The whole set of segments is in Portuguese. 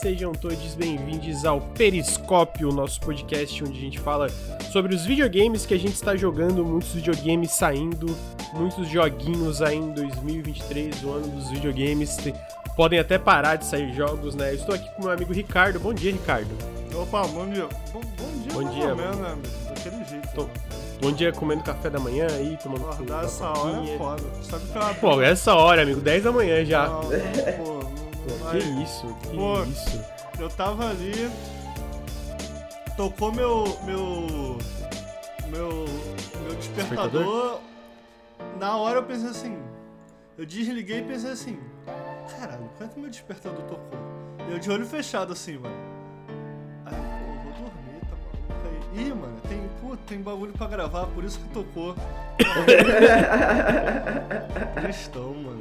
sejam todos bem-vindos ao Periscópio, nosso podcast onde a gente fala sobre os videogames que a gente está jogando, muitos videogames saindo, muitos joguinhos aí em 2023, o ano dos videogames. Podem até parar de sair jogos, né? Eu estou aqui com meu amigo Ricardo. Bom dia, Ricardo. Opa, bom dia. Bom, bom dia, bom dia, menos, né? Daquele jeito. Tô... Bom dia comendo café da manhã aí, tomando Acordar essa hora é foda. Sabe que ela... Pô, essa hora, amigo, 10 da manhã já. Não, pô, que isso, que Pô, isso. Eu tava ali, tocou meu meu meu meu despertador. Despertador? Na hora eu pensei assim, eu desliguei e pensei assim, caralho, quanto meu despertador tocou? Eu de olho fechado assim, mano. Ih, mano, tem, pô, tem bagulho pra gravar, por isso que tocou. Tristão, mano.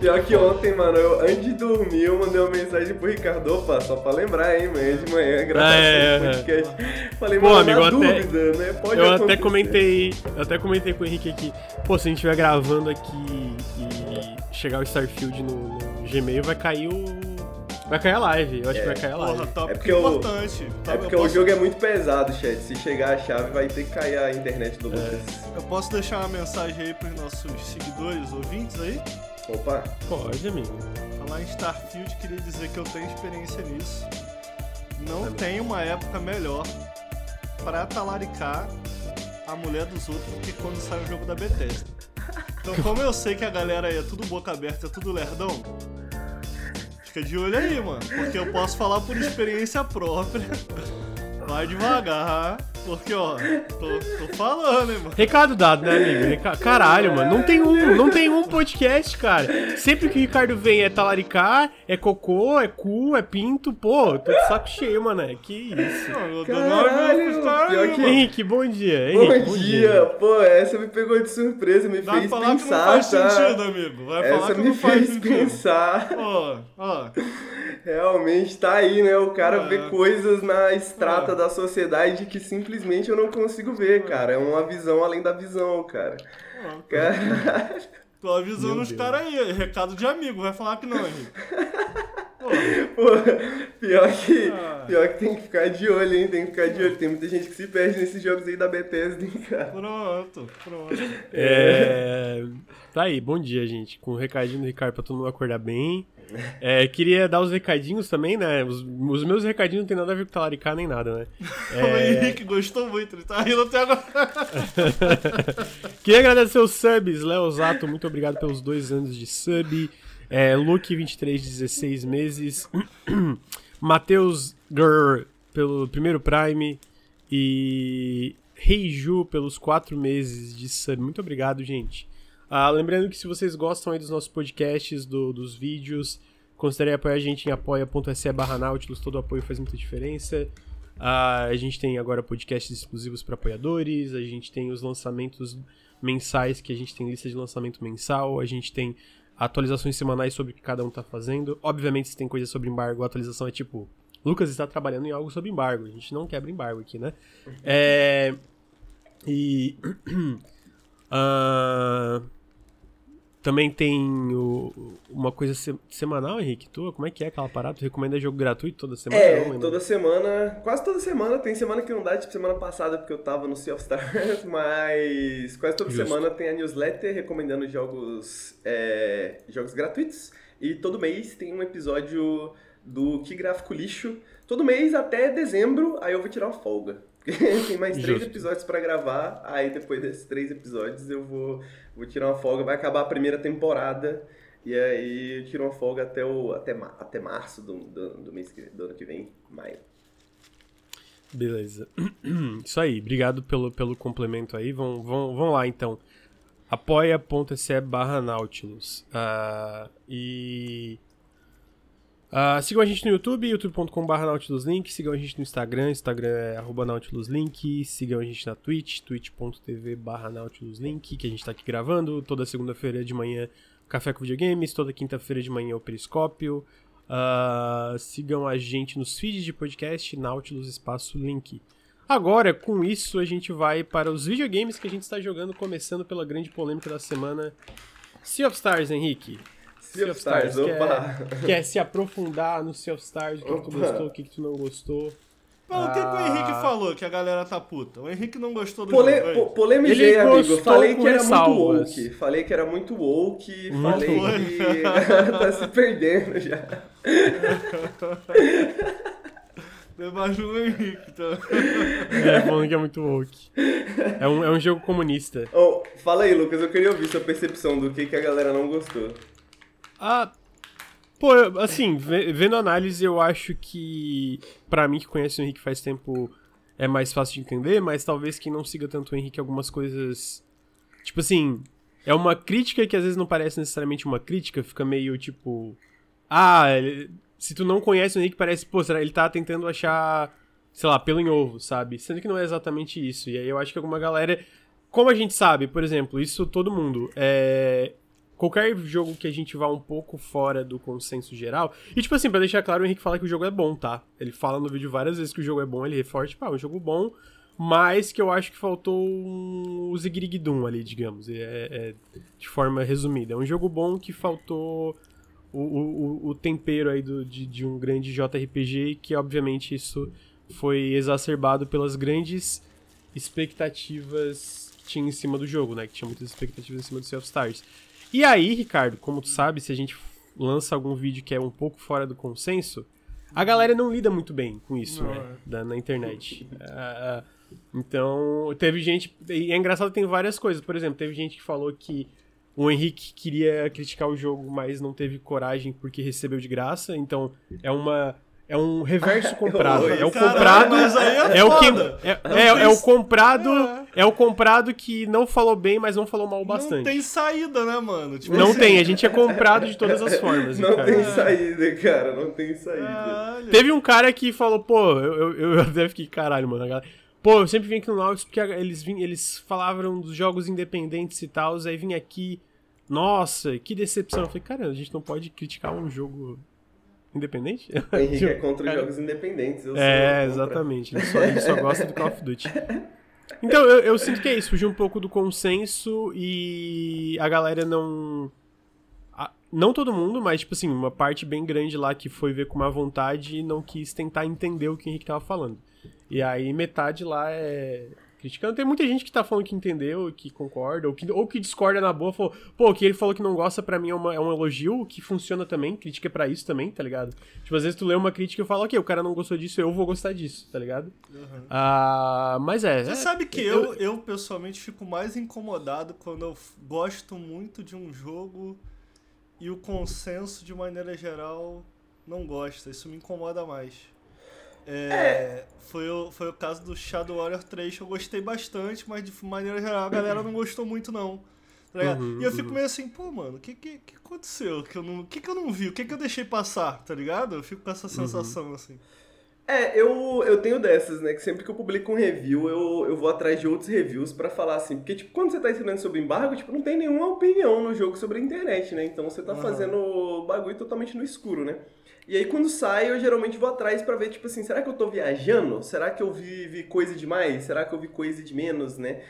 Pior que ontem, mano, eu, antes de dormir, eu mandei uma mensagem pro Ricardo, opa, só pra lembrar, hein, manhã de manhã, gravar Ah, é, é. podcast. Falei, Pô, mano, amigo, na eu até- dúvida, né? Pode eu até comentei, eu até comentei com o Henrique aqui. Pô, se a gente estiver gravando aqui e chegar o Starfield no, no Gmail, vai cair o vai cair a live. Eu acho que vai cair a live. Porra, tópico É porque o- importante. É porque o jogo é muito pesado, chat. Se chegar a chave, vai ter que cair a internet É. do Lucas. Eu posso deixar uma mensagem aí pros nossos seguidores, ouvintes aí? Opa, Pode, amigo. Falar em Starfield, queria dizer que eu tenho experiência nisso. Não É. tem uma época melhor pra talaricar a mulher dos outros do que quando sai o jogo da Bethesda. Então, como eu sei que a galera aí é tudo boca aberta, é tudo lerdão, fica de olho aí, mano. Porque eu posso falar por experiência própria. Vai devagar, porque ó, tô, tô falando, hein, mano. Recado dado, né, amigo? Reca- Caralho, mano. Não tem um, não tem um podcast, cara. Sempre que o Ricardo vem é talaricar, é cocô, é cu, é pinto. Pô, tô de saco cheio, mano. Que isso. Caralho, caras pior que- mano. Henrique, bom dia. bom, Henrique, dia. Pô, essa me pegou de surpresa, me Vai fez falar que não pensar, faz tá? sentido, amigo. Vai falar Essa que me não faz fez sentido. pensar. Ó, ó. Realmente tá aí, né? O cara É. vê coisas na estrata É. da sociedade que simplesmente eu não consigo ver, cara. É uma visão além da visão, cara. ó. Cara, Tô avisando Meu os caras aí. Recado de amigo. Vai falar que não, Henrique. Pô, pior que, Ah. pior que tem que ficar de olho, hein? Tem que ficar de olho. Tem muita gente que se perde nesses jogos aí da Bethesda, hein, cara. pronto, pronto. É... Tá aí, bom dia, gente. Com o recadinho do Ricardo pra todo mundo acordar bem. É, queria dar os recadinhos também, né? Os, os meus recadinhos não tem nada a ver com talaricar nem nada, né? O É, Henrique gostou muito. Ele tá rindo até agora. Queria agradecer os subs, Léo Zato, muito obrigado pelos dois anos de sub. É, Luke, 23, 16 meses. Matheus Grr, pelo primeiro Prime. E Reiju, pelos quatro meses de sub. Muito obrigado, gente. Ah, lembrando que se vocês gostam aí dos nossos podcasts, do- dos vídeos, considerem apoiar a gente em apoia.se barra Nautilus, todo apoio faz muita diferença. Ah, a gente tem agora podcasts exclusivos para apoiadores, a gente tem os lançamentos mensais, que a gente tem lista de lançamento mensal, a gente tem atualizações semanais sobre o que cada um tá fazendo. Obviamente, se tem coisa sobre embargo, a atualização é tipo, Lucas está trabalhando em algo sobre embargo, a gente não quebra embargo aqui, né? É... E... Ah, Também tem o- uma coisa se- semanal, Henrique, tua? Como é que é aquela parada? Tu recomenda jogo gratuito toda semana? Não É, lembro. toda semana, quase toda semana, tem semana que não dá, tipo semana passada porque eu tava no Sea of Stars, mas quase toda Justo. semana tem a newsletter recomendando jogos, é, jogos gratuitos e todo mês tem um episódio do Que Gráfico Lixo, todo mês até dezembro, aí eu vou tirar uma folga. tem mais três Justo. episódios pra gravar, aí depois desses três episódios eu vou, vou tirar uma folga, vai acabar a primeira temporada e aí eu tiro uma folga até, o, até, até março do, do, do mês que, do ano que vem, maio. Beleza. Isso aí, obrigado pelo, pelo complemento aí. Vão, vão, vão lá então. apoia.se barra Nautilus. Ah, e. ah, sigam a gente no YouTube, youtube.com barra NautilusLink. Sigam a gente no Instagram, Instagram é NautilusLink. Sigam a gente na Twitch, twitch.tv barra NautilusLink, que a gente tá aqui gravando. Toda segunda-feira de manhã, Café com Videogames. Toda quinta-feira de manhã, o Periscópio. Ah, sigam a gente nos feeds de podcast, Nautilus Espaço Link. Agora, com isso, a gente vai para os videogames que a gente está jogando, começando pela grande polêmica da semana. Sea of Stars, Henrique. Sea of Stars, opa. Quer, quer se aprofundar no Sea of Stars, o que, que tu gostou, o que, que tu não gostou. Mas o que, que o Ah. Henrique falou que a galera tá puta? O Henrique não gostou do Pole, jogo. é po, polemizei, Ele amigo. gostou Falei que era ressalvas. muito woke. Falei que era muito woke. Muito falei woke. que tá se perdendo já. Imagina o Henrique, então. É, falando que é muito woke. É um, é um jogo comunista. Oh, fala aí, Lucas. Eu queria ouvir sua percepção do que, que a galera não gostou. Ah, pô, assim, ve- vendo a análise, eu acho que, pra mim que conhece o Henrique faz tempo, é mais fácil de entender, mas talvez quem não siga tanto o Henrique, algumas coisas. Tipo assim, é uma crítica que às vezes não parece necessariamente uma crítica, fica meio tipo. Ah, se tu não conhece o Henrique, parece, pô, será ele tá tentando achar, sei lá, pelo em ovo, sabe? Sendo que não é exatamente isso. E aí eu acho que alguma galera. Como a gente sabe, por exemplo, isso todo mundo. É, qualquer jogo que a gente vá um pouco fora do consenso geral. E, tipo assim, pra deixar claro, o Henrique fala que o jogo é bom, tá? Ele fala no vídeo várias vezes que o jogo é bom, ele reforça, tipo, ah, é um jogo bom, mas que eu acho que faltou um zigirigdum ali, digamos. É, é, de forma resumida. É um jogo bom que faltou o, o, o tempero aí do, de, de um grande JRPG, que obviamente isso foi exacerbado pelas grandes expectativas que tinha em cima do jogo, né? Que tinha muitas expectativas em cima do Sea of Stars. E aí, Ricardo, como tu sabe, se a gente lança algum vídeo que é um pouco fora do consenso, a galera não lida muito bem com isso, Não, né? é. Da- na internet. Ah, então, teve gente. E é engraçado, tem várias coisas. Por exemplo, teve gente que falou que o Henrique queria criticar o jogo, mas não teve coragem porque recebeu de graça. Então, é uma. É um reverso comprado. É o comprado. é É o que é, é, é o comprado, É. o comprado que não falou bem, mas não falou mal bastante. Não tem saída, né, mano? Tipo Não assim, tem, a gente é comprado de todas as formas. Não cara. tem saída, cara. Não tem saída. Caralho. Teve um cara que falou, pô, eu, eu, eu até fiquei, caralho, mano. a galera- Pô, eu sempre vim aqui no Nautilus porque eles, vim, eles falavam dos jogos independentes e tal, aí vim aqui, nossa, que decepção. Eu falei, cara, a gente não pode criticar um jogo independente? O Henrique é contra os Cara, jogos independentes. Eu É, contra. exatamente. Ele só, ele só gosta do Call of Duty. Então, eu, eu sinto que é isso. Fugiu um pouco do consenso e a galera não. a- não todo mundo, mas, tipo assim, uma parte bem grande lá que foi ver com má vontade e não quis tentar entender o que o Henrique tava falando. E aí, metade lá é. Criticando. Tem muita gente que tá falando que entendeu, que concorda, ou que, ou que discorda na boa. Falou, pô, o que ele falou que não gosta, pra mim é, uma- é um elogio, que funciona também. Crítica é pra isso também, tá ligado? Tipo, às vezes tu lê uma crítica e fala, ok, o cara não gostou disso, eu vou gostar disso, tá ligado? Ah, mas é. Você é- sabe que eu, eu, pessoalmente, fico mais incomodado quando eu gosto muito de um jogo e o consenso, de maneira geral, não gosta. Isso me incomoda mais. É, Foi, o, foi o caso do Shadow Warrior 3, que eu gostei bastante, mas de maneira geral a galera não gostou muito, não. Tá? Uhum, e eu fico meio assim, pô, mano, o que, que, que aconteceu? Que eu não, que, que eu não vi? O que, que eu deixei passar, tá ligado? Eu fico com essa sensação, assim. É, eu, eu tenho dessas, né? Que sempre que eu publico um review, eu, eu vou atrás de outros reviews pra falar assim. Porque, tipo, quando você tá ensinando sobre embargo, tipo, não tem nenhuma opinião no jogo sobre a internet, né? Então você tá Aham. fazendo bagulho totalmente no escuro, né? E aí quando sai, eu geralmente vou atrás pra ver, tipo assim, será que eu tô viajando? Será que eu vi, vi coisa demais? Será que eu vi coisa de menos, né?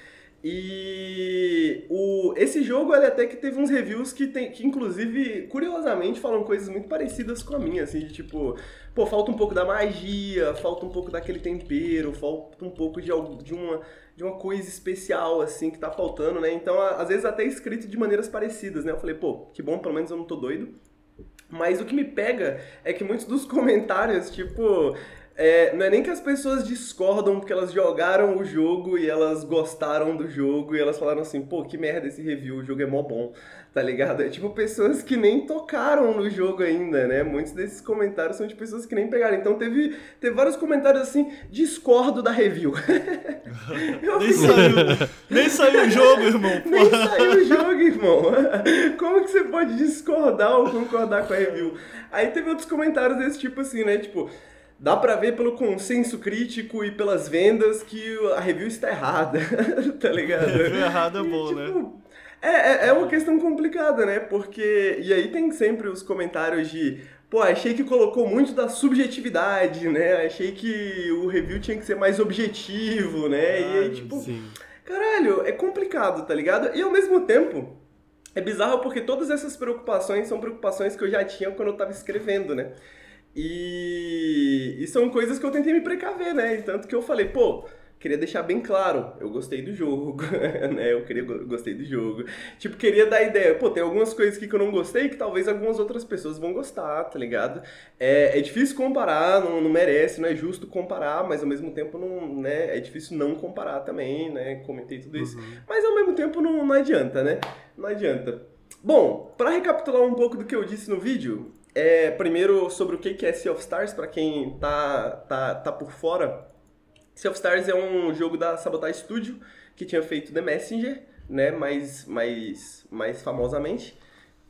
E o, esse jogo, ele até que teve uns reviews que, tem, que, inclusive, curiosamente, falam coisas muito parecidas com a minha, assim, de tipo, pô, falta um pouco da magia, falta um pouco daquele tempero, falta um pouco de, de, uma, de uma coisa especial, assim, que tá faltando, né? Então, às vezes até escrito de maneiras parecidas, né? Eu falei, pô, que bom, pelo menos eu não tô doido. Mas o que me pega é que muitos dos comentários, tipo, é, não é nem que as pessoas discordam porque elas jogaram o jogo e elas gostaram do jogo e elas falaram assim, pô, que merda esse review, o jogo é mó bom, tá ligado? É tipo pessoas que nem tocaram no jogo ainda, né? Muitos desses comentários são de pessoas que nem pegaram. Então teve, teve vários comentários assim, discordo da review. Eu Nem fiquei- saiu, nem saiu o jogo, irmão. nem saiu o jogo, irmão. Como que você pode discordar ou concordar com a review? Aí teve outros comentários desse tipo assim, né? Tipo, dá pra ver pelo consenso crítico e pelas vendas que a review está errada, tá ligado? Review errado é bom, né? tipo, É, é, é uma questão complicada, né? Porque. E aí tem sempre os comentários de. Pô, achei que colocou muito da subjetividade, né? Achei que o review tinha que ser mais objetivo, né? e aí, tipo. Sim. Caralho, é complicado, tá ligado? E ao mesmo tempo, é bizarro porque todas essas preocupações são preocupações que eu já tinha quando eu tava escrevendo, né? E, e são coisas que eu tentei me precaver, né? E tanto que eu falei, pô, queria deixar bem claro, eu gostei do jogo, né? Eu queria, gostei do jogo. Tipo, queria dar ideia, pô, tem algumas coisas aqui que eu não gostei que talvez algumas outras pessoas vão gostar, tá ligado? É, é difícil comparar, não, não merece, não é justo comparar, mas ao mesmo tempo não, né? É difícil não comparar também, né? Comentei tudo isso. Uhum. Mas ao mesmo tempo não, não adianta, né? Não adianta. Bom, para recapitular um pouco do que eu disse no vídeo, é, primeiro sobre o que é Sea of Stars, para quem tá, tá, tá por fora. Sea of Stars é um jogo da Sabotage Studio, que tinha feito The Messenger, né, mais, mais, mais famosamente.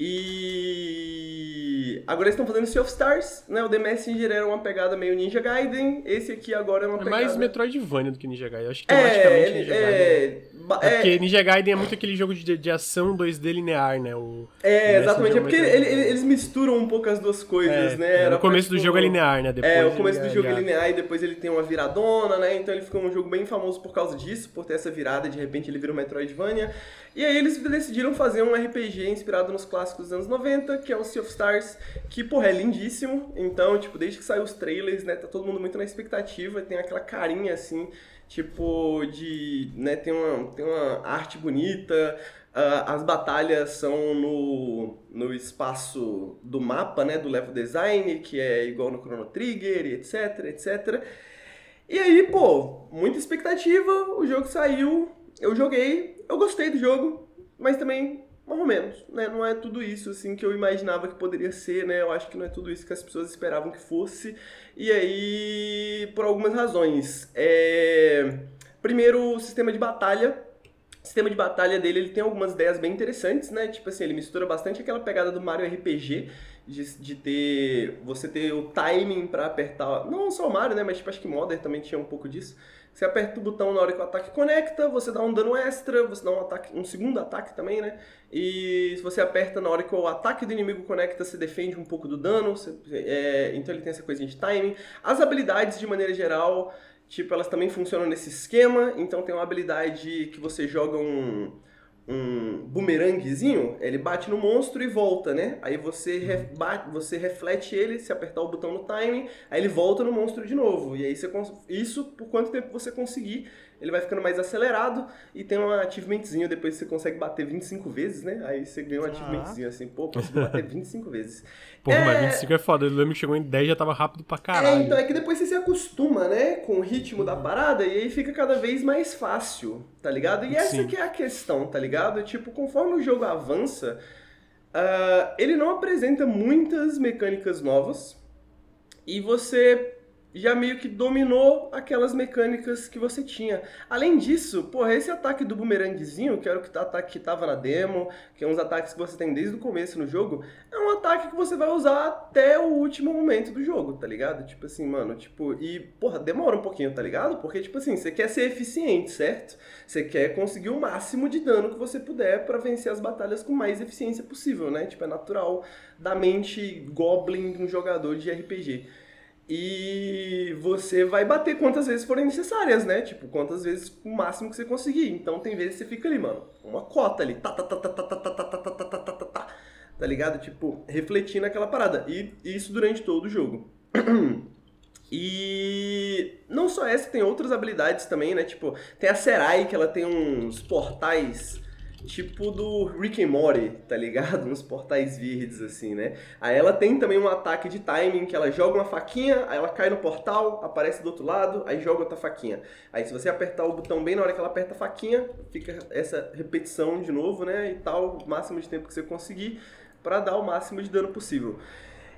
E agora eles estão fazendo Sea of Stars, né? O The Messenger era uma pegada meio Ninja Gaiden, esse aqui agora é uma é pegada... mais Metroidvania do que Ninja Gaiden, acho que é, é Ninja Gaiden. É, é, porque Ninja Gaiden é muito aquele jogo de, de ação 2D linear, né? O, é, exatamente, é porque ele, eles misturam um pouco as duas coisas, é, né? Era o começo do jogo é linear, né? Depois é, o começo do jogo é linear e depois ele tem uma viradona, né? Então ele ficou um jogo bem famoso por causa disso, por ter essa virada, de repente ele vira um Metroidvania. E aí eles decidiram fazer um RPG inspirado nos clássicos dos anos 90, que é o Sea of Stars, que, porra, é lindíssimo. Então, tipo, desde que saiu os trailers, né, tá todo mundo muito na expectativa, tem aquela carinha, assim, tipo, de, né, tem uma, tem uma arte bonita, uh, as batalhas são no, no espaço do mapa, né, do level design, que é igual no Chrono Trigger, etc, etc. E aí, pô, muita expectativa, o jogo saiu, eu joguei, eu gostei do jogo, mas também mais ou menos, né? Não é tudo isso assim que eu imaginava que poderia ser, né? Eu acho que não é tudo isso que as pessoas esperavam que fosse. E aí, por algumas razões. É... Primeiro, o sistema de batalha. O sistema de batalha dele, ele tem algumas ideias bem interessantes, né? Tipo assim, ele mistura bastante aquela pegada do Mario RPG, de, de ter você ter o timing para apertar, não só o Mario, né, mas tipo acho que Modern também tinha um pouco disso. Você aperta o botão na hora que o ataque conecta, você dá um dano extra, você dá um, ataque, um segundo ataque também, né? E se você aperta na hora que o ataque do inimigo conecta, você defende um pouco do dano. Você, é, então ele tem essa coisinha de timing. As habilidades, de maneira geral, tipo, elas também funcionam nesse esquema. Então tem uma habilidade que você joga um um bumeranguezinho, ele bate no monstro e volta, né? Aí você, bate, você reflete ele, se apertar o botão no timing, aí ele volta no monstro de novo. E aí você isso por quanto tempo você conseguir ele vai ficando mais acelerado e tem um achievementzinho, depois você consegue bater 25 vezes, né? Aí você ganha um achievementzinho assim, pô, conseguiu bater 25 vezes. Porra, é... mas 25 é foda, eu lembro que chegou em 10 já tava rápido pra caralho. É, então é que depois você se acostuma, né, com o ritmo da parada e aí fica cada vez mais fácil, tá ligado? E essa Sim. que é a questão, tá ligado? Tipo, conforme o jogo avança, uh, ele não apresenta muitas mecânicas novas e você já meio que dominou aquelas mecânicas que você tinha. Além disso, porra, esse ataque do bumeranguezinho, que era o ataque que tava na demo, que é uns ataques que você tem desde o começo no jogo, é um ataque que você vai usar até o último momento do jogo, tá ligado? Tipo assim, mano, tipo, e, porra, demora um pouquinho, tá ligado? Porque, tipo assim, você quer ser eficiente, certo? Você quer conseguir o máximo de dano que você puder para vencer as batalhas com mais eficiência possível, né? Tipo, é natural da mente goblin de um jogador de RPG. E você vai bater quantas vezes forem necessárias, né? Tipo, quantas vezes o máximo que você conseguir. Então tem vezes que você fica ali, mano, uma cota ali, tá, tá, tá, tá, tá, tá, tá, tá, tá, tá, tá, tá, tá, tá, tá ligado? Tipo, refletindo aquela parada. E isso durante todo o jogo. E não só essa, tem outras habilidades também, né? Tipo, tem a Serai, que ela tem uns portais tipo do Rick and Morty, tá ligado? Uns portais verdes, assim, né? Aí ela tem também um ataque de timing, que ela joga uma faquinha, aí ela cai no portal, aparece do outro lado, aí joga outra faquinha. Aí se você apertar o botão bem na hora que ela aperta a faquinha, fica essa repetição de novo, né? E tal, o máximo de tempo que você conseguir, para dar o máximo de dano possível.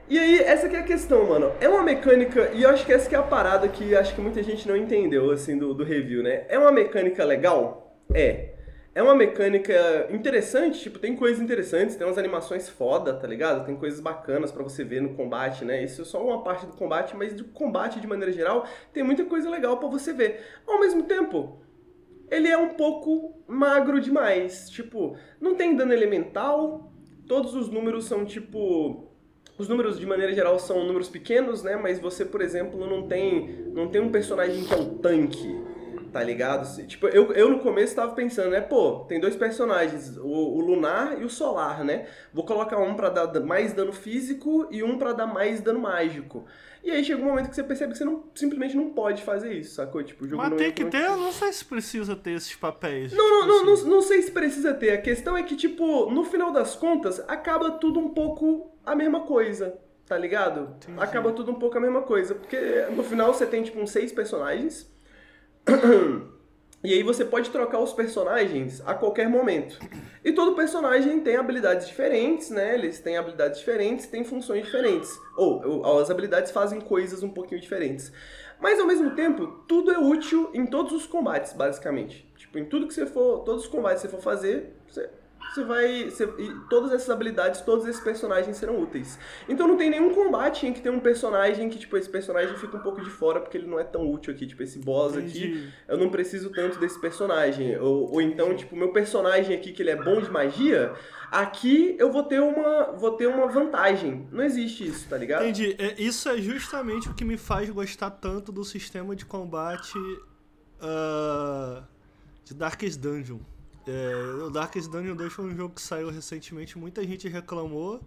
E aí, essa que é a questão, mano. É uma mecânica, e eu acho que essa que é a parada que acho que muita gente não entendeu, assim, do, do review, né? É uma mecânica legal? É. É uma mecânica interessante, tipo, tem coisas interessantes, tem umas animações foda, tá ligado? Tem coisas bacanas para você ver no combate, né? Isso é só uma parte do combate, mas do combate de maneira geral, tem muita coisa legal para você ver. Ao mesmo tempo, ele é um pouco magro demais. Tipo, não tem dano elemental, todos os números são tipo os números de maneira geral são números pequenos, né? Mas você, por exemplo, não tem não tem um personagem que é um tanque tá ligado? Tipo, eu, eu no começo tava pensando, né, pô, tem dois personagens, o, o Lunar e o Solar, né? Vou colocar um pra dar mais dano físico e um pra dar mais dano mágico. E aí chega um momento que você percebe que você não, simplesmente não pode fazer isso, sacou? Tipo, o jogo Mas não tem é que ter, eu não sei se precisa ter esses papéis. Não, não, tipo não, assim. não, não sei se precisa ter. A questão é que, tipo, no final das contas, acaba tudo um pouco a mesma coisa, tá ligado? Entendi. Acaba tudo um pouco a mesma coisa. Porque no final você tem, tipo, uns seis personagens. E aí você pode trocar os personagens a qualquer momento. E todo personagem tem habilidades diferentes, né? Eles têm habilidades diferentes, têm funções diferentes. Ou, as habilidades fazem coisas um pouquinho diferentes. Mas ao mesmo tempo, tudo é útil em todos os combates, basicamente. Tipo, em tudo que você for, todos os combates que você for fazer, você, você vai. Você, e todas essas habilidades, todos esses personagens serão úteis. Então não tem nenhum combate em que tem um personagem que, tipo, esse personagem fica um pouco de fora porque ele não é tão útil aqui. Tipo, esse boss aqui Entendi. eu não preciso tanto desse personagem. Ou, ou então, tipo, meu personagem aqui, que ele é bom de magia, aqui eu vou ter uma, vou ter uma vantagem. Não existe isso, tá ligado? Entendi. É, isso é justamente o que me faz gostar tanto do sistema de combate ah, de Darkest Dungeon. É, o Darkest Dungeon 2 foi um jogo que saiu recentemente, muita gente reclamou.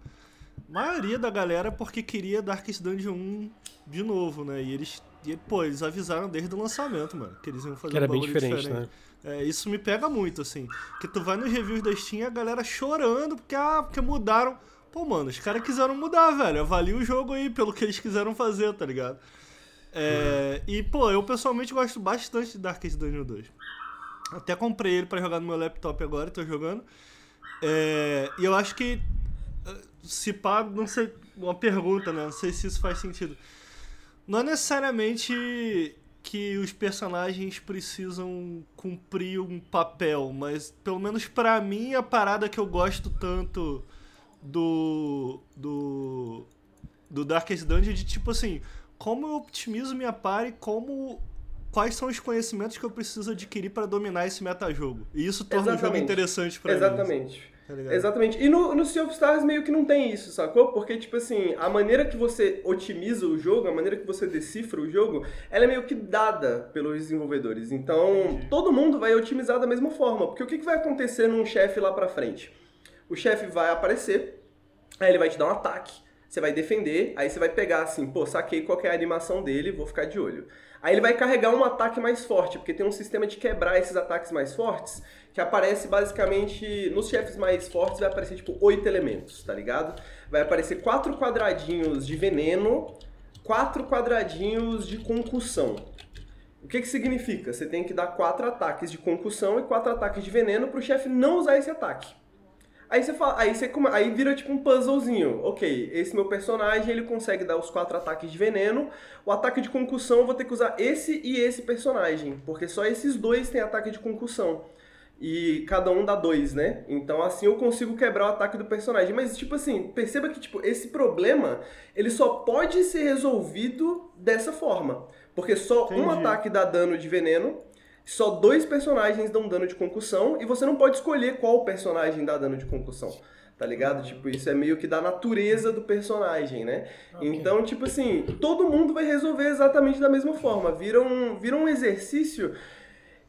A maioria da galera porque queria Darkest Dungeon 1 de novo, né? E eles, e, pô, eles avisaram desde o lançamento, mano, que eles iam fazer Que era um bem bagulho diferente, né? É, isso me pega muito, assim. Que tu vai nos reviews da Steam e a galera chorando porque, ah, porque mudaram. Pô, mano, os caras quiseram mudar, velho. Avalia o jogo aí pelo que eles quiseram fazer, tá ligado? É, E, pô, eu pessoalmente gosto bastante de Darkest Dungeon 2. Até comprei ele pra jogar no meu laptop agora, tô jogando. É, E eu acho que. eh, Se pá, não sei. Uma pergunta, né? Não sei se isso faz sentido. Não é necessariamente que os personagens precisam cumprir um papel, mas pelo menos pra mim a parada que eu gosto tanto do do do Darkest Dungeon é de tipo assim, como eu otimizo minha party, como quais são os conhecimentos que eu preciso adquirir pra dominar esse metajogo. E isso torna o jogo Exatamente. interessante pra mim. Exatamente. tá? Exatamente. E no, no Sea of Stars meio que não tem isso, sacou? Porque, tipo assim, a maneira que você otimiza o jogo, a maneira que você decifra o jogo, ela é meio que dada pelos desenvolvedores. Então, todo mundo vai otimizar da mesma forma. Porque o que, que vai acontecer num chefe lá pra frente? O chefe vai aparecer, aí ele vai te dar um ataque, você vai defender, aí você vai pegar assim, pô, saquei qual que é a animação dele, vou ficar de olho. Aí ele vai carregar um ataque mais forte, porque tem um sistema de quebrar esses ataques mais fortes, que aparece basicamente, nos chefes mais fortes vai aparecer tipo oito elementos, tá ligado? Vai aparecer quatro quadradinhos de veneno, quatro quadradinhos de concussão. O que que significa? Você tem que dar quatro ataques de concussão e quatro ataques de veneno pro chefe não usar esse ataque. Aí você fala, aí você come- aí vira tipo um puzzlezinho. Ok, esse meu personagem ele consegue dar os quatro ataques de veneno. O ataque de concussão eu vou ter que usar esse e esse personagem, porque só esses dois têm ataque de concussão. E cada um dá dois, né? Então assim eu consigo quebrar o ataque do personagem. Mas tipo assim, perceba que tipo esse problema ele só pode ser resolvido dessa forma, porque só um Entendi. ataque dá dano de veneno só dois personagens dão dano de concussão e você não pode escolher qual personagem dá dano de concussão. Tá ligado? Tipo, isso é meio que da natureza do personagem, né? Então, tipo assim, todo mundo vai resolver exatamente da mesma forma. Vira um, vira um exercício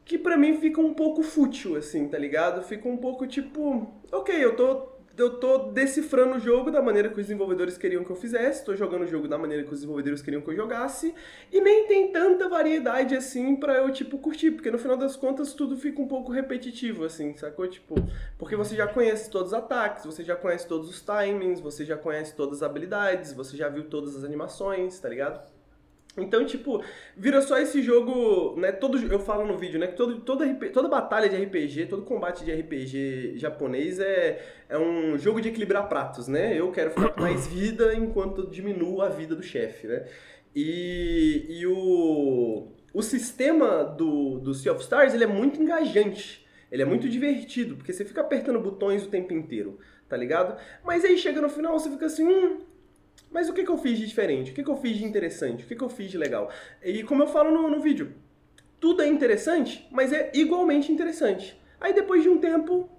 que pra mim fica um pouco fútil, assim, tá ligado? Fica um pouco tipo, ok, eu tô, eu tô decifrando o jogo da maneira que os desenvolvedores queriam que eu fizesse, tô jogando o jogo da maneira que os desenvolvedores queriam que eu jogasse, e nem tem tanta variedade assim pra eu, tipo, curtir, porque no final das contas tudo fica um pouco repetitivo, assim, sacou? Tipo, porque você já conhece todos os ataques, você já conhece todos os timings, você já conhece todas as habilidades, você já viu todas as animações, tá ligado? Então, tipo, vira só esse jogo, né? Todo, eu falo no vídeo, né? Que todo, toda, toda batalha de RPG, todo combate de RPG japonês é, é um jogo de equilibrar pratos, né? Eu quero ficar com mais vida enquanto diminuo a vida do chefe, né? E, e o, o sistema do, do Sea of Stars, ele é muito engajante. Ele é muito divertido, porque você fica apertando botões o tempo inteiro, tá ligado? Mas aí chega no final, você fica assim, hum, mas o que, que eu fiz de diferente? O que, que eu fiz de interessante? O que, que eu fiz de legal? E como eu falo no, no vídeo, tudo é interessante, mas é igualmente interessante. Aí depois de um tempo,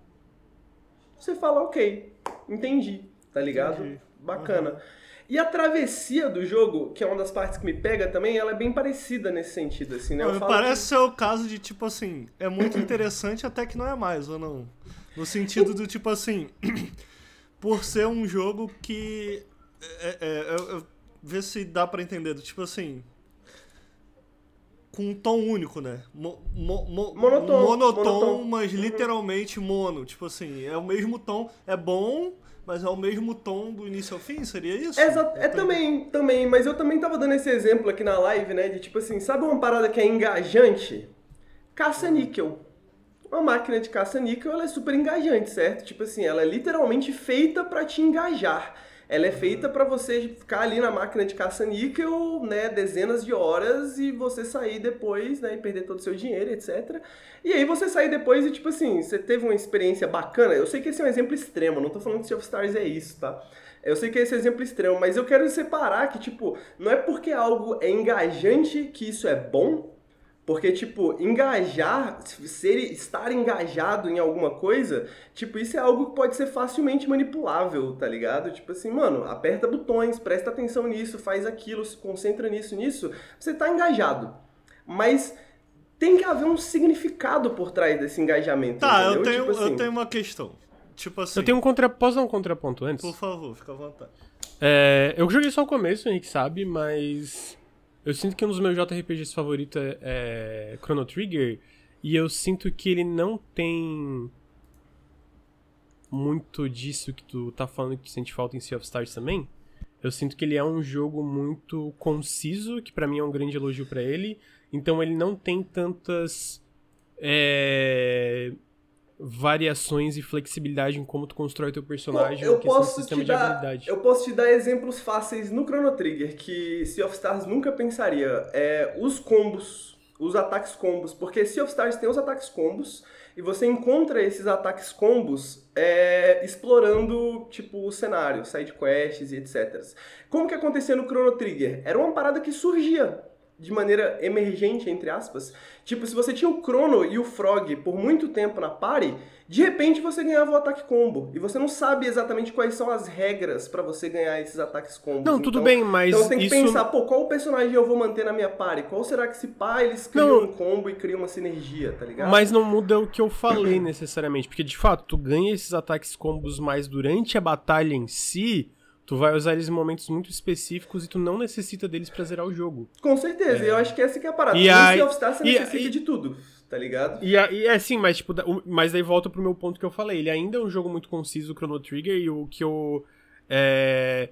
você fala, ok, entendi, tá ligado? Entendi. Bacana. E a travessia do jogo, que é uma das partes que me pega também, ela é bem parecida nesse sentido, assim, né? Parece que... ser o caso de, tipo assim, é muito interessante até que não é mais, ou não? No sentido do, tipo assim, por ser um jogo que... É, é, é, vê se dá para entender, tipo assim, com um tom único, né? Mo, mo, mo, monotom, monotom, monotom, mas uhum. literalmente mono. Tipo assim, é o mesmo tom, é bom, mas é o mesmo tom do início ao fim, seria isso? Exato, é também, também, mas eu também tava dando esse exemplo aqui na live, né? De tipo assim, sabe uma parada que é engajante? Caça-níquel. Uma máquina de caça-níquel, ela é super engajante, certo? Tipo assim, ela é literalmente feita para te engajar ela é feita para você ficar ali na máquina de caça-níquel, né, dezenas de horas e você sair depois, né, e perder todo o seu dinheiro, etc. E aí você sair depois e, tipo assim, você teve uma experiência bacana. Eu sei que esse é um exemplo extremo, não tô falando que Sea of Stars é isso, tá? Eu sei que esse é um exemplo extremo, mas eu quero separar que, tipo, não é porque algo é engajante que isso é bom, porque, tipo, engajar, ser, estar engajado em alguma coisa, tipo, isso é algo que pode ser facilmente manipulável, tá ligado? Tipo assim, mano, aperta botões, presta atenção nisso, faz aquilo, se concentra nisso, nisso, você tá engajado. Mas tem que haver um significado por trás desse engajamento. Tá, entendeu? eu tenho, tipo assim, eu tenho uma questão. Tipo assim. Eu tenho um contra... Posso dar um contraponto antes? Por favor, fica à vontade. É, eu joguei só o começo, o Henrique sabe, mas eu sinto que um dos meus JRPGs favoritos é, é Chrono Trigger. E eu sinto que ele não tem muito disso que tu tá falando que tu sente falta em Sea of Stars também. Eu sinto que ele é um jogo muito conciso, que para mim é um grande elogio para ele. Então ele não tem tantas é, variações e flexibilidade em como tu constrói teu personagem eu posso te dar, Eu posso te dar exemplos fáceis no Chrono Trigger que Sea of Stars nunca pensaria. É, os combos, os ataques combos, porque Sea of Stars tem os ataques combos e você encontra esses ataques combos é, explorando tipo o cenário, side quests e etc. Como que acontecia no Chrono Trigger? Era uma parada que surgia de maneira emergente, entre aspas. Tipo, se você tinha o Crono e o Frog por muito tempo na party, de repente você ganhava o ataque combo. E você não sabe exatamente quais são as regras para você ganhar esses ataques combos. Não, tudo então, bem, mas. Então você tem que isso... pensar, pô, qual personagem eu vou manter na minha party? Qual será que se pá eles criam não, um combo e criam uma sinergia, tá ligado? Mas não muda o que eu falei necessariamente. Porque de fato, tu ganha esses ataques combos mais durante a batalha em si Tu vai usar eles em momentos muito específicos e tu não necessita deles pra zerar o jogo. Com certeza, é. eu acho que essa que é a parada. E no Sea of Stars você e necessita e, de tudo, tá ligado? E, e é sim, mas tipo, mas daí volta pro meu ponto que eu falei. Ele ainda é um jogo muito conciso, o Chrono Trigger, e o que eu. É,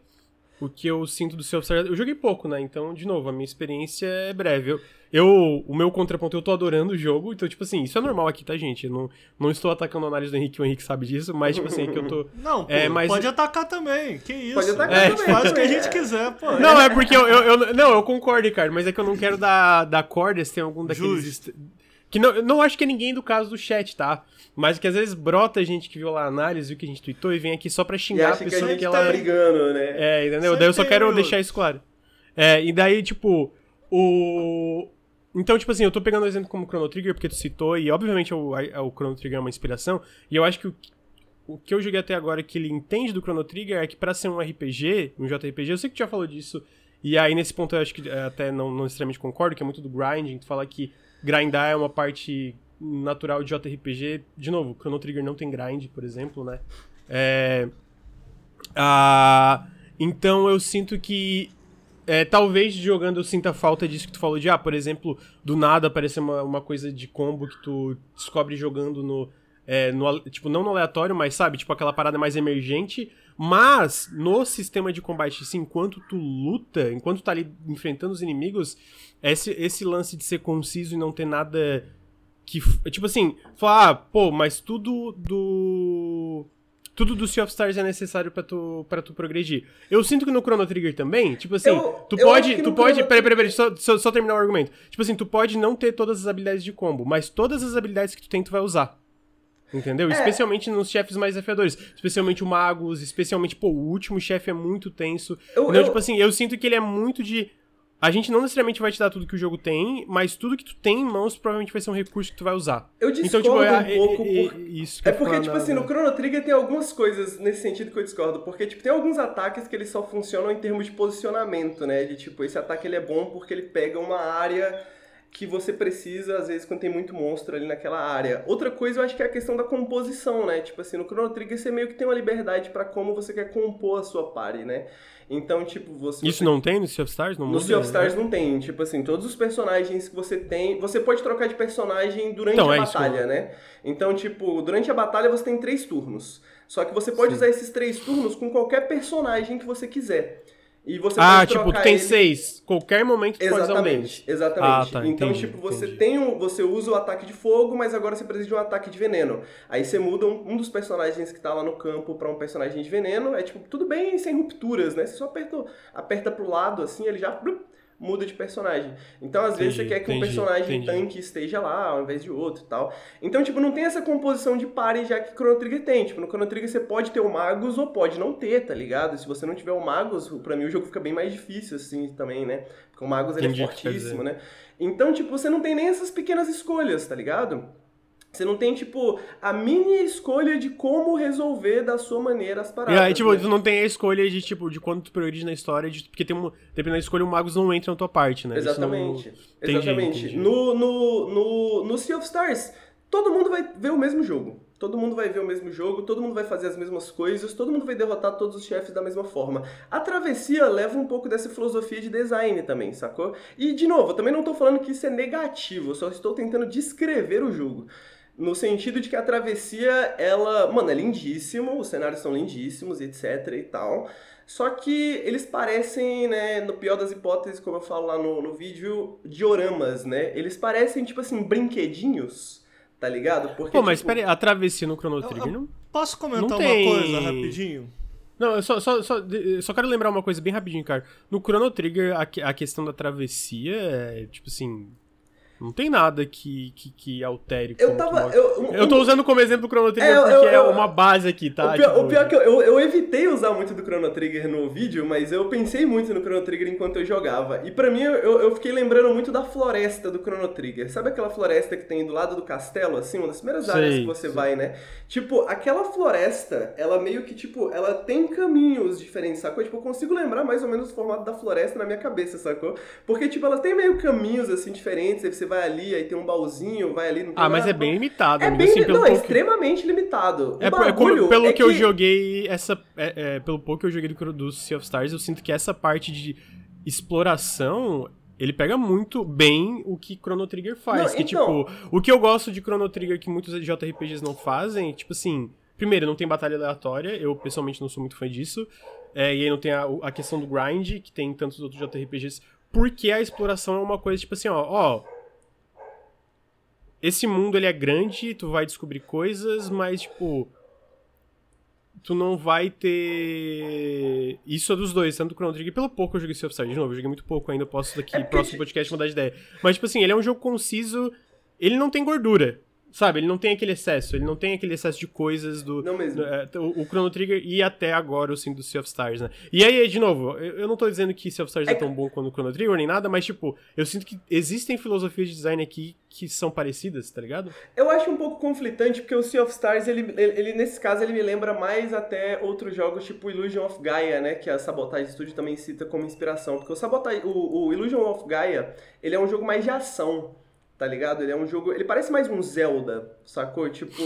o que eu sinto do Sea of Stars. Eu joguei pouco, né? Então, de novo, a minha experiência é breve. Eu, eu, o meu contraponto, eu tô adorando o jogo, então, tipo assim, isso é normal aqui, tá, gente? Eu não, não estou atacando a análise do Henrique, o Henrique sabe disso, mas, tipo assim, é que eu tô. Não, pô, é, mas... pode atacar também, que isso. Pode atacar é, também. Faz o que a gente quiser, pô. Não, é porque eu, eu, eu, Não, eu concordo, cara, mas é que eu não quero dar, dar corda se tem algum daqueles. Justo. Que não, não acho que é ninguém do caso do chat, tá? Mas que às vezes brota gente que viu lá a análise, viu que a gente tweetou e vem aqui só pra xingar a pessoa que, a gente que ela. Tá brigando, né? É, entendeu? Daí eu só quero deixar isso claro. É, e daí, tipo, o. Então, tipo assim, eu tô pegando o exemplo como Chrono Trigger porque tu citou, e obviamente o, a, o Chrono Trigger é uma inspiração, e eu acho que o, o que eu joguei até agora que ele entende do Chrono Trigger é que pra ser um RPG, um JRPG, eu sei que tu já falou disso, e aí nesse ponto eu acho que até não, não necessariamente concordo, que é muito do grinding, tu fala que grindar é uma parte natural de JRPG, de novo, Chrono Trigger não tem grind, por exemplo, né? É... Então eu sinto que é, talvez jogando eu sinta falta disso que tu falou de, ah, por exemplo, do nada aparecer uma, uma coisa de combo que tu descobre jogando no, é, no. Tipo, não no aleatório, mas sabe? Tipo, aquela parada mais emergente. Mas no sistema de combate, assim, enquanto tu luta, enquanto tu tá ali enfrentando os inimigos, esse, esse lance de ser conciso e não ter nada que. Tipo assim, falar, ah, pô, mas tudo do tudo do Sea of Stars é necessário para tu para tu progredir. Eu sinto que no Chrono Trigger também, tipo assim, eu, tu eu pode, tu pode, Chrono... peraí, peraí, peraí, só, só, só, terminar o argumento. Tipo assim, tu pode não ter todas as habilidades de combo, mas todas as habilidades que tu tem tu vai usar. Entendeu? É. Especialmente nos chefes mais desafiadores. Especialmente o Magus, especialmente, pô, o último chefe é muito tenso. Eu, eu... Tipo assim, eu sinto que ele é muito de a gente não necessariamente vai te dar tudo que o jogo tem, mas tudo que tu tem em mãos provavelmente vai ser um recurso que tu vai usar. Eu Então, discordo tipo, é- um é- pouco é- por... isso É porque, tipo na- assim, no Chrono Trigger tem algumas coisas nesse sentido que eu discordo. Porque, tipo, tem alguns ataques que eles só funcionam em termos de posicionamento, né? De, tipo, esse ataque ele é bom porque ele pega uma área que você precisa, às vezes, quando tem muito monstro ali naquela área. Outra coisa, eu acho que é a questão da composição, né? Tipo assim, no Chrono Trigger você meio que tem uma liberdade pra como você quer compor a sua party, né? Então, tipo, você... Isso você- não tem no Sea of Stars? Não no Sea of né? Stars não tem, tipo assim, todos os personagens que você tem, você pode trocar de personagem durante Então, a é isso, batalha, né? Então, tipo, durante a batalha você tem três turnos. Só que você pode Sim. usar esses três turnos com qualquer personagem que você quiser. E você Ah, tipo, tem ele- seis. Qualquer momento tu pode. Exatamente, exatamente. Ah, tá, então, entendi, tipo, você entendi. tem um, você usa o ataque de fogo, mas agora você precisa de um ataque de veneno. Aí você muda um, um dos personagens que tá lá no campo pra um personagem de veneno. É tipo, tudo bem sem rupturas, né? Você só aperta, aperta pro lado, assim, ele já blup, muda de personagem. Então, às vezes, você Entendi, quer que um entendi, personagem entendi. tanque esteja lá, ao invés de outro e tal. Então, tipo, não tem essa composição de party já que Chrono Trigger tem. Tipo, no Chrono Trigger você pode ter o Magus ou pode não ter, tá ligado? Se você não tiver o Magus, pra mim o jogo fica bem mais difícil, assim, também, né? Porque o Magus ele é Entendi fortíssimo, né? Então, tipo, você não tem nem essas pequenas escolhas, tá ligado? Você não tem, tipo, a mini escolha de como resolver da sua maneira as E paradas. aí, tipo, né? tu não tem a escolha de, tipo, de quando tu prioriza na história, de- porque tem um, dependendo da escolha, o Magus não entra na tua parte, né? Exatamente. não- Entendi, Exatamente. entendi. No, no, no, no Sea of Stars, todo mundo vai ver o mesmo jogo. Todo mundo vai ver o mesmo jogo, todo mundo vai fazer as mesmas coisas, todo mundo vai derrotar todos os chefes da mesma forma. A travessia leva um pouco dessa filosofia de design também, sacou? E, de novo, eu também não tô falando que isso é negativo, eu só estou tentando descrever o jogo. No sentido de que a travessia, ela, mano, é lindíssimo, os cenários são lindíssimos, etc e tal. Só que eles parecem, né, no pior das hipóteses, como eu falo lá no, no vídeo, dioramas, né? Eles parecem, tipo assim, brinquedinhos, tá ligado? Porque, Pô, mas tipo, pera aí, a travessia no Chrono Trigger não... Posso comentar Não uma tem- coisa rapidinho? Não, eu só, só, só, só quero lembrar uma coisa bem rapidinho, cara. No Chrono Trigger, a, que- a questão da travessia é, tipo assim... Não tem nada que, que, que altere Eu tava. Eu, um- Eu tô usando como exemplo o Chrono Trigger É, eu- porque é eu- uma base aqui, tá? o, pior, Tipo, o pior que eu, eu, eu evitei usar muito do Chrono Trigger no vídeo, mas eu pensei muito no Chrono Trigger enquanto eu jogava. E pra mim, eu, eu fiquei lembrando muito da floresta do Chrono Trigger. Sabe aquela floresta que tem do lado do castelo, assim? Uma das primeiras áreas que você vai, né? Tipo, aquela floresta, ela meio que, tipo, ela tem caminhos diferentes, sacou? Tipo, eu consigo lembrar mais ou menos o formato da floresta na minha cabeça, sacou? Porque, tipo, ela tem meio caminhos, assim, diferentes. Aí você vai ali, aí tem um baúzinho, vai ali... Não tem Ah, mas nada. é bem limitado, É amigo, bem, assim, pelo não, é pouco- extremamente limitado. O É, é como, pelo é que, eu joguei, essa, é, é, pelo pouco que eu joguei do, do Sea of Stars, eu sinto que essa parte de exploração, ele pega muito bem o que Chrono Trigger faz. Não, que, então- tipo, o que eu gosto de Chrono Trigger que muitos JRPGs não fazem, tipo assim, primeiro, não tem batalha aleatória, eu pessoalmente não sou muito fã disso, é, e aí não tem a, a questão do grind, que tem em tantos outros JRPGs, porque a exploração é uma coisa, tipo assim, ó, ó, esse mundo ele é grande, tu vai descobrir coisas, mas tipo tu não vai ter isso é dos dois, tanto do Chrono Trigger, pelo pouco eu joguei Sea of Stars, de novo, eu joguei muito pouco, ainda posso daqui É próximo podcast mudar de ideia. Mas tipo assim, ele é um jogo conciso, ele não tem gordura. Sabe, ele não tem aquele excesso, ele não tem aquele excesso de coisas do. Não mesmo. é, o, o Chrono Trigger e até agora, assim, do Sea of Stars, né? E aí, de novo, eu, eu não tô dizendo que Sea of Stars é, É tão bom quanto o Chrono Trigger nem nada, mas, tipo, eu sinto que existem filosofias de design aqui que são parecidas, tá ligado? Eu acho um pouco conflitante, porque o Sea of Stars, ele, ele, ele, nesse caso, ele me lembra mais até outros jogos tipo Illusion of Gaia, né? Que a Sabotage Studio também cita como inspiração. Porque o, Sabotage, o, o Illusion of Gaia, ele é um jogo mais de ação, tá ligado? Ele é um jogo... Ele parece mais um Zelda, sacou? Tipo...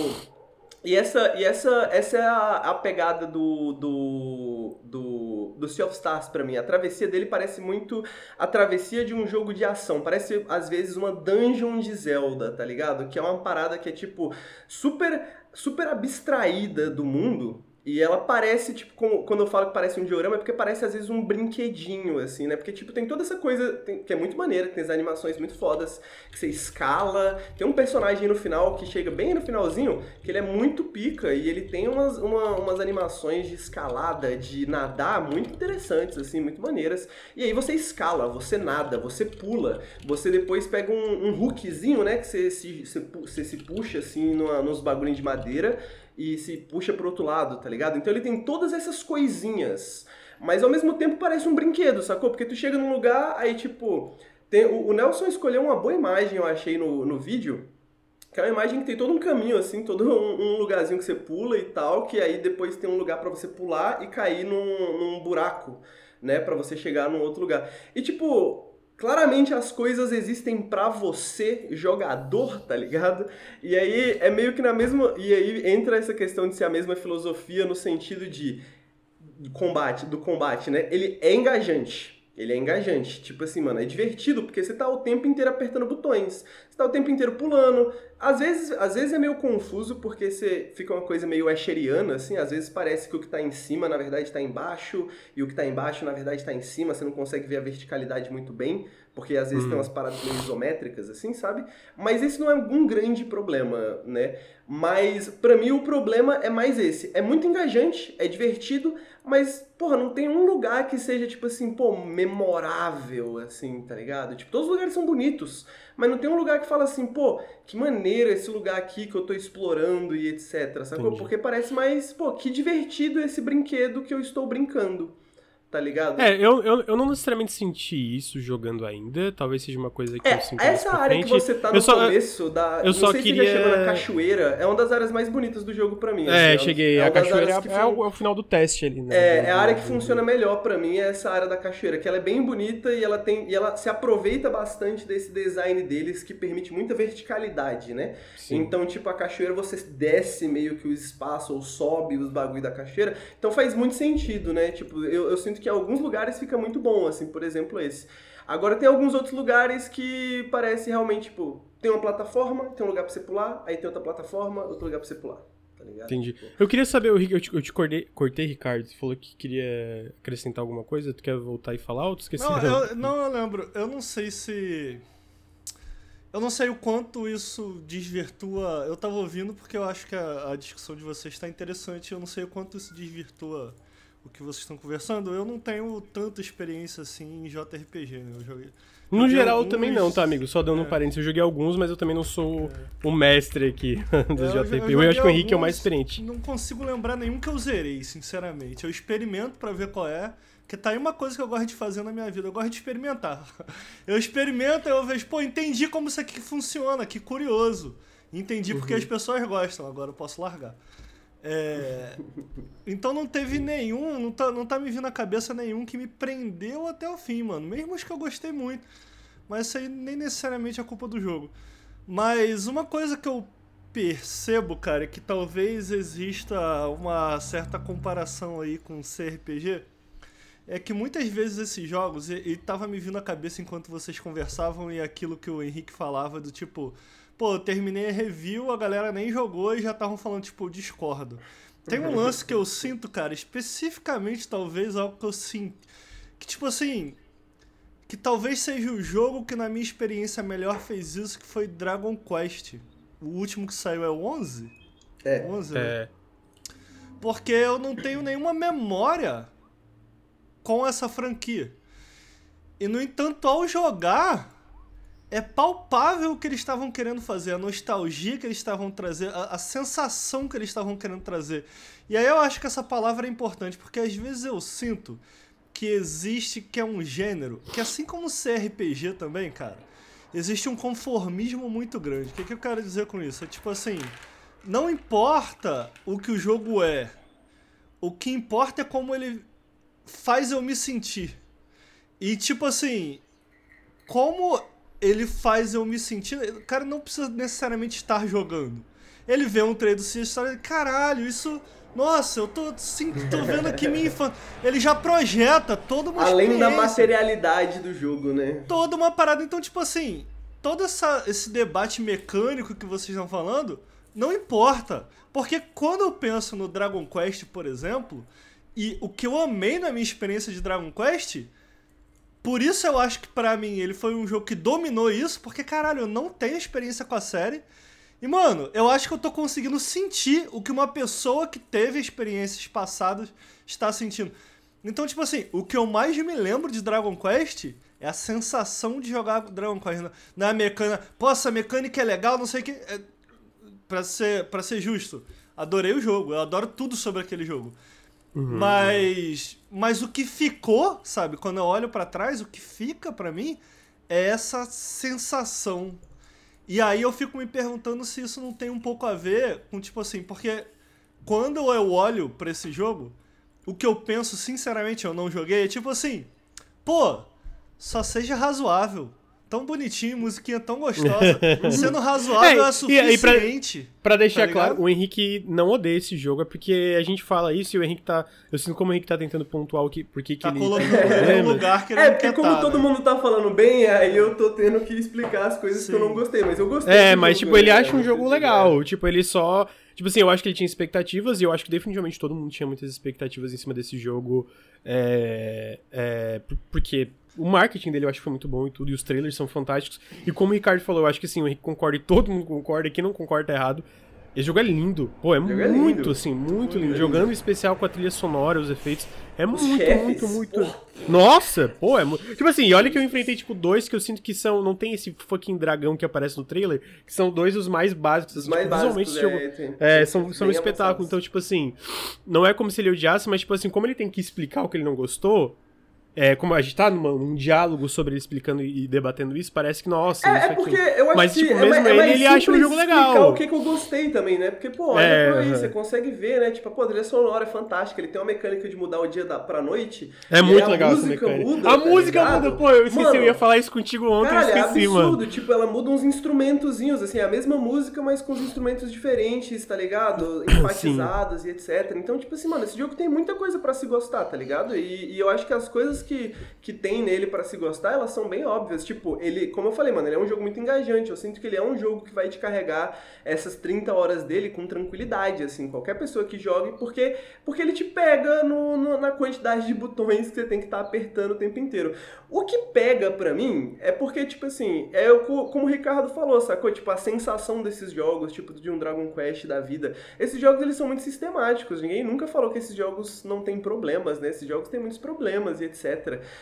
E essa, e essa, essa é a, a pegada do, do, do, do Sea of Stars pra mim. A travessia dele parece muito a travessia de um jogo de ação. Parece, às vezes, uma dungeon de Zelda, tá ligado? Que é uma parada que é, tipo, super, super abstraída do mundo. E ela parece, tipo, como- quando eu falo que parece um diorama, é porque parece às vezes um brinquedinho, assim, né? Porque, tipo, tem toda essa coisa tem- que é muito maneira, tem as animações muito fodas, que você escala. Tem um personagem no final que chega bem no finalzinho, que ele é muito pica e ele tem umas, uma- umas animações de escalada, de nadar muito interessantes, assim, muito maneiras. E aí você escala, você nada, você pula, você depois pega um, um hookzinho, né? Que você se, você, se puxa, assim, numa- nos bagulhinhos de madeira e se puxa pro outro lado, tá ligado? Então ele tem todas essas coisinhas. Mas ao mesmo tempo parece um brinquedo, sacou? Porque tu chega num lugar, aí tipo. Tem, o, o Nelson escolheu uma boa imagem, eu achei no, no vídeo. Que é uma imagem que tem todo um caminho, assim, todo um, um lugarzinho que você pula e tal, que aí depois tem um lugar para você pular e cair num, num buraco, né? para você chegar num outro lugar. E tipo, claramente as coisas existem para você, jogador, tá ligado? E aí é meio que na mesma. E aí entra essa questão de ser a mesma filosofia no sentido de combate, do combate, né? Ele é engajante. Ele é engajante. Tipo assim, mano, é divertido porque você tá o tempo inteiro apertando botões. Você tá o tempo inteiro pulando. Às vezes, às vezes é meio confuso porque você fica uma coisa meio asheriana, assim. Às vezes parece que o que tá em cima, na verdade, tá embaixo. E o que tá embaixo, na verdade, tá em cima. Você não consegue ver a verticalidade muito bem. Porque às vezes hum. tem umas paradas meio isométricas, assim, sabe? Mas esse não é um grande problema, né? Mas, para mim, o problema é mais esse. É muito engajante, é divertido, mas, porra, não tem um lugar que seja, tipo assim, pô, memorável, assim, tá ligado? Tipo, todos os lugares são bonitos, mas não tem um lugar que fala assim, pô, que maneiro esse lugar aqui que eu tô explorando e etc, sacou? Porque parece mais, pô, que divertido esse brinquedo que eu estou brincando tá ligado? É, eu, eu, eu não necessariamente senti isso jogando ainda, talvez seja uma coisa que é, eu sinto Essa área que você tá no só, começo da... Eu não só sei queria... se já chegou na cachoeira, é uma das áreas mais bonitas do jogo pra mim. É, assim, cheguei, é a cachoeira é, é, o, é, o, final do teste ali, né? É, é a área que funciona melhor pra mim, é essa área da cachoeira, que ela é bem bonita e ela tem e ela se aproveita bastante desse design deles que permite muita verticalidade, né? Sim. Então, tipo, a cachoeira você desce meio que o espaço ou sobe os bagulho da cachoeira, então faz muito sentido, né? Tipo, eu, eu sinto que alguns lugares fica muito bom, assim, por exemplo, esse. Agora tem alguns outros lugares que parece realmente, tipo, tem uma plataforma, tem um lugar pra você pular, aí tem outra plataforma, outro lugar pra você pular. Tá ligado? Entendi. Tipo... Eu queria saber, eu te, eu te cortei, cortei, Ricardo. Você falou que queria acrescentar alguma coisa. Tu quer voltar e falar ou tu esqueceu? Não, eu, não, eu lembro. Eu não sei se. Eu não sei o quanto isso desvirtua. Eu tava ouvindo porque eu acho que a, a discussão de vocês está interessante. Eu não sei o quanto isso desvirtua o que vocês estão conversando, eu não tenho tanta experiência assim em JRPG, né? Eu joguei. No joguei geral, alguns... eu também não, tá, amigo? Só dando é. um parênteses, eu joguei alguns, mas eu também não sou é. o mestre aqui dos é, JRPG. Eu, eu, acho que o Henrique é o mais experiente. Não consigo lembrar nenhum que eu zerei, sinceramente. Eu experimento para ver qual é. Porque tá aí uma coisa que eu gosto de fazer na minha vida, eu gosto de experimentar. Eu experimento e eu vejo, pô, entendi como isso aqui funciona, que curioso. Entendi porque uhum. as pessoas gostam, agora eu posso largar. É... Então não teve nenhum, não tá, não tá me vindo na cabeça nenhum que me prendeu até o fim, mano. Mesmo os que eu gostei muito. Mas isso aí nem necessariamente é culpa do jogo. Mas uma coisa que eu percebo, cara, é que talvez exista uma certa comparação aí com CRPG. É que muitas vezes esses jogos, e, e tava me vindo à cabeça enquanto vocês conversavam e aquilo que o Henrique falava do tipo, pô, terminei a review, a galera nem jogou e já estavam falando, tipo, discordo. Tem um lance que eu sinto, cara, especificamente talvez algo que eu sinto. Que tipo assim. Que talvez seja o jogo que na minha experiência melhor fez isso, que foi Dragon Quest. O último que saiu é o 11? É. 11, né? é. Porque eu não tenho nenhuma memória com essa franquia. E no entanto, ao jogar, é palpável o que eles estavam querendo fazer, a nostalgia que eles estavam trazendo, a, a, sensação que eles estavam querendo trazer. E aí eu acho que essa palavra é importante, porque às vezes eu sinto que existe, que é um gênero, que assim como o CRPG também, cara, existe um conformismo muito grande. O que, que eu quero dizer com isso? É tipo assim, não importa o que o jogo é, o que importa é como ele faz eu me sentir. E tipo assim, como ele faz eu me sentir. O cara não precisa necessariamente estar jogando. Ele vê um trailer do Sea Story e caralho, isso. Nossa, eu tô, sim, tô vendo aqui minha infância. Ele já projeta toda uma Além da materialidade do jogo, né? Toda uma parada. Então, tipo assim, todo essa, esse debate mecânico que vocês estão falando, não importa. Porque quando eu penso no Dragon Quest, por exemplo, e o que eu amei na minha experiência de Dragon Quest por isso eu acho que para mim ele foi um jogo que dominou isso, porque caralho, eu não tenho experiência com a série. E mano, eu acho que eu tô conseguindo sentir o que uma pessoa que teve experiências passadas está sentindo. Então, tipo assim, o que eu mais me lembro de Dragon Quest é a sensação de jogar Dragon Quest na mecânica. Pô, essa mecânica é legal, não sei o que. É, pra, ser, pra ser justo, adorei o jogo, eu adoro tudo sobre aquele jogo. Uhum. Mas, mas o que ficou, sabe? Quando eu olho para trás, o que fica para mim é essa sensação. E aí eu fico me perguntando se isso não tem um pouco a ver com, tipo assim, porque quando eu olho para esse jogo, o que eu penso, sinceramente, eu não joguei, é tipo assim, pô, só seja razoável tão bonitinho, musiquinha tão gostosa. Sendo razoável é, é suficiente. E, e pra, pra, deixar tá claro, o Henrique não odeia esse jogo, é porque a gente fala isso e o Henrique tá. Eu sinto como o Henrique tá tentando pontuar o que, por que, tá ele. colocando tá no lugar que ele É, porque como tá, todo né? mundo tá falando bem, aí eu tô tendo que explicar as coisas Sim. que eu não gostei, mas eu gostei. É, mas tipo, ele né? acha um jogo legal. Tipo, ele só. Tipo assim, eu acho que ele tinha expectativas e eu acho que definitivamente todo mundo tinha muitas expectativas em cima desse jogo. É, é, porque o marketing dele eu acho que foi muito bom e tudo, e os trailers são fantásticos. E como o Ricardo falou, eu acho que assim, o Henrique concorda e todo mundo concorda, e quem não concorda tá errado. Esse jogo é lindo. Pô, é, é muito, é assim, muito lindo. Jogando em especial com a trilha sonora, os efeitos. É os muito, chefes. muito, muito. Porra. Nossa, pô, é muito. Tipo assim, olha que eu enfrentei, tipo, dois que eu sinto que são. Não tem esse fucking dragão que aparece no trailer, que são dois dos mais básicos. Os assim, mais tipo, básicos, visualmente, é, jogo, é, são, são um espetáculo. Então, tipo assim, não é como se ele odiasse, mas, tipo assim, como ele tem que explicar o que ele não gostou, é, como a gente tá numa, num diálogo sobre ele explicando e debatendo isso, parece que, nossa, é, isso é porque eu acho Mas, que tipo, é mesmo é, ele, ele acha um jogo legal. o que, que eu gostei também, né? Porque, pô, olha é, aí, você consegue ver, né? Tipo, pô, a trilha sonora é fantástica, ele tem uma mecânica de mudar o dia da, pra noite. É muito legal essa mecânica. Muda, a tá música ligado? muda, pô, eu esqueci, mano, eu ia falar isso contigo ontem, cara, eu esqueci, é absurdo, mano. tipo, ela muda uns instrumentozinhos, assim, a mesma música, mas com os instrumentos diferentes, tá ligado? Enfatizados e etc. Então, tipo assim, mano, esse jogo tem muita coisa pra se gostar, tá ligado? E, e eu acho que as coisas que, que tem nele para se gostar, elas são bem óbvias. Tipo, ele, como eu falei, mano, ele é um jogo muito engajante. Eu sinto que ele é um jogo que vai te carregar essas 30 horas dele com tranquilidade, assim, qualquer pessoa que jogue, porque, porque ele te pega no, no na quantidade de botões que você tem que estar tá apertando o tempo inteiro. O que pega pra mim é porque, tipo assim, é como o Ricardo falou, sacou? Tipo, a sensação desses jogos, tipo, de um Dragon Quest da vida. Esses jogos, eles são muito sistemáticos. Ninguém nunca falou que esses jogos não têm problemas, né? Esses jogos têm muitos problemas e etc.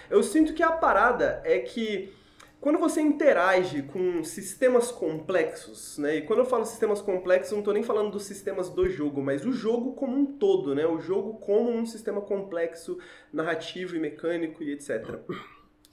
Eu sinto que a parada é que quando você interage com sistemas complexos, né? E quando eu falo sistemas complexos, não estou nem falando dos sistemas do jogo, mas o jogo como um todo, né? O jogo como um sistema complexo, narrativo e mecânico e etc.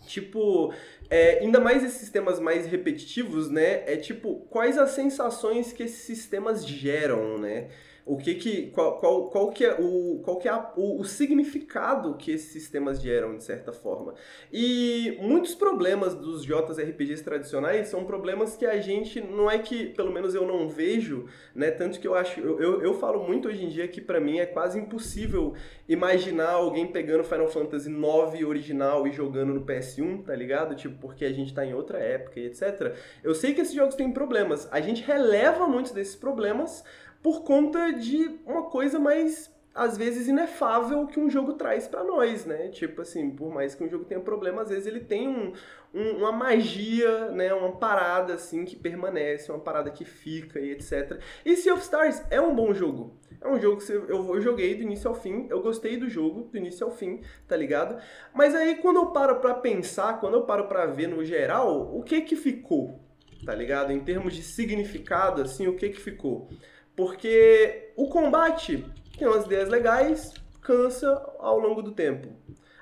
Tipo, é, ainda mais esses sistemas mais repetitivos, né? É tipo, quais as sensações que esses sistemas geram, né? O que que qual, qual, qual que é o qual que é a, o, o, significado que esses sistemas geram de certa forma. E muitos problemas dos JRPGs tradicionais são problemas que a gente não é que pelo menos eu não vejo né tanto que eu acho eu, eu, eu falo muito hoje em dia que para mim é quase impossível imaginar alguém pegando Final Fantasy 9 original e jogando no PS1 tá ligado? Tipo porque a gente tá em outra época e etc eu sei que esses jogos têm problemas. A gente releva muitos desses problemas por conta de uma coisa mais às vezes inefável que um jogo traz para nós, né? Tipo assim, por mais que um jogo tenha problema, às vezes ele tem um, um, uma magia, né? Uma parada assim que permanece, uma parada que fica e etc. E Sea of Stars é um bom jogo. É um jogo que eu, joguei do início ao fim, eu gostei do jogo do início ao fim, tá ligado? Mas aí quando eu paro pra pensar, quando eu paro pra ver no geral, o que que ficou, tá ligado? Em termos de significado, assim, o que que ficou? Porque o combate tem umas ideias legais, cansa ao longo do tempo.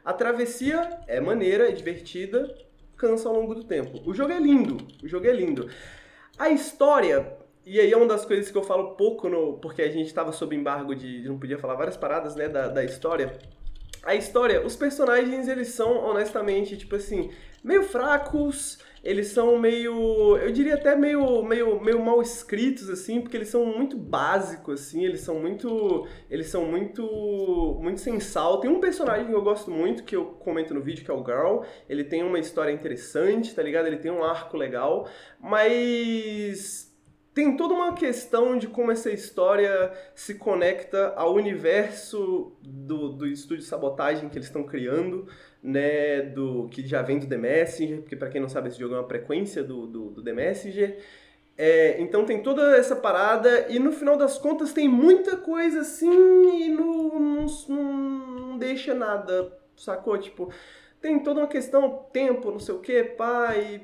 A travessia é maneira, é divertida, cansa ao longo do tempo. O jogo é lindo, o jogo é lindo. A história, e aí é uma das coisas que eu falo pouco, no, porque a gente estava sob embargo de, não podia falar várias paradas, né, da, da história. A história, os personagens, eles são, honestamente, tipo assim, meio fracos, eles são meio, eu diria até meio, meio, meio mal escritos assim, porque eles são muito básicos assim, eles são muito, eles são muito, muito sem sal. Tem um personagem que eu gosto muito que eu comento no vídeo que é o Girl. Ele tem uma história interessante, tá ligado? Ele tem um arco legal, mas tem toda uma questão de como essa história se conecta ao universo do, do estúdio sabotagem que eles estão criando né, do que já vem do The Messenger, porque para quem não sabe esse jogo é uma frequência do, do, do The Messenger. É, então tem toda essa parada e no final das contas tem muita coisa assim e não, não, não deixa nada, sacou? Tipo, tem toda uma questão, tempo, não sei o que, pai.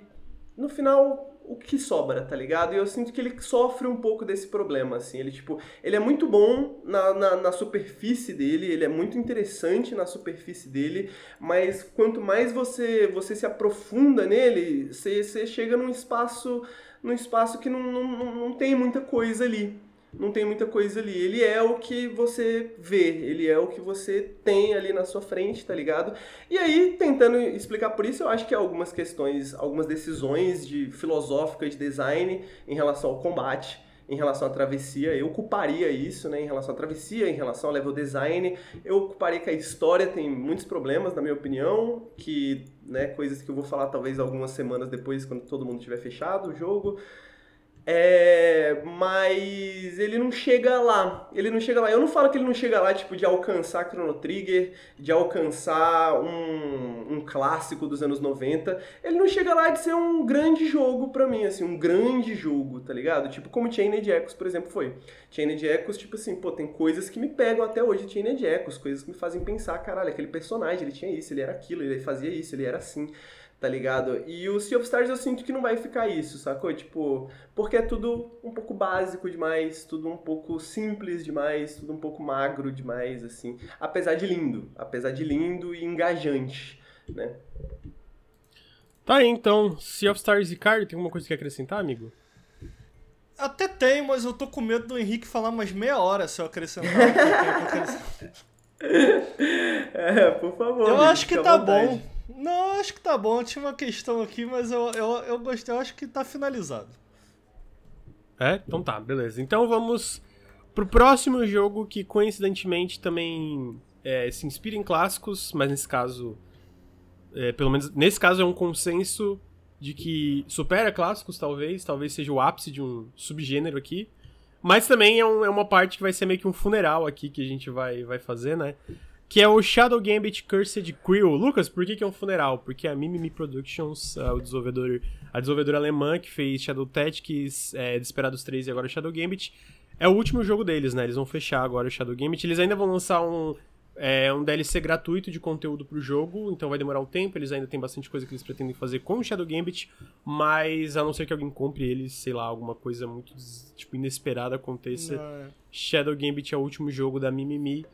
No final o que sobra, tá ligado? E eu sinto que ele sofre um pouco desse problema, assim. Ele, tipo, ele é muito bom na, na, na, superfície dele, ele é muito interessante na superfície dele, mas quanto mais você, você se aprofunda nele, você, você chega num espaço, num espaço que não, não, não tem muita coisa ali não tem muita coisa ali. Ele é o que você vê, ele é o que você tem ali na sua frente, tá ligado? E aí, tentando explicar por isso, eu acho que algumas questões, algumas decisões de filosóficas de design em relação ao combate, em relação à travessia, eu culparia isso, né, em relação à travessia, em relação ao level design, eu culparia que a história tem muitos problemas, na minha opinião, que, né, coisas que eu vou falar talvez algumas semanas depois, quando todo mundo tiver fechado o jogo, é, mas ele não chega lá. Ele não chega lá. Eu não falo que ele não chega lá, tipo, de alcançar Chrono Trigger, de alcançar um, um clássico dos anos 90. Ele não chega lá de ser um grande jogo pra mim, assim, um grande jogo, tá ligado? Tipo, como Chained Echoes, por exemplo, foi. Chained Echoes, tipo assim, pô, tem coisas que me pegam até hoje de Chained Echoes, coisas que me fazem pensar, caralho, aquele personagem, ele tinha isso, ele era aquilo, ele fazia isso, ele era assim tá ligado? E o Sea of Stars eu sinto que não vai ficar isso, sacou? Tipo, porque é tudo um pouco básico demais, tudo um pouco simples demais, tudo um pouco magro demais, assim. Apesar de lindo, apesar de lindo e engajante, né? Tá aí, então. Sea of Stars e Card, tem alguma coisa que acrescentar, amigo? Até tem, mas eu tô com medo do Henrique falar mais meia hora se eu acrescentar. é, por favor. Eu acho que tá bom. Não, acho que tá bom. Tinha uma questão aqui, mas eu, eu, eu gostei. Eu acho que tá finalizado. É? Então tá, beleza. Então vamos pro próximo jogo que coincidentemente também é, se inspira em clássicos, mas nesse caso. É, pelo menos nesse caso é um consenso de que supera clássicos, talvez. Talvez seja o ápice de um subgênero aqui. Mas também é, um, é uma parte que vai ser meio que um funeral aqui que a gente vai, vai fazer, né? Que é o Shadow Gambit Cursed Crew. Lucas, por que, que é um funeral? Porque a Mimimi Productions, uh, o desenvolvedor, a desenvolvedora alemã que fez Shadow Tactics, é, Desperados 3 e agora Shadow Gambit, é o último jogo deles, né? Eles vão fechar agora o Shadow Gambit. Eles ainda vão lançar um, é, um DLC gratuito de conteúdo pro jogo, então vai demorar um tempo. Eles ainda têm bastante coisa que eles pretendem fazer com o Shadow Gambit, mas a não ser que alguém compre eles, sei lá, alguma coisa muito tipo, inesperada aconteça. Não. É. Shadow Gambit é o último jogo da Mimimi.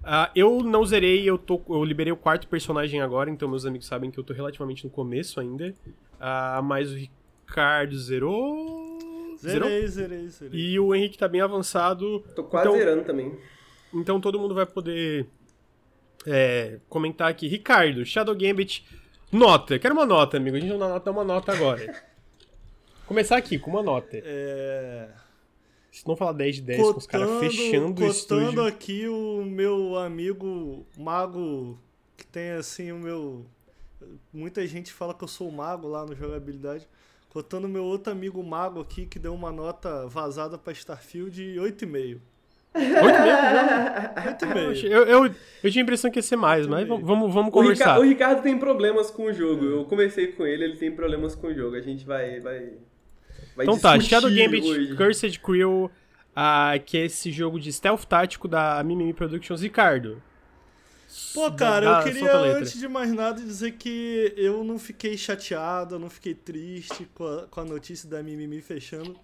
Uh, eu não zerei, eu, tô, eu liberei o quarto personagem agora, então meus amigos sabem que eu tô relativamente no começo ainda. Uh, mas o Ricardo zerou. Zerei, zerei, zerei. E o Henrique tá bem avançado. Tô quase então, zerando também. Então todo mundo vai poder é, comentar aqui. Ricardo, Shadow Gambit, nota. Quero uma nota, amigo. A gente não dá uma nota agora. Começar aqui com uma nota. É. Se não falar 10 de 10 cotando, com os caras fechando o estúdio. Cotando aqui o meu amigo mago, que tem assim o meu... Muita gente fala que eu sou mago lá no jogabilidade. Cotando meu outro amigo mago aqui, que deu uma nota vazada pra Starfield 8,5. 8,5? Eu, eu, eu tinha a impressão que ia ser mais, mas vamos, vamos conversar. O Ricardo, o Ricardo tem problemas com o jogo. Eu conversei com ele, ele tem problemas com o jogo. A gente vai, vai Vai então tá, Shadow Gambit hoje. Cursed Crew, uh, que é esse jogo de stealth tático da Mimimi Productions. Ricardo. Pô, cara, eu queria, antes de mais nada, dizer que eu não fiquei chateado, eu não fiquei triste com a, com a notícia da Mimimi fechando.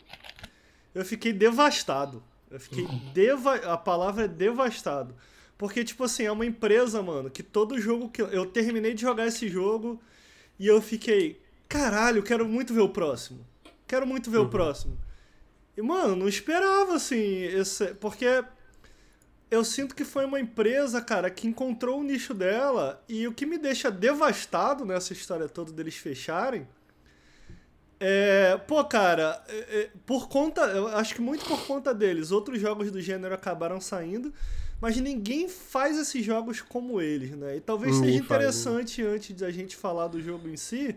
Eu fiquei devastado. Eu fiquei deva... A palavra é devastado. Porque, tipo assim, é uma empresa, mano, que todo jogo que. Eu, eu terminei de jogar esse jogo e eu fiquei. Caralho, quero muito ver o próximo. Quero muito ver uhum. o próximo. E, mano, não esperava, assim, esse, porque eu sinto que foi uma empresa, cara, que encontrou o nicho dela e o que me deixa devastado nessa história toda deles fecharem é, pô, cara, é, é, por conta, eu acho que muito por conta deles, outros jogos do gênero acabaram saindo, mas ninguém faz esses jogos como eles, né? E talvez seja interessante, faz, né? antes da gente falar do jogo em si,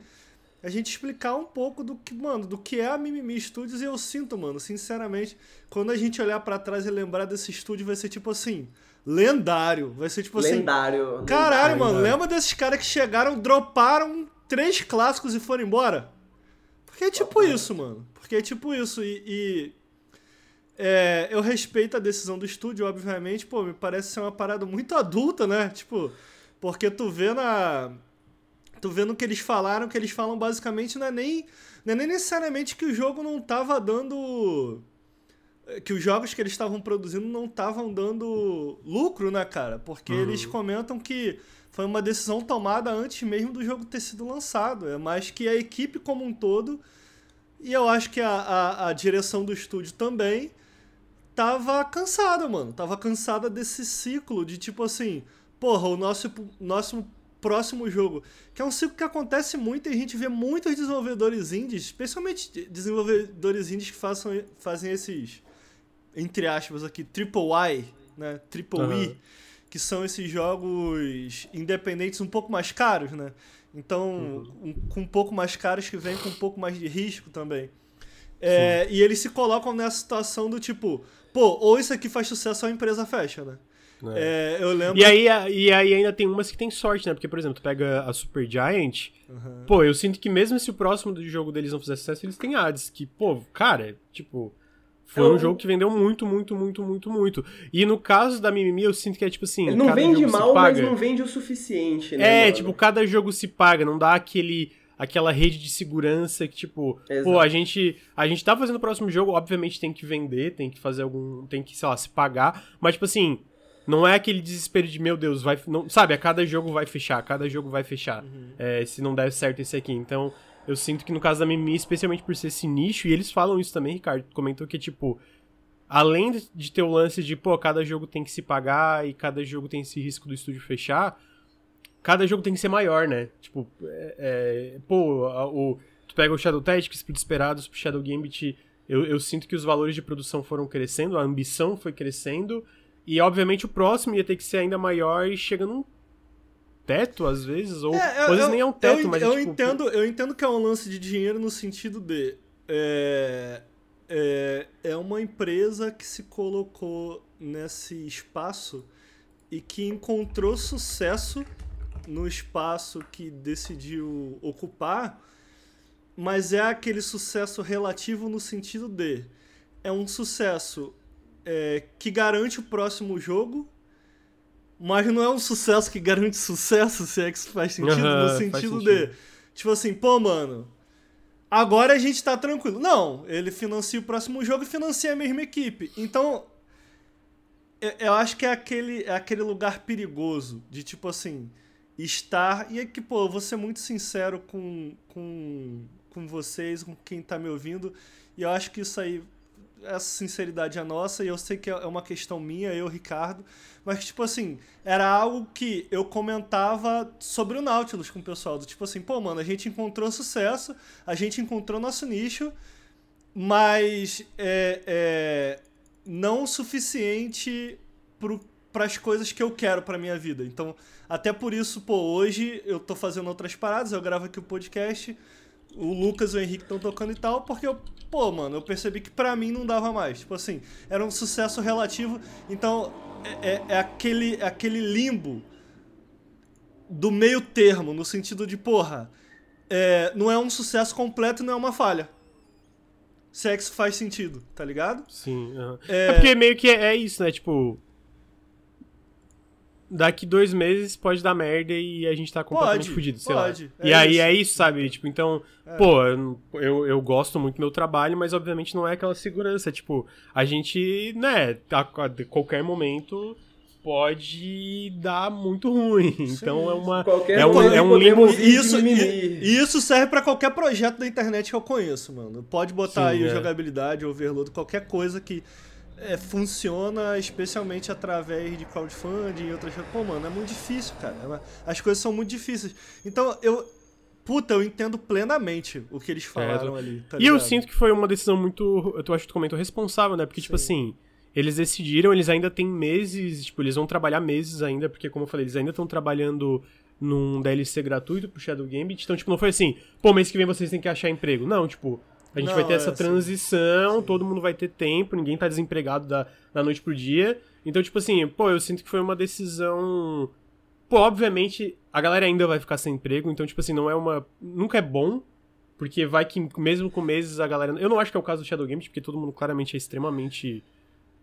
a gente explicar um pouco do que, mano, do que é a Mimimi Studios e eu sinto, mano, sinceramente, quando a gente olhar para trás e lembrar desse estúdio vai ser tipo assim, lendário, vai ser tipo lendário, assim, lendário. Caralho, mano, lembra desses caras que chegaram, droparam três clássicos e foram embora? Porque é tipo isso, mano. Porque é tipo isso e, e é, eu respeito a decisão do estúdio, obviamente, pô, me parece ser uma parada muito adulta, né? Tipo, porque tu vê na Tu vendo o que eles falaram, que eles falam basicamente não é nem, não é nem necessariamente que o jogo não tava dando. Que os jogos que eles estavam produzindo não estavam dando lucro, né, cara? Porque uhum. eles comentam que foi uma decisão tomada antes mesmo do jogo ter sido lançado. É mais que a equipe como um todo, e eu acho que a, a, a direção do estúdio também, tava cansada, mano. Tava cansada desse ciclo de tipo assim, porra, o nosso, nosso próximo jogo. Que é um ciclo que acontece muito e a gente vê muitos desenvolvedores indies, especialmente desenvolvedores indies que façam, fazem esses, entre aspas aqui, triple I, né? Triple uhum. I, que são esses jogos independentes um pouco mais caros, né? Então, uhum. um, com um pouco mais caros que vem com um pouco mais de risco também. É, e eles se colocam nessa situação do tipo, pô, ou isso aqui faz sucesso ou a empresa fecha, né? É. É, eu lembro. E aí, e aí ainda tem umas que tem sorte, né? Porque, por exemplo, tu pega a Super Giant. Uhum. Pô, eu sinto que mesmo se o próximo jogo deles não fizer sucesso, eles têm ads. Que, pô, cara, tipo. Foi eu... um jogo que vendeu muito, muito, muito, muito, muito. E no caso da Mimimi, eu sinto que é tipo assim. Ele não vende mal, mas não vende o suficiente, né? É, mano? tipo, cada jogo se paga, não dá aquele aquela rede de segurança que, tipo, Exato. pô, a gente, a gente tá fazendo o próximo jogo, obviamente tem que vender, tem que fazer algum. tem que, sei lá, se pagar. Mas, tipo assim, não é aquele desespero de, meu Deus, vai. Não, sabe, a cada jogo vai fechar, cada jogo vai fechar. Uhum. É, se não der certo esse aqui. Então, eu sinto que no caso da Mimi, especialmente por ser esse nicho, e eles falam isso também, Ricardo, comentou que, tipo, além de ter o lance de, pô, cada jogo tem que se pagar e cada jogo tem esse risco do estúdio fechar, cada jogo tem que ser maior, né? Tipo, é, é, pô, o, tu pega o Shadow Tactics, pro Desperados, pro Shadow Gambit, eu, eu sinto que os valores de produção foram crescendo, a ambição foi crescendo, e, obviamente, o próximo ia ter que ser ainda maior e chega num teto, às vezes, ou é, às vezes nem é um teto, eu, mas eu é, tipo... entendo Eu entendo que é um lance de dinheiro no sentido de... É, é, é uma empresa que se colocou nesse espaço e que encontrou sucesso no espaço que decidiu ocupar, mas é aquele sucesso relativo no sentido de é um sucesso é, que garante o próximo jogo, mas não é um sucesso que garante sucesso, se é que isso faz sentido, uhum, no sentido, sentido, de, tipo assim, pô, mano, agora a gente tá tranquilo. Não, ele financia o próximo jogo e financia a mesma equipe. Então, eu acho que é aquele, é aquele lugar perigoso de, tipo assim, estar. E é que, pô, eu vou ser muito sincero com, com, com vocês, com quem tá me ouvindo, e eu acho que isso aí essa sinceridade é nossa e eu sei que é uma questão minha, eu, Ricardo, mas tipo assim, era algo que eu comentava sobre o Nautilus com o pessoal, do tipo assim, pô, mano, a gente encontrou sucesso, a gente encontrou nosso nicho, mas é, é não o suficiente para as coisas que eu quero para minha vida. Então, até por isso, pô, hoje eu tô fazendo outras paradas, eu gravo aqui o podcast, o Lucas e o Henrique estão tocando e tal, porque eu, pô, mano, eu percebi que pra mim não dava mais. Tipo assim, era um sucesso relativo, então é, é, é aquele, é aquele limbo do meio termo, no sentido de, porra, é, não é um sucesso completo e não é uma falha. Se é que isso faz sentido, tá ligado? Sim. É... é porque meio que é isso, né? Tipo, daqui dois meses pode dar merda e a gente tá completamente pode, fudido, sei pode, lá. É e aí isso. é isso, sabe? Tipo, então, é. pô, eu, eu gosto muito do meu trabalho, mas obviamente não é aquela segurança. Tipo, a gente, né, a, a qualquer momento pode dar muito ruim. Sim. Então é uma qualquer é um, é um limbo isso e, isso serve para qualquer projeto da internet que eu conheço, mano. Pode botar Sim, aí é. jogabilidade, overload, qualquer coisa que é, funciona especialmente através de crowdfunding e outras coisas. Pô, mano, é muito difícil, cara. É As coisas são muito difíceis. Então, eu. Puta, eu entendo plenamente o que eles falaram é, ali. Tá e eu sinto que foi uma decisão muito. Eu acho que tu comentou responsável, né? Porque, tipo Sim. tipo assim. Eles decidiram, eles ainda têm meses, tipo, eles vão trabalhar meses ainda, porque, como eu falei, eles ainda estão trabalhando num DLC gratuito pro Shadow Gambit. Então, tipo, não foi assim, pô, mês que vem vocês têm que achar emprego. Não, tipo, a gente não, vai ter é, essa transição, sim. todo mundo vai ter tempo, ninguém tá desempregado da, da noite pro dia. Então, tipo assim, pô, eu sinto que foi uma decisão. Pô, obviamente, a galera ainda vai ficar sem emprego, então, tipo assim, não é uma. Nunca é bom, porque vai que mesmo com meses a galera. Eu não acho que é o caso do Shadow Games, porque todo mundo claramente é extremamente.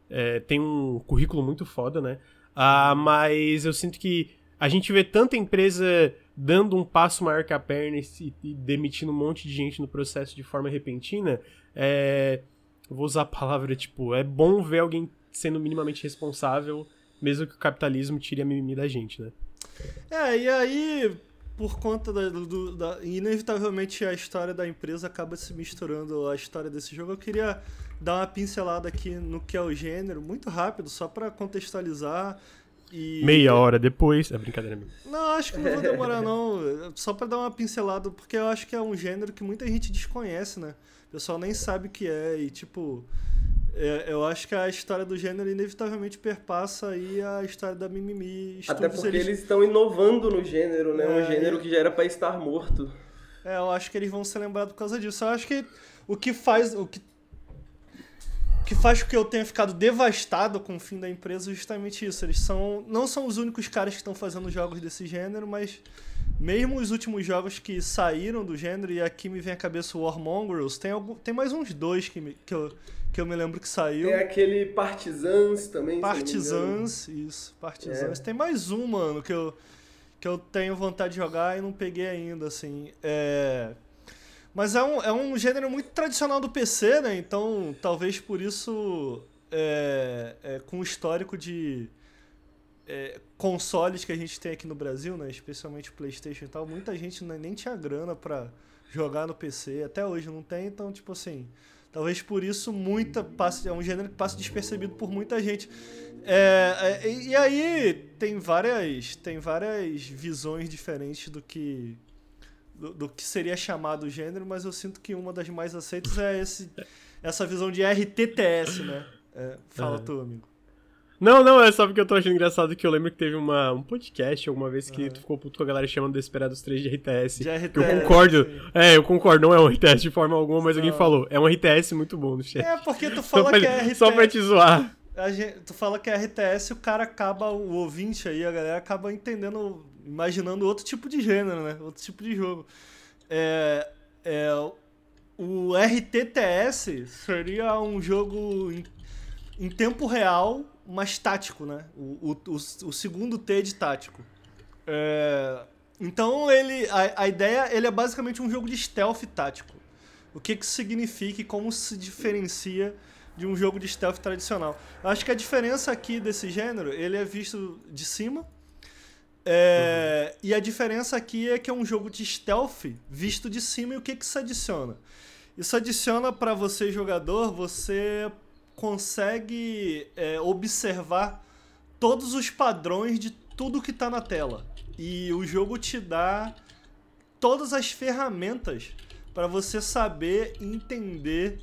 É, tem um currículo muito foda, né? Ah, mas eu sinto que a gente vê tanta empresa dando um passo maior que a perna e, e demitindo um monte de gente no processo de forma repentina, é, vou usar a palavra, tipo, é bom ver alguém sendo minimamente responsável, mesmo que o capitalismo tire a mimimi da gente, né? É, e aí, por conta da, do, da, Inevitavelmente a história da empresa acaba se misturando a história desse jogo. Eu queria dar uma pincelada aqui no que é o gênero, muito rápido, só para contextualizar. E... Meia hora depois. É brincadeira mesmo. Não, acho que não vou demorar, não. Só para dar uma pincelada, porque eu acho que é um gênero que muita gente desconhece, né? O pessoal nem sabe o que é. E, tipo, é, eu acho que a história do gênero inevitavelmente perpassa aí a história da Mimimi. Até porque eles estão inovando no gênero, né? É, um gênero que já era para estar morto. É, eu acho que eles vão ser lembrados por causa disso. Eu acho que o que faz. O que, que faz com que eu tenha ficado devastado com o fim da empresa é justamente isso. Eles são. Não são os únicos caras que estão fazendo jogos desse gênero, mas mesmo os últimos jogos que saíram do gênero, e aqui me vem à cabeça o War Mongrels, tem, algum, tem mais uns dois que, me, que, eu, que eu me lembro que saiu. Tem aquele Partisans também. Partisans, isso, Partisans. É. Tem mais um, mano, que eu, que eu tenho vontade de jogar e não peguei ainda, assim. É... Mas é um, é um gênero muito tradicional do PC, né? Então, talvez por isso, é, é, com o histórico de é, consoles que a gente tem aqui no Brasil, né? Especialmente PlayStation e tal, muita gente nem tinha grana pra jogar no PC. Até hoje não tem, então, tipo assim Talvez por isso muita é um gênero que passa despercebido por muita gente. É, é, e aí tem várias, tem várias visões diferentes do que do, do, que seria chamado gênero, mas eu sinto que uma das mais aceitas é esse, essa visão de RTTS, né? É, fala uhum. tu, amigo. Não, não, é só porque eu tô achando engraçado que eu lembro que teve uma, um podcast alguma vez que uhum. tu ficou puto com a galera chamando Desperados 3 de RTS. De RTS. Eu concordo. Sim. É, eu concordo, não é um RTS de forma alguma, mas alguém falou. É um RTS muito bom no chat. É, porque tu fala pra, que é RTS. Só pra te zoar. Gente, tu fala que é RTS, o cara acaba, o ouvinte aí, a galera acaba entendendo, imaginando outro tipo de gênero, né? Outro tipo de jogo. É, é, o RTTS seria um jogo em, em tempo real mais tático, né? O, o, o, o segundo T de tático. É, então ele, a, a ideia ele é basicamente um jogo de stealth tático. O que, que isso significa e como se diferencia de um jogo de stealth tradicional. Eu acho que a diferença aqui desse gênero, ele é visto de cima. É, uhum. E a diferença aqui é que é um jogo de stealth visto de cima e o que, que isso adiciona? Isso adiciona para você, jogador, você consegue é, observar todos os padrões de tudo que está na tela. E o jogo te dá todas as ferramentas para você saber entender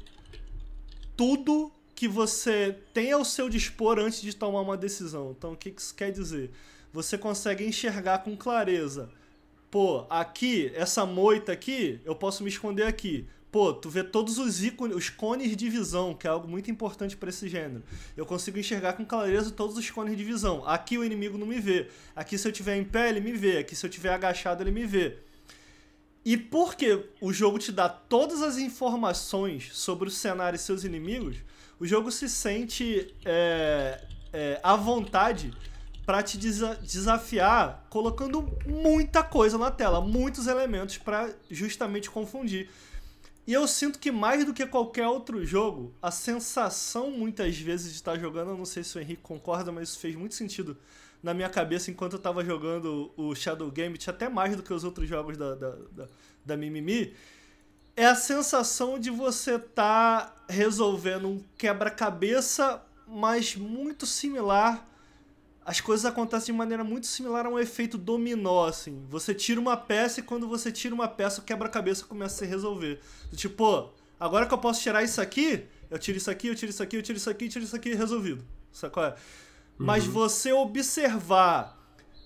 tudo que você tem ao seu dispor antes de tomar uma decisão. Então, o que isso quer dizer? Você consegue enxergar com clareza. Pô, aqui, essa moita aqui, eu posso me esconder aqui pô, tu vê todos os ícones, os cones de visão, que é algo muito importante para esse gênero. Eu consigo enxergar com clareza todos os cones de visão. Aqui o inimigo não me vê. Aqui se eu tiver em pé, ele me vê. Aqui se eu tiver agachado, ele me vê. E porque o jogo te dá todas as informações sobre o cenário e seus inimigos, o jogo se sente é, é, à vontade para te desa desafiar, colocando muita coisa na tela, muitos elementos para justamente confundir. E eu sinto que mais do que qualquer outro jogo, a sensação muitas vezes de estar jogando, não sei se o Henrique concorda, mas isso fez muito sentido na minha cabeça enquanto eu estava jogando o Shadow Gambit, até mais do que os outros jogos da, da, da, da Mimimi, é a sensação de você estar tá resolvendo um quebra-cabeça, mas muito similar as coisas acontecem de maneira muito similar a um efeito dominó, assim. Você tira uma peça e quando você tira uma peça, o quebra-cabeça começa a se resolver. Tipo, pô, agora que eu posso tirar isso aqui, eu tiro isso aqui, eu tiro isso aqui, eu tiro isso aqui, eu tiro isso aqui, resolvido. É? Uhum. Mas você observar,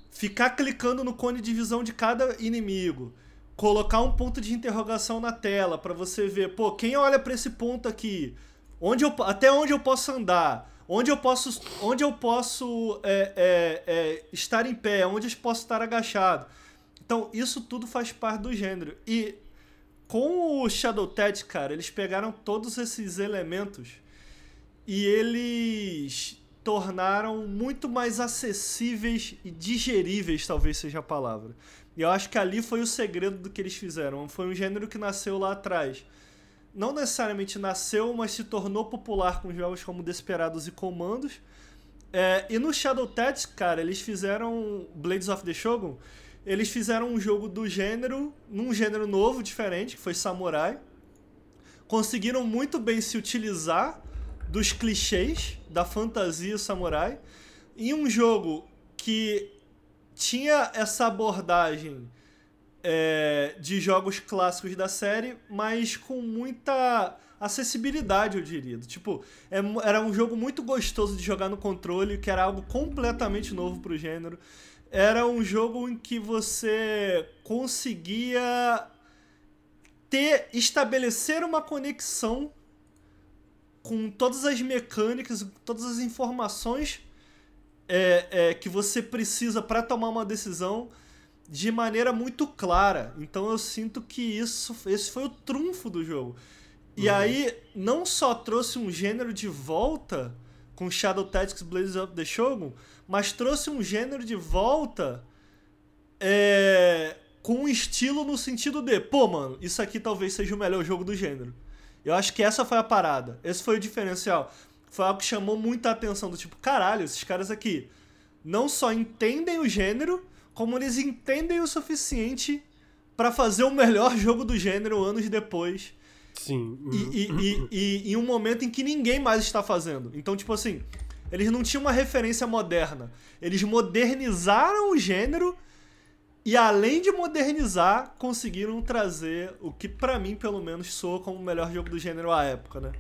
ficar clicando no cone de visão de cada inimigo, colocar um ponto de interrogação na tela para você ver, pô, quem olha para esse ponto aqui? Onde eu, até onde eu posso andar? Onde eu posso, onde eu posso é, é, é, estar em pé, onde eu posso estar agachado. Então, isso tudo faz parte do gênero. E com o Shadow Ted, cara, eles pegaram todos esses elementos e eles tornaram muito mais acessíveis e digeríveis, talvez seja a palavra. E eu acho que ali foi o segredo do que eles fizeram. Foi um gênero que nasceu lá atrás. Não necessariamente nasceu, mas se tornou popular com jogos como Desperados e Comandos. É, e no Shadow Tactics, cara, eles fizeram Blades of the Shogun. Eles fizeram um jogo do gênero, num gênero novo, diferente, que foi Samurai. Conseguiram muito bem se utilizar dos clichês da fantasia samurai em um jogo que tinha essa abordagem é, de jogos clássicos da série, mas com muita acessibilidade, eu diria. Tipo, é, era um jogo muito gostoso de jogar no controle, que era algo completamente novo pro gênero. Era um jogo em que você conseguia ter estabelecer uma conexão com todas as mecânicas, todas as informações é, é, que você precisa para tomar uma decisão de maneira muito clara. Então eu sinto que isso, esse foi o trunfo do jogo. E uhum. aí não só trouxe um gênero de volta com Shadow Tactics Blazes of the Shogun, mas trouxe um gênero de volta é, com um estilo no sentido de, pô, mano, isso aqui talvez seja o melhor jogo do gênero. Eu acho que essa foi a parada. Esse foi o diferencial. Foi algo que chamou muita atenção do tipo, caralho, esses caras aqui não só entendem o gênero, como eles entendem o suficiente para fazer o melhor jogo do gênero anos depois. Sim. E, e, e, e, em um momento em que ninguém mais está fazendo. Então, tipo assim, eles não tinham uma referência moderna. Eles modernizaram o gênero e além de modernizar, conseguiram trazer o que para mim, pelo menos, soa como o melhor jogo do gênero à época, né?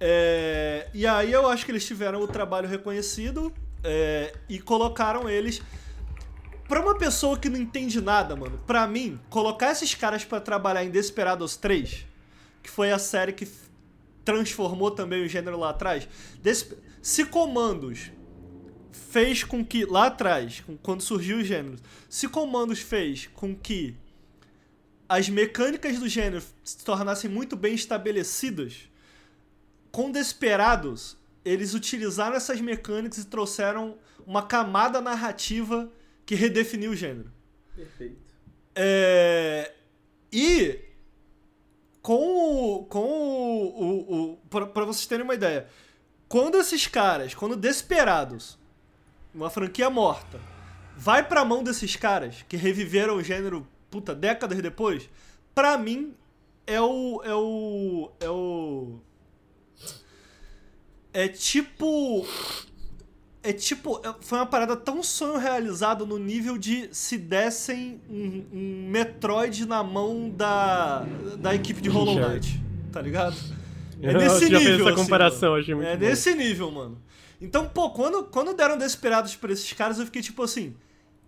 É, e aí eu acho que eles tiveram o trabalho reconhecido é, e colocaram eles. Pra uma pessoa que não entende nada, mano, pra mim, colocar esses caras para trabalhar em Desperados 3, que foi a série que transformou também o gênero lá atrás, se Comandos fez com que, lá atrás, quando surgiu o gênero, se Comandos fez com que as mecânicas do gênero se tornassem muito bem estabelecidas, com Desperados, eles utilizaram essas mecânicas e trouxeram uma camada narrativa que redefiniu o gênero. Perfeito. É, e com o. Com o. o, o pra, vocês terem uma ideia, quando esses caras, quando Desperados uma franquia morta, vai pra mão desses caras que reviveram o gênero, puta, décadas depois, pra mim é o. É o. É o. É tipo. É tipo. É, foi uma parada tão sonho realizado no nível de se dessem um, um Metroid na mão da, da equipe de Hollow Knight. Tá ligado? É nesse Eu já nível. essa assim, comparação, achei muito É bom. nesse nível, mano. Então, pô, quando, quando deram Desperados pra esses caras, eu fiquei tipo assim.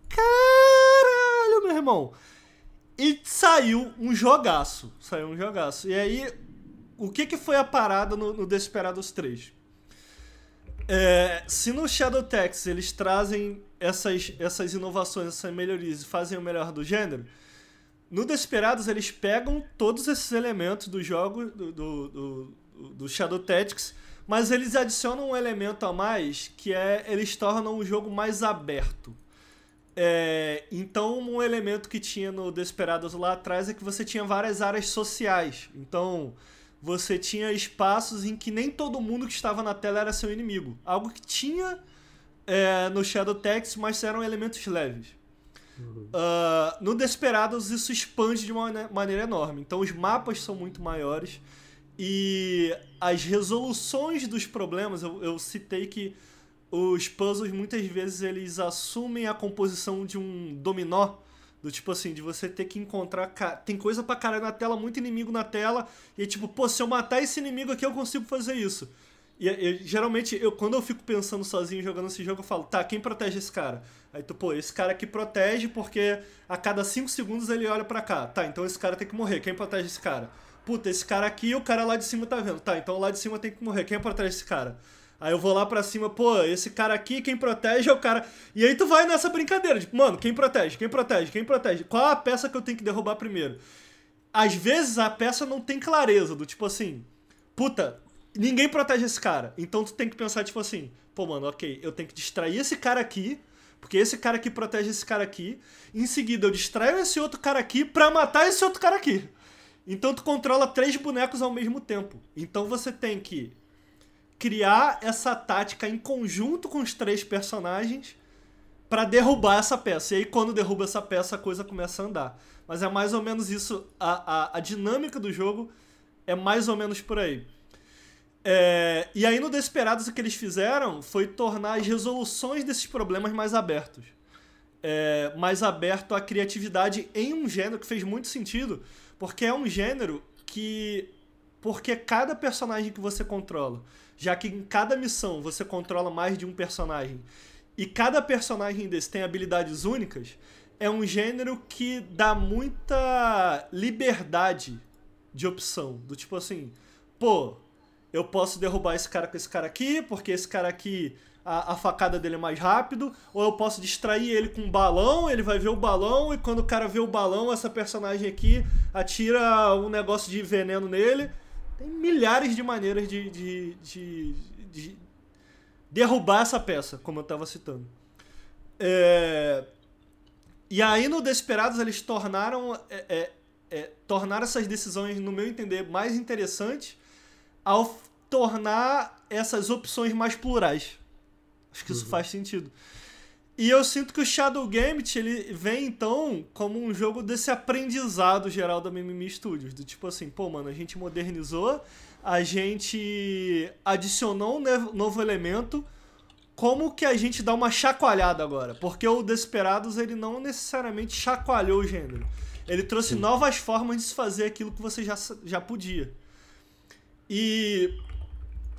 Caralho, meu irmão. E saiu um jogaço. Saiu um jogaço. E aí, o que que foi a parada no, no Desperados 3? É, se no Shadow Text eles trazem essas, essas inovações, essas melhorias e fazem o melhor do gênero, no Desperados eles pegam todos esses elementos do jogo, do, do, do, do Shadow Tactics, mas eles adicionam um elemento a mais que é eles tornam o jogo mais aberto. É, então, um elemento que tinha no Desperados lá atrás é que você tinha várias áreas sociais. Então, você tinha espaços em que nem todo mundo que estava na tela era seu inimigo. Algo que tinha é, no Shadow Text, mas eram elementos leves. Uhum. Uh, no Desperados, isso expande de uma maneira enorme. Então, os mapas são muito maiores. E as resoluções dos problemas, eu, eu citei que os puzzles muitas vezes eles assumem a composição de um dominó. Do tipo assim, de você ter que encontrar. Tem coisa pra caralho na tela, muito inimigo na tela. E tipo, pô, se eu matar esse inimigo aqui, eu consigo fazer isso. E, e geralmente, eu, quando eu fico pensando sozinho jogando esse jogo, eu falo, tá, quem protege esse cara? Aí tu, pô, esse cara aqui protege porque a cada 5 segundos ele olha para cá. Tá, então esse cara tem que morrer. Quem protege esse cara? puta, esse cara aqui, o cara lá de cima tá vendo. Tá, então lá de cima tem que morrer. Quem é trás desse cara? Aí eu vou lá pra cima, pô, esse cara aqui, quem protege é o cara. E aí tu vai nessa brincadeira, tipo, mano, quem protege? Quem protege? Quem protege? Qual a peça que eu tenho que derrubar primeiro? Às vezes a peça não tem clareza, do tipo assim, puta, ninguém protege esse cara. Então tu tem que pensar, tipo assim, pô, mano, ok, eu tenho que distrair esse cara aqui Porque esse cara aqui protege esse cara aqui. Em seguida, eu distraio esse outro cara aqui pra matar esse outro cara aqui. Então tu controla três bonecos ao mesmo tempo. Então você tem que criar essa tática em conjunto com os três personagens para derrubar essa peça. E aí, quando derruba essa peça, a coisa começa a andar. Mas é mais ou menos isso. A, a, a dinâmica do jogo é mais ou menos por aí. É, e aí, no Desperados, o que eles fizeram foi tornar as resoluções desses problemas mais abertos. É, mais aberto à criatividade em um gênero que fez muito sentido, porque é um gênero que. Porque cada personagem que você controla, já que em cada missão você controla mais de um personagem, e cada personagem desse tem habilidades únicas, é um gênero que dá muita liberdade de opção. Do tipo assim, pô, eu posso derrubar esse cara com esse cara aqui, porque esse cara aqui a, a, facada dele é mais rápido, ou eu posso distrair ele com um balão, ele vai ver o balão, e quando o cara vê o balão, essa personagem aqui atira um negócio de veneno nele. Tem milhares de maneiras de, de, de, de derrubar essa peça, como eu estava citando. É... E aí no Desperados eles tornaram, é, é, é tornaram essas decisões, no meu entender, mais interessantes ao tornar essas opções mais plurais. Acho que isso uhum. faz sentido. E eu sinto que o Shadow Gambit ele vem então como um jogo desse aprendizado geral da Mimimi Studios, do tipo assim, pô, mano, a gente modernizou, a gente adicionou um novo elemento, como que a gente dá uma chacoalhada agora? Porque o Desperados ele não necessariamente chacoalhou o gênero. Ele trouxe Sim. novas formas de se fazer aquilo que você já, já podia. E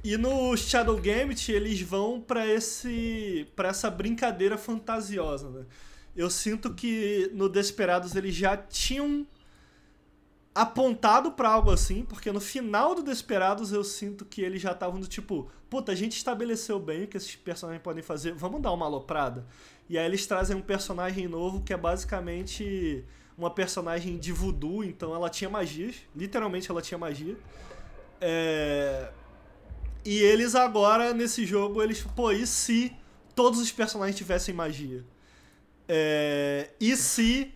e no Shadow Gambit eles vão para esse para essa brincadeira fantasiosa, né? Eu sinto que no Desperados eles já tinham apontado para algo assim, porque no final do Desperados eu sinto que eles já estavam do tipo, puta, a gente estabeleceu bem o que esses personagens podem fazer, vamos dar uma aloprada. E aí eles trazem um personagem novo que é basicamente uma personagem de voodoo, então ela tinha magias, literalmente ela tinha magia. É... E eles agora, nesse jogo, eles, pô, e se todos os personagens tivessem magia? É... E se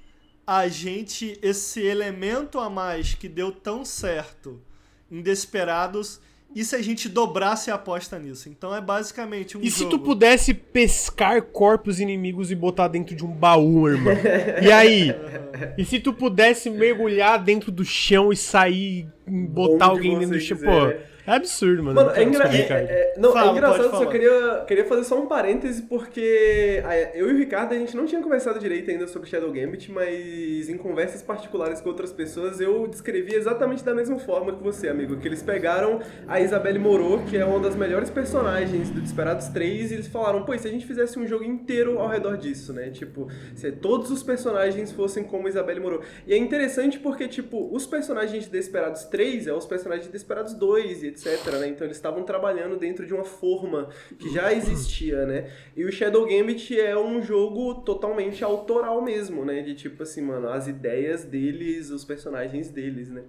a gente, esse elemento a mais que deu tão certo em Desperados, e se a gente dobrasse a aposta nisso? Então é basicamente um E jogo... se tu pudesse pescar corpos inimigos e botar dentro de um baú, irmão? e aí? E se tu pudesse mergulhar dentro do chão e sair, botar Onde alguém dentro do chão? Pô, é absurdo, mano. Mano, é, engra... é, é, não, é Fala, é engraçado, só queria, queria fazer só um parêntese, porque eu e o Ricardo, a gente não tinha conversado direito ainda sobre Shadow Gambit, mas em conversas particulares com outras pessoas, eu descrevi exatamente da mesma forma que você, amigo. Que eles pegaram a Isabelle Moreau, que é uma das melhores personagens do Desperados 3, e eles falaram, pô, e se a gente fizesse um jogo inteiro ao redor disso, né? Tipo, se todos os personagens fossem como Isabelle Moreau. E é interessante porque, tipo, os personagens de Desperados 3 é os personagens de Desperados 2 e etc. Né? Então eles estavam trabalhando dentro de uma forma que já existia, né? E o Shadow Gambit é um jogo totalmente autoral mesmo, né? De tipo assim, mano, as ideias deles, os personagens deles, né?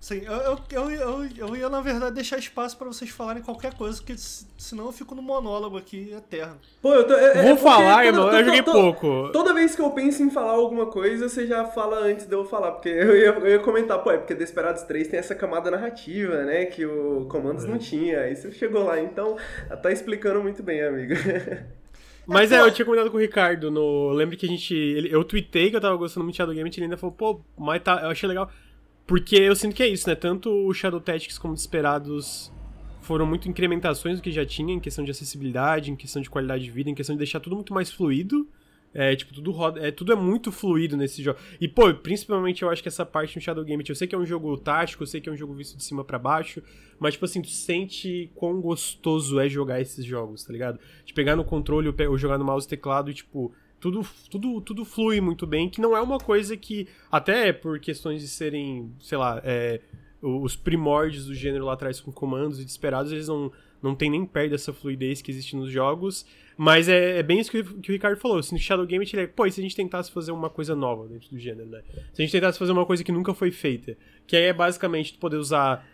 Sim, eu, eu, eu, eu ia, na verdade, deixar espaço para vocês falarem qualquer coisa, porque senão eu fico no monólogo aqui eterno. Pô, eu tô, é, Vou é falar, irmão, eu joguei pouco. Toda vez que eu penso em falar alguma coisa, você já fala antes de eu falar, porque eu ia, eu ia comentar, pô, é porque Desperados 3 tem essa camada narrativa, né, que o Comandos é. não tinha, aí você chegou lá, então tá explicando muito bem, amigo. Mas é, eu tinha comentado com o Ricardo no. Lembro que a gente. Ele, eu tweetei que eu tava gostando muito de Shadow Game e ele ainda falou, pô, mas tá. Eu achei legal. Porque eu sinto que é isso, né? Tanto o Shadow Tactics como Desperados foram muito incrementações do que já tinha em questão de acessibilidade, em questão de qualidade de vida, em questão de deixar tudo muito mais fluido. É, tipo, tudo roda, é, tudo é muito fluido nesse jogo. E, pô, principalmente eu acho que essa parte no Shadow Game, eu sei que é um jogo tático, eu sei que é um jogo visto de cima para baixo, mas, tipo assim, tu sente quão gostoso é jogar esses jogos, tá ligado? De pegar no controle ou jogar no mouse e teclado e, tipo, tudo, tudo, tudo flui muito bem, que não é uma coisa que, até por questões de serem, sei lá, é, os primórdios do gênero lá atrás com comandos e desesperados, eles não, não tem nem perto dessa fluidez que existe nos jogos. Mas é, é bem isso que, que, o Ricardo falou. Assim, no Shadow Game, ele é, pô, e se a gente tentasse fazer uma coisa nova dentro do gênero, né? Se a gente tentasse fazer uma coisa que nunca foi feita, que aí é basicamente poder usar.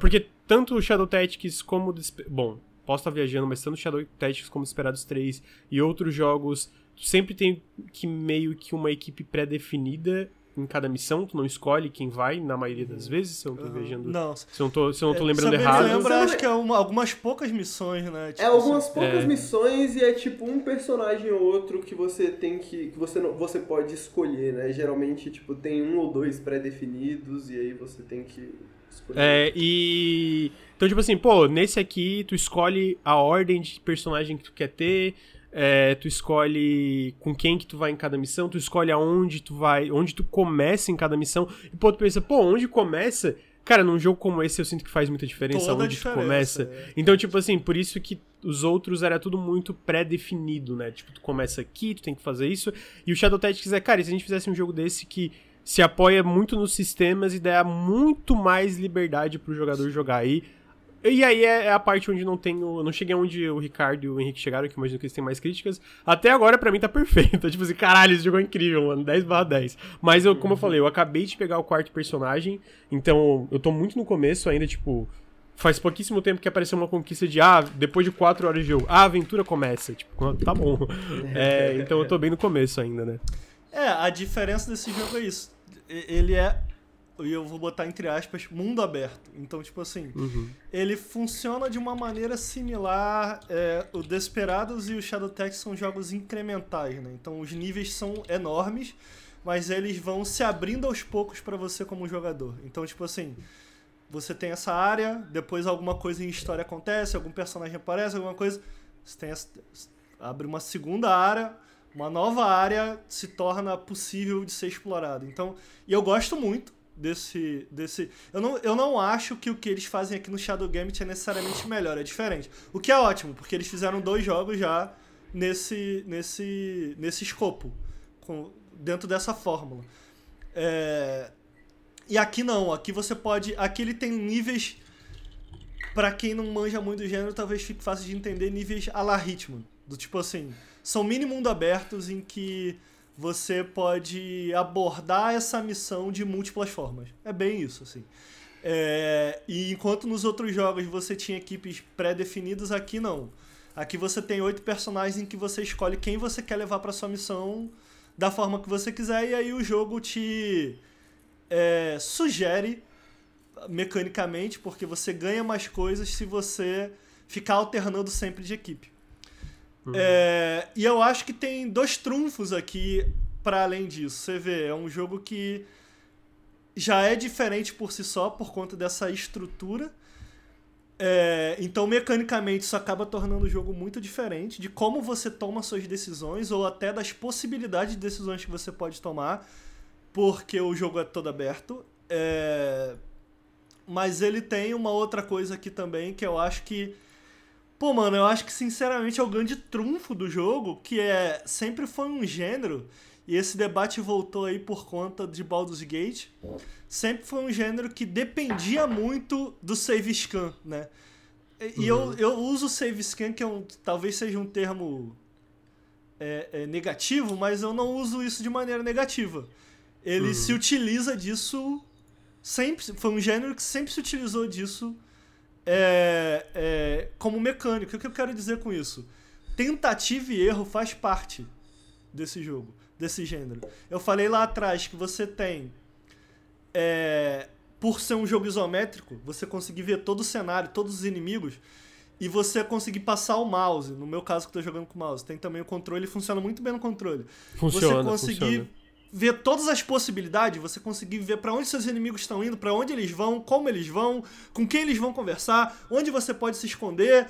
porque tanto o Shadow Tactics como. Bom, posso estar viajando, mas tanto Shadow Tactics como Esperados 3 e outros jogos, tu sempre tem que meio que uma equipe pré-definida em cada missão, tu não escolhe quem vai, na maioria das vezes, se eu não tô viajando. Não. Se eu não tô, se eu não tô É, lembrando eu errado. lembro, não acho que é uma- algumas poucas missões, né? Tipo É algumas assim, poucas É. missões e é tipo um personagem ou outro que você tem que. que você, não, você pode escolher, né? Geralmente, tipo, tem um ou dois pré-definidos e aí você tem que É, e. Então, tipo assim, pô, nesse aqui tu escolhe a ordem de personagem que tu quer ter, é, tu escolhe com quem que tu vai em cada missão, tu escolhe aonde tu vai, onde tu começa em cada missão. E pô, tu pensa, pô, onde começa? Cara, num jogo como esse eu sinto que faz muita diferença Toda onde diferença, tu começa. é. Então, tipo assim, por isso que os outros era tudo muito pré-definido, né? Tipo, tu começa aqui, tu tem que fazer isso. E o Shadow Tactics é, cara, e se a gente fizesse um jogo desse que se apoia muito nos sistemas e dá muito mais liberdade pro jogador jogar aí. E aí é é a parte onde não tenho. Não cheguei onde o Ricardo e o Henrique chegaram, que imagino que eles têm mais críticas. Até agora, pra mim, tá perfeito. tipo assim, caralho, esse jogo é incrível, mano. 10 barra 10. Mas eu, como eu falei, eu acabei de pegar o quarto personagem. Então, eu tô muito no começo ainda, tipo. Faz pouquíssimo tempo que apareceu uma conquista de, ah, depois de 4 horas de jogo, a aventura começa. Tipo, tá bom. É, então eu tô bem no começo ainda, né? É, a diferença desse jogo é isso. Ele é, e eu vou botar entre aspas, mundo aberto. Então, tipo assim, Uhum. ele funciona de uma maneira similar. é, o Desperados e o Shadow Tactics são jogos incrementais, né? Então os níveis são enormes, mas eles vão se abrindo aos poucos pra você como jogador. Então, tipo assim, você tem essa área, depois alguma coisa em história acontece, algum personagem aparece, alguma coisa. Você tem essa- abre uma segunda área, uma nova área se torna possível de ser explorada. Então, e eu gosto muito desse desse eu não, eu não acho que o que eles fazem aqui no Shadow Gambit é necessariamente melhor, é diferente. O que é ótimo, porque eles fizeram dois jogos já nesse nesse nesse escopo, com, dentro dessa fórmula. É, e aqui não, aqui você pode, aqui ele tem níveis Pra quem não manja muito do gênero, talvez fique fácil de entender níveis a la Hitman. Do tipo assim, são mini mundo abertos em que você pode abordar essa missão de múltiplas formas. É bem isso, assim. É, e enquanto nos outros jogos você tinha equipes pré-definidas, aqui não. Aqui você tem oito personagens em que você escolhe quem você quer levar pra sua missão da forma que você quiser, e aí o jogo te é, sugere mecanicamente, porque você ganha mais coisas se você ficar alternando sempre de equipe. É, e eu acho que tem dois trunfos aqui para além disso. Você vê, é um jogo que já é diferente por si só por conta dessa estrutura. É, então, mecanicamente, isso acaba tornando o jogo muito diferente de como você toma suas decisões ou até das possibilidades de decisões que você pode tomar, porque o jogo é todo aberto. É, mas ele tem uma outra coisa aqui também que eu acho que. Pô, mano, eu acho que sinceramente é o grande trunfo do jogo, que é. Sempre foi um gênero, e esse debate voltou aí por conta de Baldur's Gate. Sempre foi um gênero que dependia muito do save scan, né? E e eu, eu uso save scan, que é um, talvez seja um termo é, é, negativo, mas eu não uso isso de maneira negativa. Ele se utiliza disso sempre foi um gênero que sempre se utilizou disso é, é, como mecânico. O que eu quero dizer com isso? Tentativa e erro faz parte desse jogo, desse gênero. Eu falei lá atrás que você tem, é, por ser um jogo isométrico, você conseguir ver todo o cenário, todos os inimigos, e você conseguir passar o mouse. No meu caso, que eu tô jogando com o mouse, tem também o controle, funciona muito bem no controle. Funciona, você conseguir funciona. Ver todas as possibilidades, você conseguir ver pra onde seus inimigos estão indo, pra onde eles vão, como eles vão, com quem eles vão conversar, onde você pode se esconder,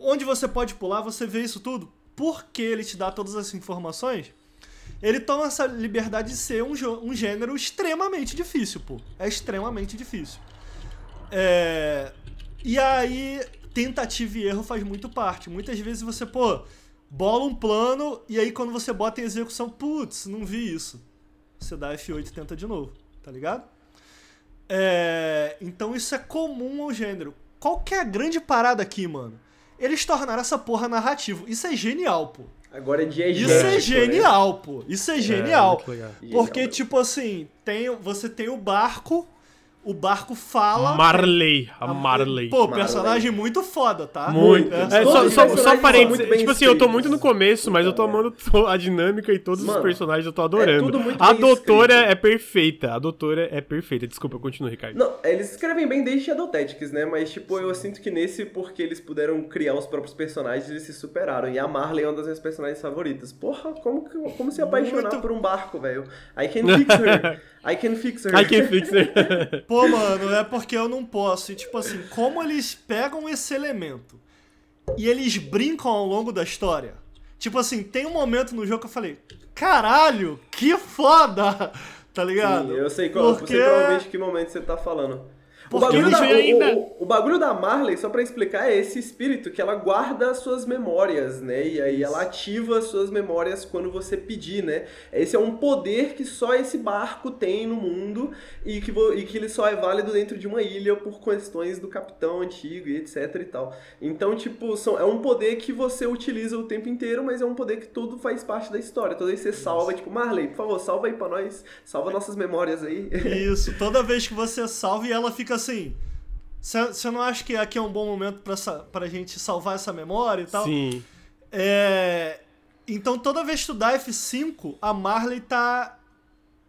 onde você pode pular, você vê isso tudo. Porque ele te dá todas essas informações, ele toma essa liberdade de ser um, um gênero extremamente difícil, pô. É extremamente difícil. É... E aí, tentativa e erro faz muito parte. Muitas vezes você, pô, bola um plano e aí quando você bota em execução, putz, não vi isso. Você dá F8 e tenta de novo, tá ligado? É, Então isso é comum ao gênero. Qual que é a grande parada aqui, mano? Eles tornaram essa porra narrativo. Isso é genial, pô. Agora é Isso diegético, é genial, pô. Isso é genial. muito legal. né? Porque, Genial. tipo assim, tem, você tem o barco o barco fala. Marley. A Marley. Pô, personagem muito foda, tá? Muito. É, só, os só, só parênteses. muito Tipo assim, eu tô muito no escritos. começo, mas eu tô amando to- a dinâmica e todos Mano, os personagens eu tô adorando. tudo muito a bem doutora escrito. é perfeita. A doutora é perfeita. Desculpa, continua, Ricardo. Não, eles escrevem bem desde Shadow Tactics, né? Mas, tipo, eu sinto que nesse, porque eles puderam criar os próprios personagens, eles se superaram. E a Marley é uma das minhas personagens favoritas. Porra, como, como se apaixonar Muito. por um barco, velho? I can fix her. I can fix her. I can fix it. Pô, mano, é porque eu não posso. E, tipo assim, como eles pegam esse elemento e eles brincam ao longo da história. Tipo assim, tem um momento no jogo que eu falei, caralho, que foda! Tá ligado? Sim, eu sei qual, eu Porque- sei provavelmente que momento você tá falando. O Porque bagulho, eu da, ainda. o, o- o bagulho da Marley, só pra explicar, é esse espírito que ela guarda as suas memórias, né? E aí ela ativa as suas memórias quando você pedir, né? Esse é um poder que só esse barco tem no mundo e que, e que ele só é válido dentro de uma ilha por questões do capitão antigo e etc e tal. Então, tipo, são, é um poder que você utiliza o tempo inteiro, mas é um poder que tudo faz parte da história. Toda vez que você salva, tipo, Marley, por favor, salva aí pra nós, salva nossas memórias aí. Isso, toda vez que você salva e ela fica assim. Você não acha que aqui é um bom momento pra, sa- pra gente salvar essa memória e tal? Sim. É, Então toda vez que tu dá F5, a Marley tá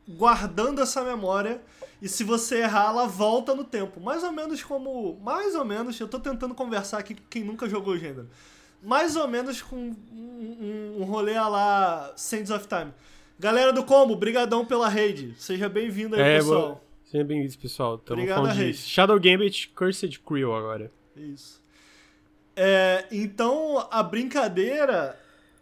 guardando essa memória. E se você errar, ela volta no tempo. Mais ou menos como. Mais ou menos, eu tô tentando conversar aqui com quem nunca jogou o gênero. Mais ou menos com um, um, um rolê a lá Sands of Time. Galera do Combo, brigadão pela raid. Seja bem-vindo aí, É, pessoal. Sejam bem-vindos, pessoal. Estamos Obrigado, falando de. Shadow Gambit Cursed Creel agora. Isso. É, então, a brincadeira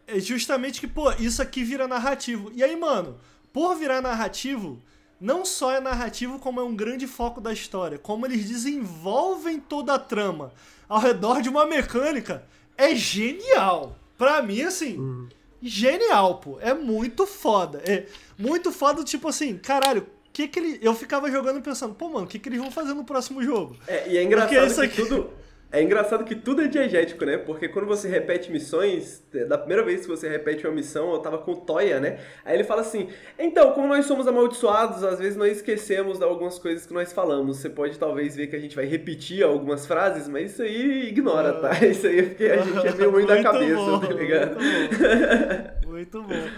é justamente que, pô, isso aqui vira narrativo. E aí, mano, por virar narrativo, não só é narrativo, como é um grande foco da história. Como eles desenvolvem toda a trama ao redor de uma mecânica é genial. Pra mim, assim, genial, pô. É muito foda. É muito foda, tipo assim, caralho. Que que ele... Eu ficava jogando pensando, pô, mano, o que, que eles vão fazer no próximo jogo? É, e é engraçado isso que aqui- tudo. É engraçado que tudo é diegético, né? Porque quando você repete missões, da primeira vez que você repete uma missão, eu tava com o Toya, né? Aí ele fala assim: Então, como nós somos amaldiçoados, às vezes nós esquecemos de algumas coisas que nós falamos. Você pode talvez ver que a gente vai repetir algumas frases, mas isso aí ignora, tá? Isso aí é porque a gente é meio ruim da cabeça, bom, tá ligado? Muito bom. Muito bom.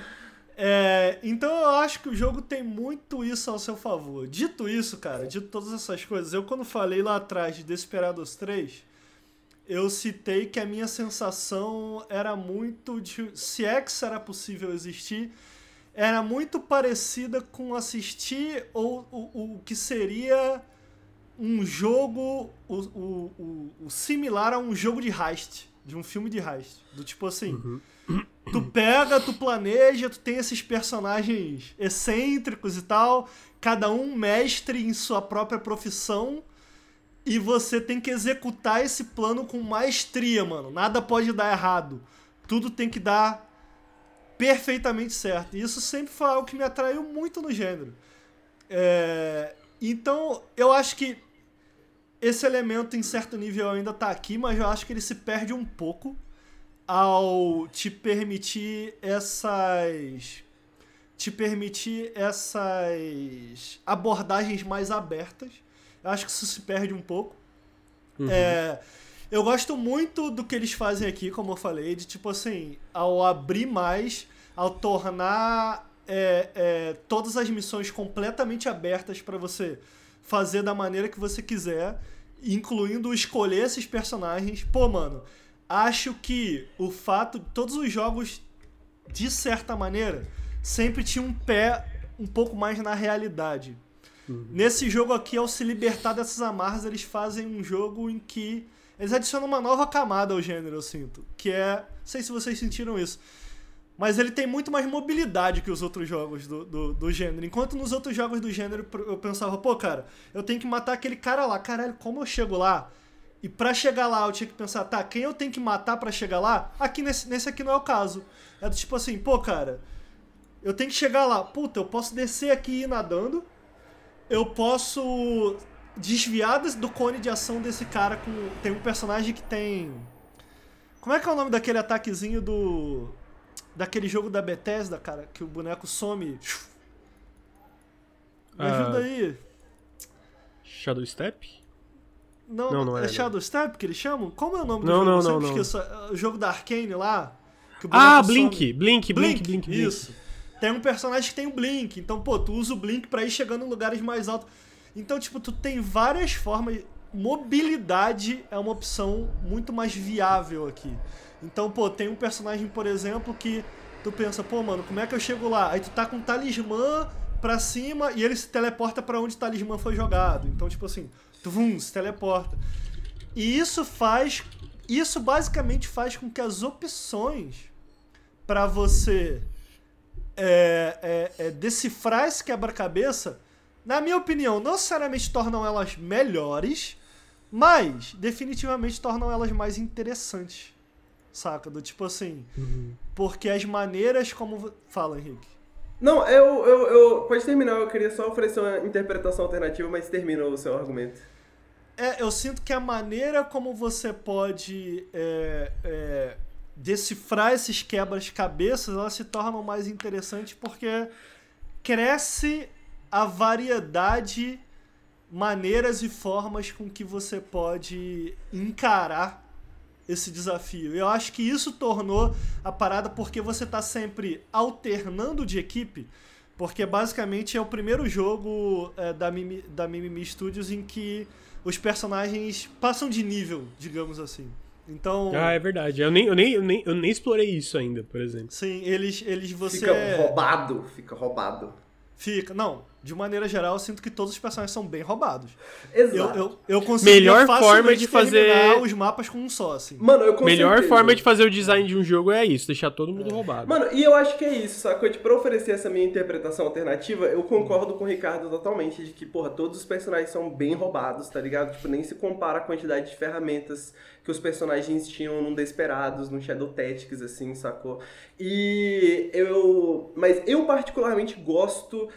É, então eu acho que o jogo tem muito isso ao seu favor. Dito isso, cara, dito todas essas coisas, eu quando falei lá atrás de Desperados 3, eu citei que a minha sensação era muito de. Se é que será possível existir, era muito parecida com assistir ou o, o que seria um jogo o, o, o, o similar a um jogo de heist, de um filme de heist. Do tipo assim, tu pega, tu planeja, tu tem esses personagens excêntricos e tal, cada um mestre em sua própria profissão, e você tem que executar esse plano com maestria, mano. Nada pode dar errado. Tudo tem que dar perfeitamente certo. E isso sempre foi algo que me atraiu muito no gênero. É, Então, eu acho que esse elemento, em certo nível, ainda tá aqui, mas eu acho que ele se perde um pouco ao te permitir essas. te permitir essas abordagens mais abertas. Eu acho que isso se perde um pouco. É, eu gosto muito do que eles fazem aqui, como eu falei, de tipo assim, ao abrir mais, ao tornar é, é, todas as missões completamente abertas para você fazer da maneira que você quiser, incluindo escolher esses personagens. Pô, mano, acho que o fato de todos os jogos, de certa maneira, sempre tinham um pé um pouco mais na realidade. Nesse jogo aqui, ao se libertar dessas amarras, eles fazem um jogo em que eles adicionam uma nova camada ao gênero, eu sinto. Que é. Não sei se vocês sentiram isso. Mas ele tem muito mais mobilidade que os outros jogos do, do, do gênero. Enquanto nos outros jogos do gênero eu pensava, pô, cara, eu tenho que matar aquele cara lá. Caralho, como eu chego lá? E pra chegar lá eu tinha que pensar, tá, quem eu tenho que matar pra chegar lá? Aqui nesse, nesse aqui não é o caso. É do tipo assim, pô, cara, eu tenho que chegar lá. Puta, eu posso descer aqui e ir nadando. Eu posso desviar des- do cone de ação desse cara com. Tem um personagem que tem. Como é que é o nome daquele ataquezinho do. Daquele jogo da Bethesda, cara, que o boneco some. Me Ah. ajuda aí. Shadow Step? Não, Não, não é é, Shadow Step que eles chamam? Como é o nome do Não, jogo? não, não, não. esqueço. O jogo da Arkane lá. Ah, Blink. Blink, Blink, Blink, Blink. Isso. Tem um personagem que tem o Blink. Então, pô, tu usa o Blink pra ir chegando em lugares mais altos. Então, tipo, tu tem várias formas. Mobilidade é uma opção muito mais viável aqui. Então, pô, tem um personagem, por exemplo, que tu pensa, pô, mano, como é que eu chego lá? Aí tu tá com um talismã pra cima e ele se teleporta pra onde o talismã foi jogado. Então, tipo assim, tu vum, se teleporta. E isso faz. Isso basicamente faz com que as opções pra você é, é, é, decifrar esse quebra-cabeça, na minha opinião, não necessariamente tornam elas melhores, mas definitivamente tornam elas mais interessantes. Saca? Do tipo assim. Porque as maneiras como. Fala, Henrique. Não, eu, eu, eu. Pode terminar, eu queria só oferecer uma interpretação alternativa, mas termina o seu argumento. É, eu sinto que a maneira como você pode é, é, decifrar esses quebras-cabeças, elas se tornam mais interessantes porque cresce a variedade, maneiras e formas com que você pode encarar esse desafio. Eu acho que isso tornou a parada porque você tá sempre alternando de equipe, porque basicamente é o primeiro jogo é, da, Mimi, da Mimimi Studios em que os personagens passam de nível, digamos assim. Então, Ah, é verdade. Eu nem, eu, nem, eu, nem, eu nem explorei isso ainda, por exemplo. sim, eles, eles você Fica roubado, fica roubado. Fica, não, de maneira geral, eu sinto que todos os personagens são bem roubados. Exato. Eu, eu, eu consigo Melhor forma de fazer- os mapas com um só, assim. Mano, eu Melhor forma de fazer o design de um jogo é isso, deixar todo mundo roubado. Mano, e eu acho que é isso, sacou? Tipo, pra oferecer essa minha interpretação alternativa, eu concordo com o Ricardo totalmente de que, porra, todos os personagens são bem roubados, tá ligado? Tipo, nem se compara a quantidade de ferramentas que os personagens tinham num Desperados, no Shadow Tactics, assim, sacou? E eu... Mas eu particularmente gosto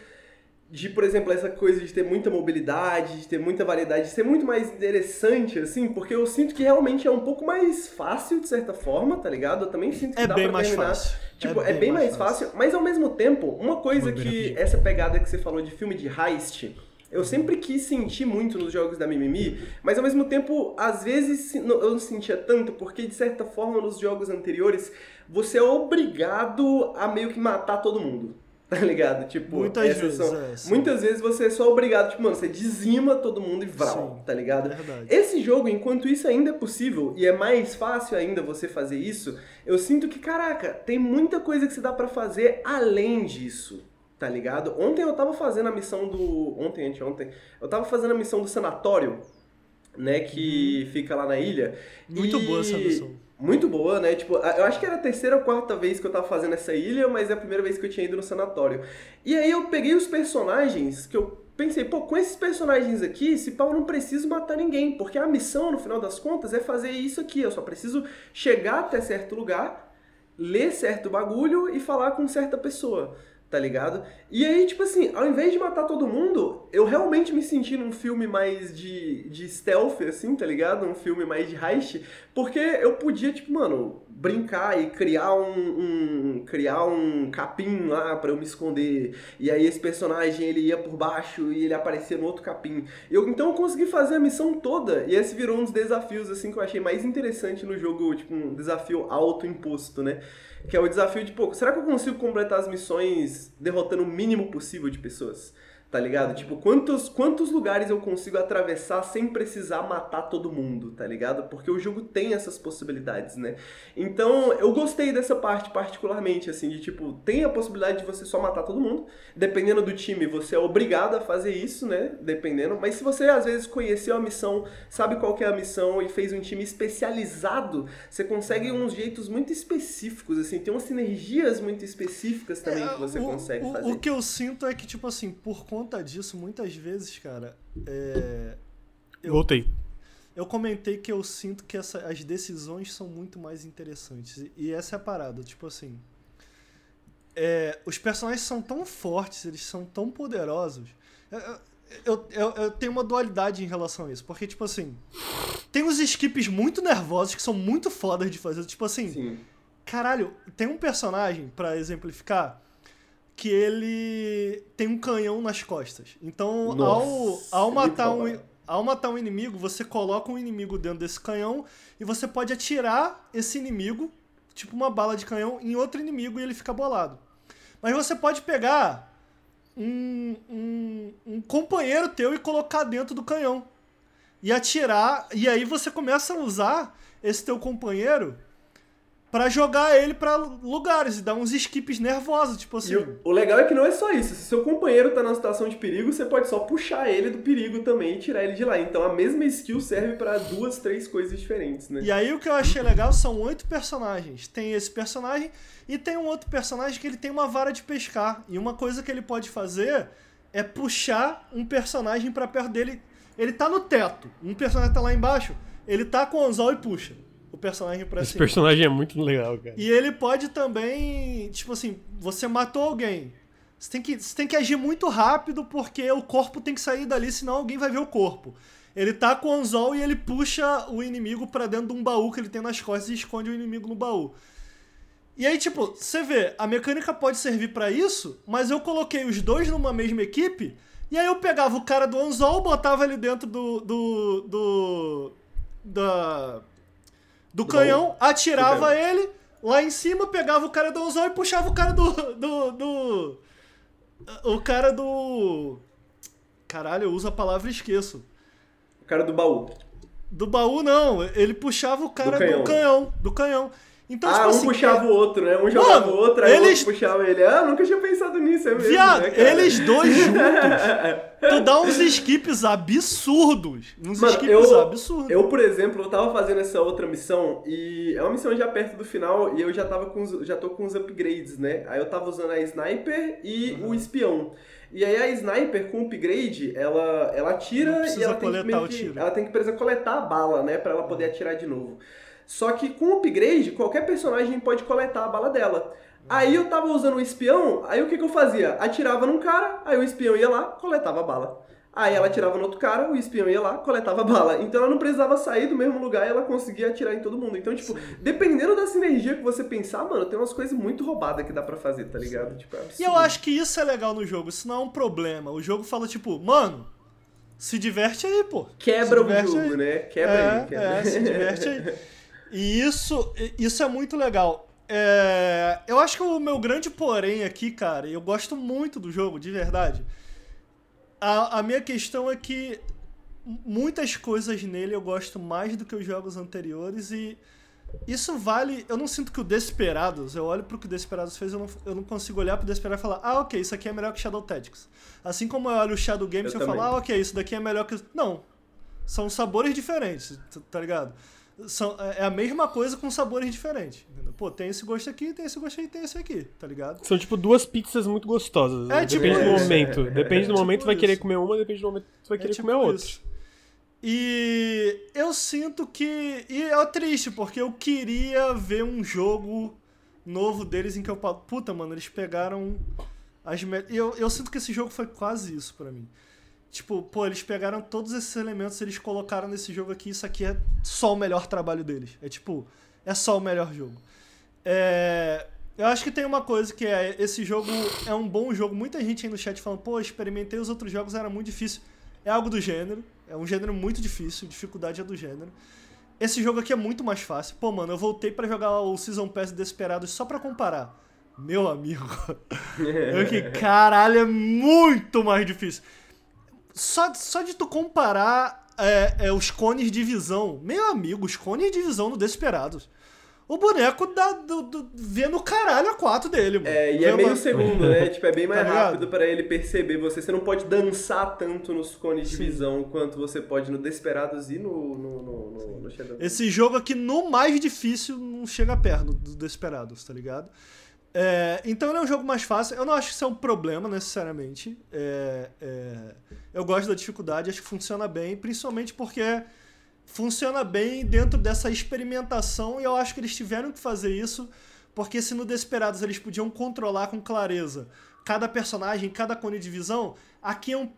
de, por exemplo, essa coisa de ter muita mobilidade, de ter muita variedade, de ser muito mais interessante, assim, porque eu sinto que realmente é um pouco mais fácil, de certa forma, tá ligado? Eu também sinto que É dá bem pra mais terminar. fácil. Tipo, é bem, mais fácil. mas ao mesmo tempo, uma coisa que essa pegada que você falou de filme de heist, eu sempre quis sentir muito nos jogos da Mimimi, mas ao mesmo tempo, às vezes eu não sentia tanto, porque de certa forma nos jogos anteriores, você é obrigado a meio que matar todo mundo. Tá ligado? Tipo, Muitas essas vezes, são- é, muitas vezes você é só obrigado, tipo, mano, você dizima todo mundo e vral, Sim. tá ligado? É verdade. Esse jogo, enquanto isso ainda é possível e é mais fácil ainda você fazer isso, eu sinto que, caraca, tem muita coisa que se dá pra fazer além disso, tá ligado? Ontem eu tava fazendo a missão do. Ontem, anteontem, eu tava fazendo a missão do sanatório, né, que fica lá na ilha. Uhum. Muito e- boa essa missão. Muito boa, né? Tipo, eu acho que era a terceira ou quarta vez que eu tava fazendo essa ilha, mas é a primeira vez que eu tinha ido no sanatório. E aí eu peguei os personagens que eu pensei, pô, com esses personagens aqui, esse pau eu não preciso matar ninguém, porque a missão, no final das contas, é fazer isso aqui. Eu só preciso chegar até certo lugar, ler certo bagulho e falar com certa pessoa. Tá ligado? E aí, tipo assim, ao invés de matar todo mundo, eu realmente me senti num filme mais de, de stealth, assim, tá ligado? Um filme mais de heist, porque eu podia, tipo, mano, brincar e criar um, um- criar um capim lá pra eu me esconder. E aí esse personagem ele ia por baixo e ele aparecia no outro capim. Eu, então eu consegui fazer a missão toda e esse virou um dos desafios assim que eu achei mais interessante no jogo, tipo um desafio autoimposto, né? Que é o desafio de, pô, será que eu consigo completar as missões derrotando o mínimo possível de pessoas? Tá ligado? Tipo, quantos, quantos lugares eu consigo atravessar sem precisar matar todo mundo, tá ligado? Porque o jogo tem essas possibilidades, né? Então, eu gostei dessa parte particularmente, assim, de tipo, tem a possibilidade de você só matar todo mundo. Dependendo do time, você é obrigado a fazer isso, né? Dependendo. Mas se você, às vezes, conheceu a missão, sabe qual que é a missão e fez um time especializado, você consegue uns jeitos muito específicos, assim. Tem umas sinergias muito específicas também que você É, o, consegue o, fazer. O que eu sinto é que, tipo assim, por conta disso, muitas vezes, cara, é, eu- Voltei. eu comentei que eu sinto que essa- as decisões são muito mais interessantes. E- essa é a parada, tipo assim. é, os personagens são tão fortes, eles são tão poderosos. Eu, eu, eu- eu tenho uma dualidade em relação a isso. Porque, tipo assim. Tem uns skips muito nervosos que são muito fodas de fazer. Tipo assim. Sim. Caralho, tem um personagem, pra exemplificar, que ele tem um canhão nas costas. Então, Nossa, ao, ao matar um. ao matar um inimigo, você coloca um inimigo dentro desse canhão e você pode atirar esse inimigo, tipo uma bala de canhão, em outro inimigo e ele fica bolado. Mas você pode pegar um, um, um companheiro teu e colocar dentro do canhão. E atirar, e aí você começa a usar esse teu companheiro para jogar ele para lugares e dar uns skips nervosos, tipo assim. O, o, legal é que não é só isso. Se seu companheiro tá numa situação de perigo, você pode só puxar ele do perigo também e tirar ele de lá. Então a mesma skill serve para duas, três coisas diferentes, né? E aí o que eu achei legal são oito personagens. Tem esse personagem e tem um outro personagem que ele tem uma vara de pescar. E uma coisa que ele pode fazer é puxar um personagem para perto dele. Ele tá no teto, um personagem tá lá embaixo, ele tá com o anzol e puxa o personagem pra Esse personagem é muito legal, cara. E ele pode também, tipo assim, você matou alguém. Você tem, que, você tem que agir muito rápido porque o corpo tem que sair dali, senão alguém vai ver o corpo. Ele tá com o anzol e ele puxa o inimigo para dentro de um baú que ele tem nas costas e esconde o inimigo no baú. E aí, tipo, você vê, a mecânica pode servir para isso, mas eu coloquei os dois numa mesma equipe, e aí eu pegava o cara do anzol, botava ele dentro do. do. do. da do canhão, atirava ele lá em cima, pegava o cara do anzol e puxava o cara do, do, do. O cara do. Caralho, eu uso a palavra e esqueço. O cara do baú. Do baú, não. Ele puxava o cara do canhão. Do canhão, do canhão. Então, ah, tipo um assim, puxava o outro, né? Um jogava Mano, o outro, aí eles... o outro puxava ele. Ah, nunca tinha pensado nisso, é mesmo, Viado, né, eles dois juntos, tu dá uns skips absurdos. Uns Mano, skips eu, absurdos. Eu, por exemplo, eu tava fazendo essa outra missão e é uma missão já perto do final e eu já tava com os, já tô com os upgrades, né? Aí eu tava usando a Sniper e uhum. o Espião. E aí a Sniper com upgrade, ela, ela atira e ela tem, que, que ela tem que precisar coletar a bala, né? Pra ela poder atirar de novo. Só que com o upgrade, qualquer personagem pode coletar a bala dela. Aí eu tava usando o espião, aí o que, que eu fazia? Atirava num cara, aí o espião ia lá, coletava a bala. Aí ela atirava no outro cara, o espião ia lá, coletava a bala. Então ela não precisava sair do mesmo lugar e ela conseguia atirar em todo mundo. Então, tipo, Sim. dependendo da sinergia que você pensar, mano, tem umas coisas muito roubadas que dá para fazer, tá ligado? Tipo, é e eu acho que isso é legal no jogo, isso não é um problema. O jogo fala, tipo, mano, se diverte aí, pô. Quebra o jogo, aí. né? Quebra é, aí. Quebra. É, se diverte aí. E isso, isso é muito legal. É, eu acho que o meu grande porém aqui, cara, eu gosto muito do jogo, de verdade. A, a minha questão é que muitas coisas nele eu gosto mais do que os jogos anteriores e isso vale. Eu não sinto que o Desperados, eu olho pro que o Desperados fez, eu não, eu não consigo olhar pro Desperados e falar, ah, ok, isso aqui é melhor que Shadow Tactics. Assim como eu olho o Shadow Games eu, eu falo, ah, ok, isso daqui é melhor que. Não. São sabores diferentes, tá ligado? São, é a mesma coisa com sabores diferentes. Entendeu? Pô, tem esse gosto aqui, tem esse gosto aí, tem esse aqui, tá ligado? São tipo duas pizzas muito gostosas. É, tipo depende do momento. É, depende do tipo momento, vai querer comer uma, depende do momento, você vai querer tipo comer outra. E eu sinto que. E é triste, porque eu queria ver um jogo novo deles em que eu falo, puta, mano, eles pegaram as. Me... Eu, eu sinto que esse jogo foi quase isso para mim. Tipo, pô, eles pegaram todos esses elementos, eles colocaram nesse jogo aqui, isso aqui é só o melhor trabalho deles. É tipo, é só o melhor jogo. É, eu acho que tem uma coisa que é, esse jogo é um bom jogo. Muita gente aí no chat falando, pô, experimentei os outros jogos, era muito difícil. É algo do gênero, é um gênero muito difícil, dificuldade é do gênero. Esse jogo aqui é muito mais fácil. Pô, mano, eu voltei para jogar o Season Pass Desperados só para comparar. Meu amigo, eu que caralho, é muito mais difícil só, só de tu comparar é, é, os cones de visão, meu amigo, os cones de visão no Desperados. O boneco dá, do, do, vê no caralho a 4 dele, mano. É, e é meio segundo, né? tipo, é bem mais tá rápido para ele perceber você. Você não pode dançar tanto nos cones Sim. de visão quanto você pode no Desperados e no, no, no, no, no. Esse jogo aqui, no mais difícil, não chega perto do Desperados, tá ligado? É, então ele é um jogo mais fácil. Eu não acho que isso é um problema necessariamente. É, é, eu gosto da dificuldade, acho que funciona bem, principalmente porque funciona bem dentro dessa experimentação e eu acho que eles tiveram que fazer isso porque se no Desperados eles podiam controlar com clareza cada personagem, cada cone de visão, aqui é um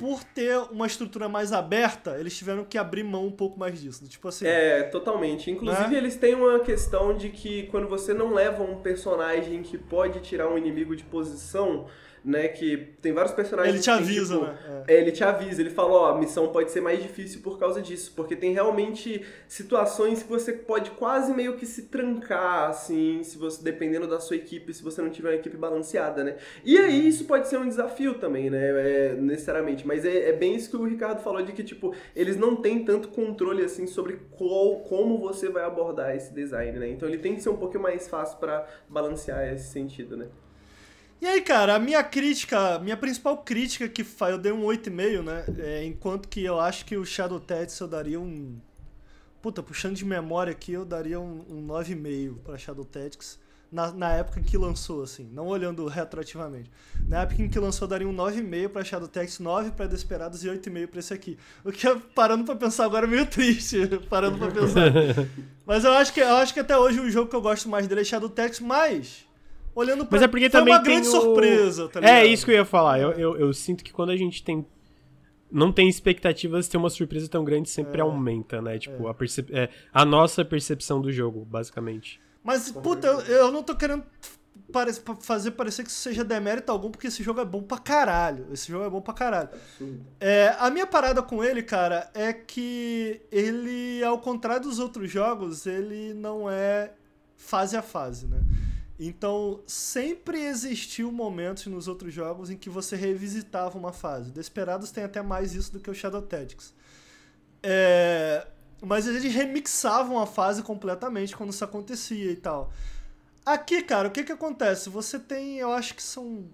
por ter uma estrutura mais aberta, eles tiveram que abrir mão um pouco mais disso. Tipo assim. É, totalmente. Inclusive, né? eles têm uma questão de que quando você não leva um personagem que pode tirar um inimigo de posição, né? Que tem vários personagens. Ele te tem, avisa, tipo, né? é, ele te avisa, ele fala, ó, a missão pode ser mais difícil por causa disso, porque tem realmente situações que você pode quase meio que se trancar, assim, se você dependendo da sua equipe, se você não tiver uma equipe balanceada, né? E aí isso pode ser um desafio também, né? É, necessariamente, mas é, é bem isso que o Ricardo falou de que tipo eles não têm tanto controle assim sobre qual, como você vai abordar esse design, né? Então ele tem que ser um pouquinho mais fácil para balancear esse sentido, né? E aí, cara, a minha crítica, minha principal crítica que eu dei um 8,5, né? É, enquanto que eu acho que o Shadow Tactics eu daria um. Puta, puxando de memória aqui, eu daria um, um 9,5 pra Shadow Tactics. Na, na época em que lançou, assim, não olhando retroativamente. Na época em que lançou, eu daria um 9,5 pra Shadow Tactics, 9 pra Desperados e 8,5 pra esse aqui. O que, parando pra pensar agora, é meio triste. parando pra pensar. mas eu acho, que, eu acho que até hoje o jogo que eu gosto mais dele é Shadow Tactics, mas olhando pra Mas é porque foi também uma grande o- surpresa, tá É isso que eu ia falar. Eu, eu, eu sinto que quando a gente tem. Não tem expectativas, ter uma surpresa tão grande sempre É. aumenta, né? Tipo, a, percep... é, a nossa percepção do jogo, basicamente. Mas, puta, eu, eu não tô querendo pare- fazer parecer que isso seja demérito algum, porque esse jogo é bom pra caralho. Esse jogo é bom pra caralho. É, a minha parada com ele, cara, é que ele, ao contrário dos outros jogos, ele não é fase a fase, né? Então, sempre existiu momentos nos outros jogos em que você revisitava uma fase. Desperados tem até mais isso do que o Shadow Tactics. É, mas eles remixavam a fase completamente quando isso acontecia e tal. Aqui, cara, o que que acontece? Você tem, eu acho que são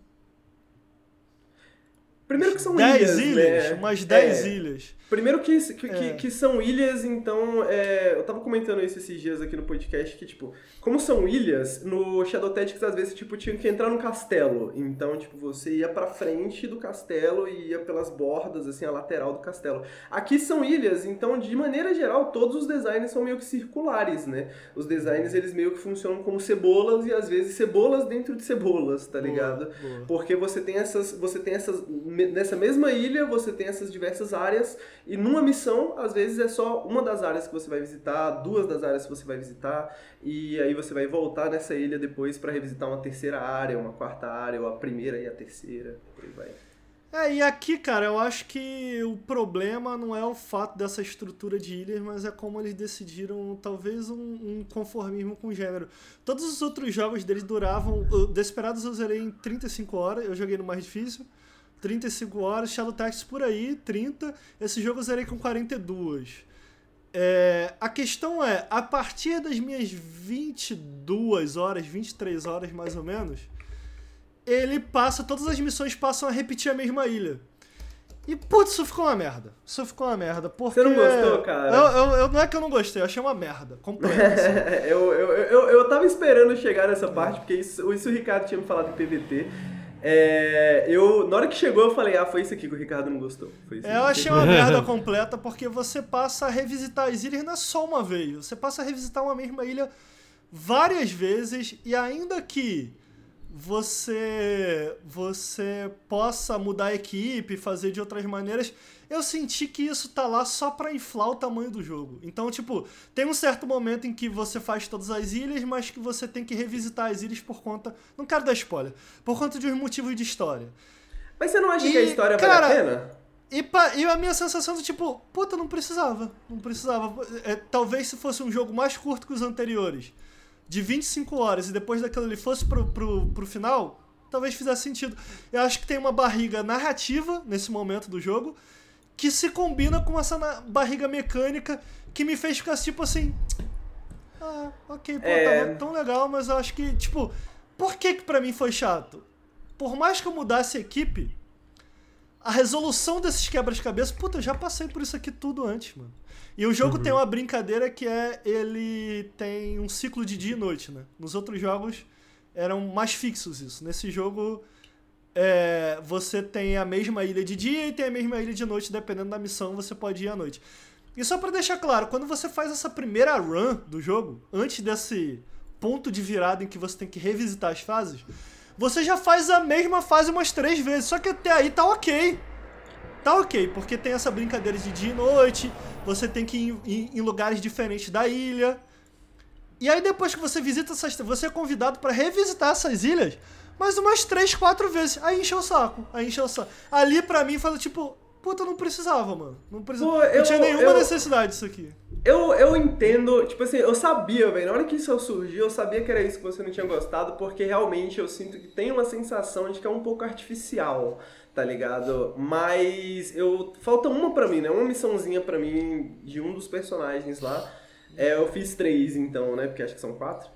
Primeiro que são 10 ilhas, ilhas, né? umas 10 É. ilhas. Primeiro que, que, que- É. que são ilhas, então. é, eu tava comentando isso esses dias aqui no podcast, que, tipo, como são ilhas, no Shadow Tactics, às vezes, tipo, tinha que entrar no castelo. Então, tipo, você ia pra frente do castelo e ia pelas bordas, assim, a lateral do castelo. Aqui são ilhas, então, de maneira geral, todos os designs são meio que circulares, né? Os designs, eles meio que funcionam como cebolas e, às vezes, cebolas dentro de cebolas, tá ligado? Boa, boa. Porque você tem essas, você tem essas, nessa mesma ilha, você tem essas diversas áreas e numa missão, às vezes é só uma das áreas que você vai visitar, duas das áreas que você vai visitar e aí você vai voltar nessa ilha depois pra revisitar uma terceira área, uma quarta área, ou a primeira e a terceira, aí vai. É, e aqui, cara, eu acho que o problema não é o fato dessa estrutura de ilhas, mas é como eles decidiram, talvez, um, um conformismo com o gênero. Todos os outros jogos deles duravam. o Desperados eu zerei em 35 horas, eu joguei no mais difícil. 35 horas, Shadow Tactics por aí, 30. Esse jogo eu zerei com 42. É, a questão é, a partir das minhas 22 horas, 23 horas mais ou menos, ele passa, todas as missões passam a repetir a mesma ilha. E, putz, isso ficou uma merda. Isso ficou uma merda. Porque... Você não gostou, cara? Eu, eu- eu- não é que eu não gostei, eu achei uma merda. Completa. assim. eu, eu, eu, eu tava esperando chegar nessa parte, porque isso, isso o Ricardo tinha me falado em PVT. É, eu, na hora que chegou, eu falei, ah, foi isso aqui que o Ricardo não gostou. Foi isso É, eu achei uma merda completa porque você passa a revisitar as ilhas não é só uma vez. Você passa a revisitar uma mesma ilha várias vezes e ainda que você você possa mudar a equipe, fazer de outras maneiras, eu senti que isso tá lá só pra inflar o tamanho do jogo. Então, tipo, tem um certo momento em que você faz todas as ilhas, mas que você tem que revisitar as ilhas por conta, não quero dar spoiler, por conta de uns motivos de história. Mas você não acha E, que a história cara, vale a pena? E, pa- e a minha sensação de tipo, puta, não precisava. Não precisava. É, talvez se fosse um jogo mais curto que os anteriores, de 25 horas, e depois daquilo ele fosse pro, pro, pro final, talvez fizesse sentido. Eu acho que tem uma barriga narrativa nesse momento do jogo que se combina com essa barriga mecânica que me fez ficar tipo assim. Ah, ok, pô, É. tava tão legal, mas eu acho que, tipo, por que que pra mim foi chato? Por mais que eu mudasse a equipe, a resolução desses quebras-cabeças, puta, eu já passei por isso aqui tudo antes, mano. E o jogo tem uma brincadeira que é ele tem um ciclo de dia e noite, né? Nos outros jogos eram mais fixos isso. Nesse jogo é, você tem a mesma ilha de dia e tem a mesma ilha de noite, dependendo da missão, você pode ir à noite. E só pra deixar claro, quando você faz essa primeira run do jogo, antes desse ponto de virada em que você tem que revisitar as fases, você já faz a mesma fase umas três vezes, só que até aí tá ok. Tá ok, porque tem essa brincadeira de dia e noite, você tem que ir em, em lugares diferentes da ilha. E aí depois que você visita essas, você é convidado para revisitar essas ilhas mais umas três, quatro vezes. Aí encheu o saco, aí encheu o saco. Ali pra mim foi tipo, puta, não precisava, mano. Não precisava. Pô, eu, não tinha nenhuma eu, necessidade disso aqui. Eu, eu entendo, tipo assim, eu sabia, velho, na hora que isso surgiu, eu sabia que era isso que você não tinha gostado, porque realmente eu sinto que tem uma sensação de que é um pouco artificial, tá ligado? Mas eu falta uma pra mim, né? Uma missãozinha pra mim de um dos personagens lá é, eu fiz três, então, né? Porque acho que são quatro.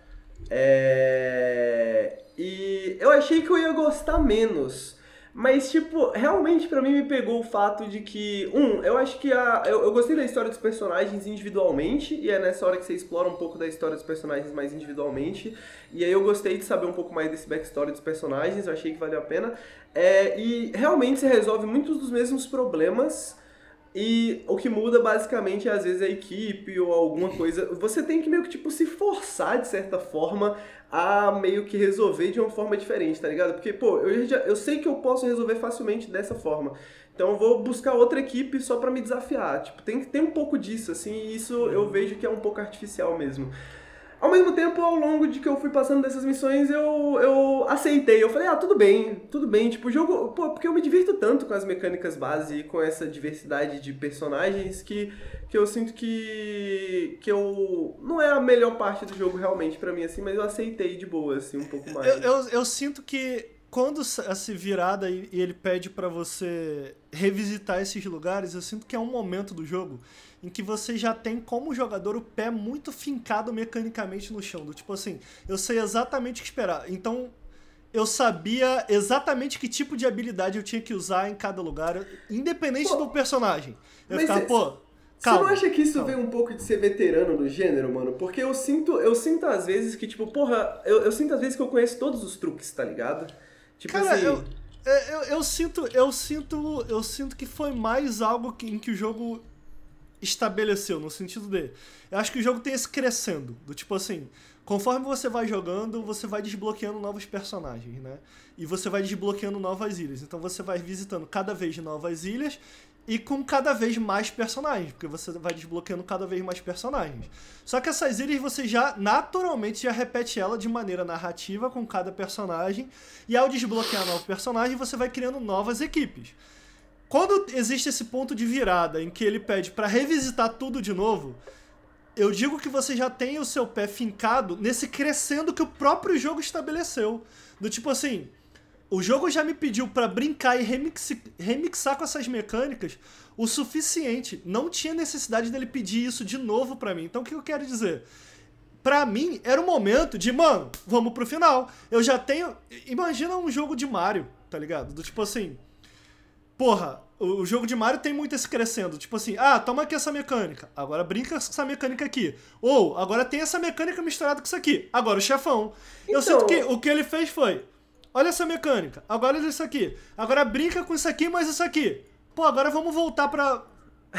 É... E eu achei que eu ia gostar menos. Mas, tipo, realmente para mim me pegou o fato de que, um, eu acho que a. Eu, eu, gostei da história dos personagens individualmente, e é nessa hora que você explora um pouco da história dos personagens mais individualmente. E aí eu gostei de saber um pouco mais desse backstory dos personagens, eu achei que valeu a pena. É, e realmente você resolve muitos dos mesmos problemas e o que muda basicamente é às vezes a equipe ou alguma coisa. Você tem que meio que tipo se forçar de certa forma a meio que resolver de uma forma diferente, tá ligado? Porque, pô, eu, já, eu sei que eu posso resolver facilmente dessa forma. Então eu vou buscar outra equipe só para me desafiar. Tipo, tem que ter um pouco disso, assim, e isso eu vejo que é um pouco artificial mesmo. Ao mesmo tempo, ao longo de que eu fui passando dessas missões, eu, eu aceitei. Eu falei, ah, tudo bem, tudo bem. Tipo, o jogo. Pô, porque eu me divirto tanto com as mecânicas base e com essa diversidade de personagens que, que eu sinto que. que eu. Não é a melhor parte do jogo realmente para mim, assim, mas eu aceitei de boa, assim, um pouco mais. Eu, eu, eu sinto que quando essa virada e ele pede para você revisitar esses lugares, eu sinto que é um momento do jogo em que você já tem como jogador o pé muito fincado mecanicamente no chão. Do tipo assim, eu sei exatamente o que esperar. Então, eu sabia exatamente que tipo de habilidade eu tinha que usar em cada lugar, independente pô, do personagem. Eu ficava, pô. Calma, você não acha que isso calma. vem um pouco de ser veterano do gênero, mano? Porque eu sinto, eu sinto às vezes que, tipo, porra, eu, eu sinto às vezes que eu conheço todos os truques, tá ligado? Tipo Cara, assim. Eu, é, eu, eu, sinto, eu sinto, eu sinto que foi mais algo que, em que o jogo estabeleceu, no sentido de. Eu acho que o jogo tem esse crescendo. Do tipo assim, conforme você vai jogando, você vai desbloqueando novos personagens, né? E você vai desbloqueando novas ilhas. Então você vai visitando cada vez novas ilhas e com cada vez mais personagens, porque você vai desbloqueando cada vez mais personagens. Só que essas ilhas você já naturalmente já repete ela de maneira narrativa com cada personagem, e ao desbloquear novos personagens, você vai criando novas equipes. Quando existe esse ponto de virada em que ele pede para revisitar tudo de novo, eu digo que você já tem o seu pé fincado nesse crescendo que o próprio jogo estabeleceu. Do tipo assim, o jogo já me pediu para brincar e remix, remixar com essas mecânicas o suficiente. Não tinha necessidade dele pedir isso de novo para mim. Então o que eu quero dizer? Pra mim, era o momento de, mano, vamos pro final. Eu já tenho. Imagina um jogo de Mario, tá ligado? Do tipo assim porra, o jogo de Mario tem muito esse crescendo. Tipo assim, ah, toma aqui essa mecânica. Agora brinca com essa mecânica aqui. Ou, agora tem essa mecânica misturada com isso aqui. Agora o chefão. Então... Eu sinto que o que ele fez foi: olha essa mecânica. Agora isso aqui. Agora brinca com isso aqui, mas isso aqui. Pô, agora vamos voltar pra.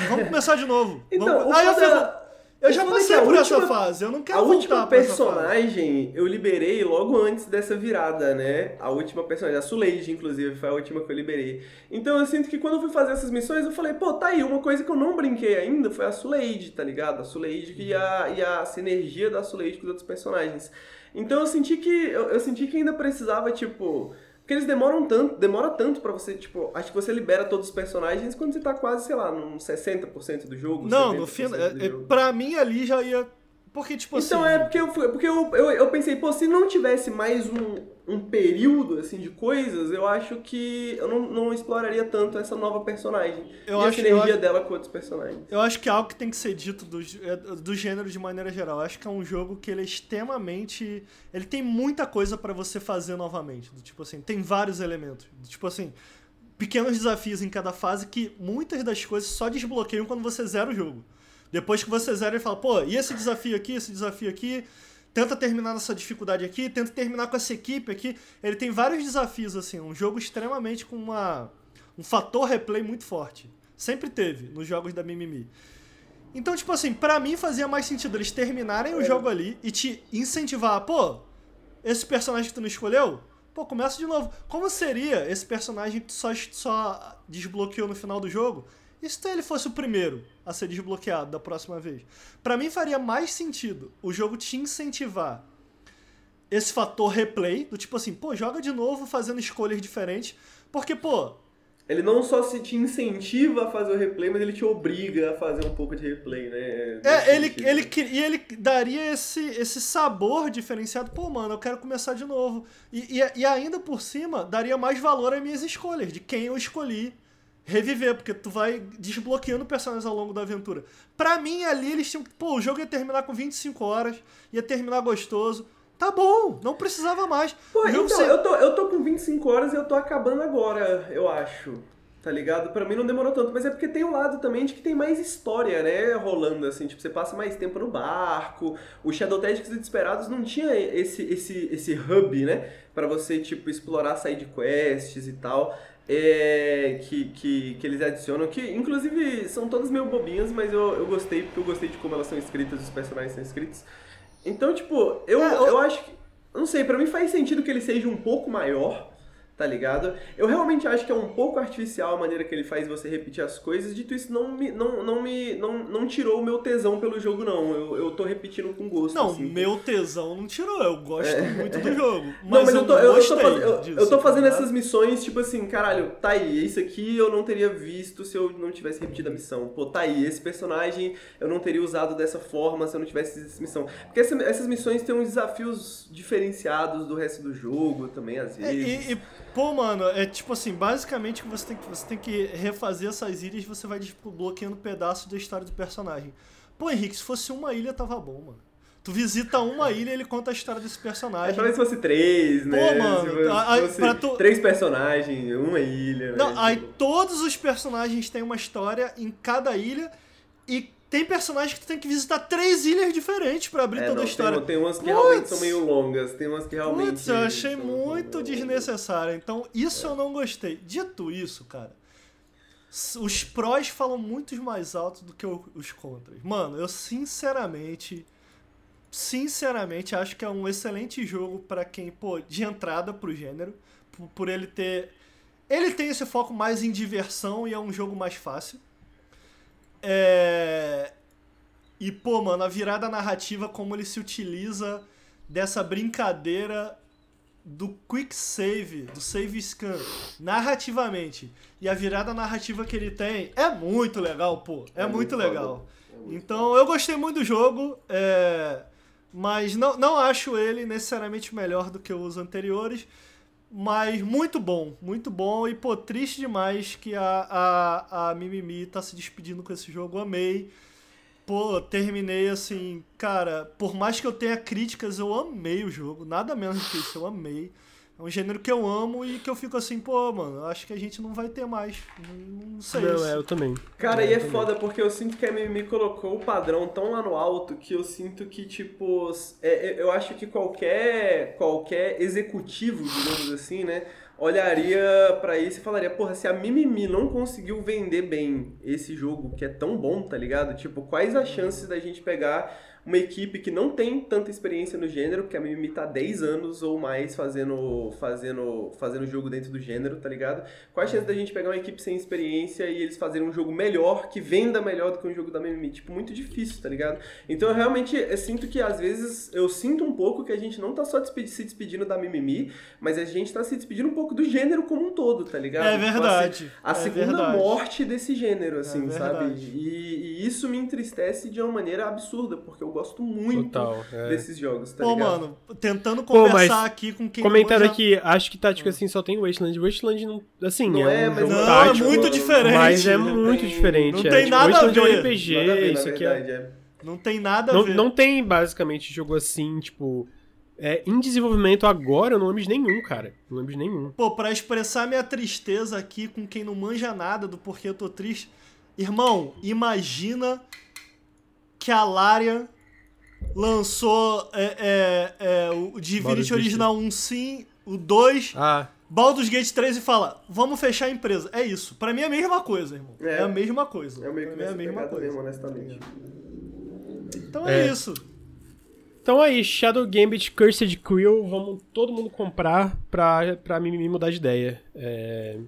Vamos começar de novo. então, vamos... Aí eu fico. Eu já passei por última, essa fase, eu não quero A última personagem eu liberei logo antes dessa virada, né? A última personagem, a Suleide, inclusive, foi a última que eu liberei. Então eu sinto que quando eu fui fazer essas missões, eu falei, pô, tá aí, uma coisa que eu não brinquei ainda foi a Suleide, tá ligado? A Suleide e a, e a sinergia da Suleide com os outros personagens. Então eu senti que. Eu, eu senti que ainda precisava, tipo porque eles demoram tanto, demora tanto para você, tipo, acho que você libera todos os personagens quando você tá quase, sei lá, num 60% do jogo. Não, no fim, é, é, pra mim ali já ia porque, tipo então, assim. Então é porque, eu, fui, porque eu, eu, eu, pensei, pô, se não tivesse mais um, um período, assim, de coisas, eu acho que eu não, não exploraria tanto essa nova personagem. Eu e acho, a sinergia acho, dela com outros personagens. Eu acho que é algo que tem que ser dito do, é, do gênero de maneira geral. Eu acho que é um jogo que ele é extremamente. Ele tem muita coisa para você fazer novamente. Do, tipo assim, tem vários elementos. Do, tipo assim. Pequenos desafios em cada fase que muitas das coisas só desbloqueiam quando você zera o jogo. Depois que você zera, ele fala, pô, e esse desafio aqui, esse desafio aqui? Tenta terminar nessa dificuldade aqui, tenta terminar com essa equipe aqui. Ele tem vários desafios, assim, um jogo extremamente com uma, um fator replay muito forte. Sempre teve nos jogos da Mimimi. Então, tipo assim, para mim fazia mais sentido eles terminarem o é. jogo ali e te incentivar, pô, esse personagem que tu não escolheu, pô, começa de novo. Como seria esse personagem que tu só, só desbloqueou no final do jogo? E se ele fosse o primeiro a ser desbloqueado da próxima vez? Para mim faria mais sentido o jogo te incentivar esse fator replay, do tipo assim, pô, joga de novo fazendo escolhas diferentes, porque, pô, ele não só se te incentiva a fazer o replay, mas ele te obriga a fazer um pouco de replay, né? É, ele, ele, e ele daria esse, esse sabor diferenciado. Pô, mano, eu quero começar de novo. E, e, e ainda por cima, daria mais valor às minhas escolhas, de quem eu escolhi reviver, porque tu vai desbloqueando personagens ao longo da aventura. Pra mim, ali, eles tinham. Pô, o jogo ia terminar com 25 horas, ia terminar gostoso. Tá bom, não precisava mais. Pô, então, você... eu, tô, eu tô com 25 horas e eu tô acabando agora, eu acho. Tá ligado? Pra mim não demorou tanto, mas é porque tem o um lado também de que tem mais história, né? Rolando, assim, tipo, você passa mais tempo no barco. O Shadow Tactics Desperados não tinha esse, esse, esse hub, né? Pra você, tipo, explorar side quests e tal. É, que, que, que eles adicionam, que inclusive são todas meio bobinhas, mas eu, eu gostei, porque eu gostei de como elas são escritas, os personagens são escritos. Então, tipo, eu, é, eu... eu acho que. Não sei, pra mim faz sentido que ele seja um pouco maior tá ligado? Eu realmente acho que é um pouco artificial a maneira que ele faz você repetir as coisas. Dito isso, não me, não, não me não, não tirou o meu tesão pelo jogo, não. Eu, eu tô repetindo com gosto. Não, assim. meu tesão não tirou. Eu gosto é. muito do jogo. Mas, não, mas eu, tô, eu, eu, tô, faz, eu, disso, eu tô fazendo tá essas missões, tipo assim, caralho, tá aí, isso aqui eu não teria visto se eu não tivesse repetido a missão. Pô, tá aí, esse personagem eu não teria usado dessa forma se eu não tivesse essa missão. Porque essa, essas missões têm uns desafios diferenciados do resto do jogo também, às vezes. É, e, e, pô, mano, é tipo assim, basicamente você tem que, você tem que refazer essas ilhas você vai desbloqueando pedaços da história do personagem. Pô, Henrique, se fosse uma ilha tava bom, mano. Tu visita uma ilha e ele conta a história desse personagem. É, talvez fosse três, né? Pô, mano, se fosse tu... três personagens, uma ilha. Não, né? aí todos os personagens têm uma história em cada ilha e tem personagens que tu tem que visitar três ilhas diferentes para abrir é, toda não, a história. Tem, tem umas que Puts, realmente são meio longas, tem umas que realmente. Putz, eu achei muito desnecessário. Então, isso é. eu não gostei. Dito isso, cara, os prós falam muito mais alto do que os contras. Mano, eu sinceramente. Sinceramente, acho que é um excelente jogo para quem, pô, de entrada pro gênero. Por, por ele ter. Ele tem esse foco mais em diversão e é um jogo mais fácil. É... E, pô, mano, a virada narrativa, como ele se utiliza dessa brincadeira do quick save, do save scan, narrativamente. E a virada narrativa que ele tem é muito legal, pô. É, é muito, muito legal. É muito então, eu gostei muito do jogo, é... mas não, não acho ele necessariamente melhor do que os anteriores. Mas muito bom, muito bom. E, pô, triste demais que a, a, a Mimimi tá se despedindo com esse jogo. Amei. Pô, terminei assim, cara, por mais que eu tenha críticas, eu amei o jogo. Nada menos que isso, eu amei. É um gênero que eu amo e que eu fico assim, pô, mano, acho que a gente não vai ter mais. Não, sei. Não, é, eu também. Cara, é, e é também. foda porque eu sinto que a Mimi colocou o padrão tão lá no alto que eu sinto que, tipo, é, é, eu acho que qualquer, qualquer executivo, digamos assim, né, olharia para isso e falaria, porra, se a Mimimi não conseguiu vender bem esse jogo que é tão bom, tá ligado? Tipo, quais as chances da gente pegar uma equipe que não tem tanta experiência no gênero, porque a Mimimi tá 10 anos ou mais fazendo fazendo fazendo jogo dentro do gênero, tá ligado? Qual a chance da gente pegar uma equipe sem experiência e eles fazerem um jogo melhor, que venda melhor do que um jogo da Mimimi? Tipo, muito difícil, tá ligado? Então eu realmente eu sinto que às vezes eu sinto um pouco que a gente não tá só se despedindo da Mimimi, mas a gente tá se despedindo um pouco do gênero como um todo, tá ligado? É verdade. Tipo, a, a é segunda verdade. morte desse gênero, assim, é sabe? E, e, isso me entristece de uma maneira absurda, porque eu eu gosto muito Total, é. desses jogos, tá Pô, ligado? mano, tentando conversar Pô, aqui com quem Comentário já... aqui, acho que tático assim só tem Wasteland. Wasteland não. Assim, não é, é um mas jogo não, tático, é muito diferente. Mas é muito tem, diferente. Não é. tem tipo, nada Wasteland a ver. é um RPG, a ver, isso aqui verdade, é... é. Não tem nada a não, ver. Não tem basicamente jogo assim, tipo. É, em desenvolvimento agora, eu não lembro de nenhum, cara. Não lembro de nenhum. Pô, pra expressar minha tristeza aqui com quem não manja nada do porquê eu tô triste. Irmão, imagina que a Larian lançou é, é, é, o Divinity Original 1 sim, o 2, ah. Baldur's Gate 3 e fala, vamos fechar a empresa. É isso. Pra mim é a mesma coisa, irmão. É, é a mesma coisa. É, meio é a mesma coisa. Mesmo, honestamente. Então é, é, isso. Então aí, Shadow Gambit Cursed Quill, vamos todo mundo comprar pra, pra mim mudar de ideia. É...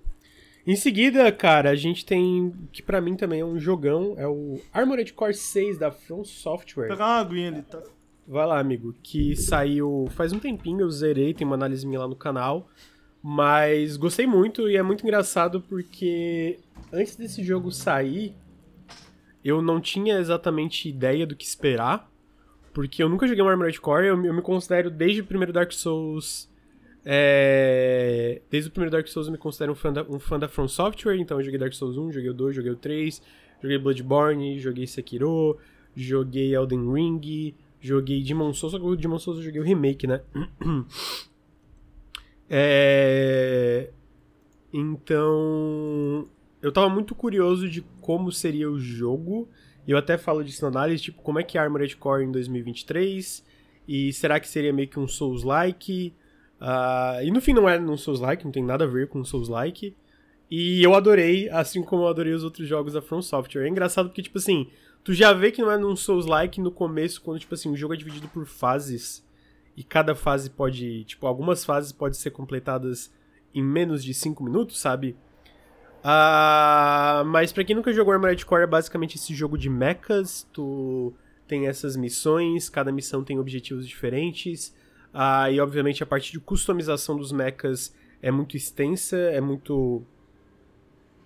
Em seguida, cara, a gente tem, que pra mim também é um jogão, é o Armored Core 6 da From Software. Pegar uma aguinha ali, tá? Vai lá, amigo, que saiu faz um tempinho, eu zerei, tem uma análise minha lá no canal, mas gostei muito e é muito engraçado porque antes desse jogo sair, eu não tinha exatamente ideia do que esperar, porque eu nunca joguei um Armored Core, eu, eu me considero desde o primeiro Dark Souls é... Desde o primeiro Dark Souls eu me considero um fã, da, um fã da From Software, então eu joguei Dark Souls 1, joguei o 2, joguei o 3, joguei Bloodborne, joguei Sekiro, joguei Elden Ring, joguei Demon Souls, só que o Demon Souls eu joguei o remake, né? é... Então, eu tava muito curioso de como seria o jogo, e eu até falo disso na análise, tipo, como é que é Armored Core em 2023, e será que seria meio que um Souls-like... Uh, e no fim não é um Souls-like, não tem nada a ver com Souls-like. E eu adorei, assim como eu adorei os outros jogos da From Software. É engraçado porque, tipo assim, tu já vê que não é num Souls-like no começo, quando, tipo assim, o jogo é dividido por fases. E cada fase pode, tipo, algumas fases podem ser completadas em menos de 5 minutos, sabe? Uh, mas pra quem nunca jogou Armored Core, é basicamente esse jogo de mechas. Tu tem essas missões, cada missão tem objetivos diferentes. Ah, e obviamente a parte de customização dos mechas é muito extensa, é muito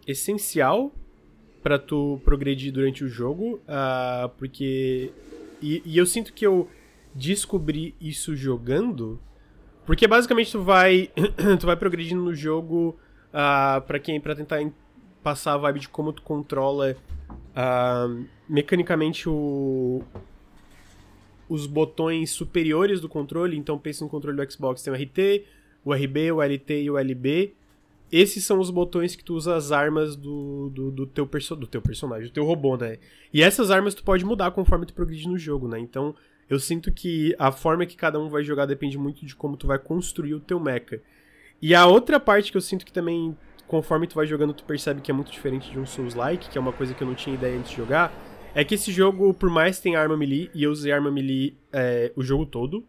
essencial para tu progredir durante o jogo, ah, porque e, e, eu sinto que eu descobri isso jogando, porque basicamente tu vai tu vai progredindo no jogo ah, para quem para tentar passar a vibe de como tu controla ah, mecanicamente o os botões superiores do controle, então pensa no controle do Xbox, tem o RT, o RB, o LT e o LB. Esses são os botões que tu usa as armas do, do, do teu, perso do teu personagem, do teu robô, né? E essas armas tu pode mudar conforme tu progride no jogo, né? Então, eu sinto que a forma que cada um vai jogar depende muito de como tu vai construir o teu mecha. E a outra parte que eu sinto que também, conforme tu vai jogando, tu percebe que é muito diferente de um Souls-like, que é uma coisa que eu não tinha ideia antes de jogar, é que esse jogo, por mais que tenha arma melee, e eu usei arma melee é, o jogo todo,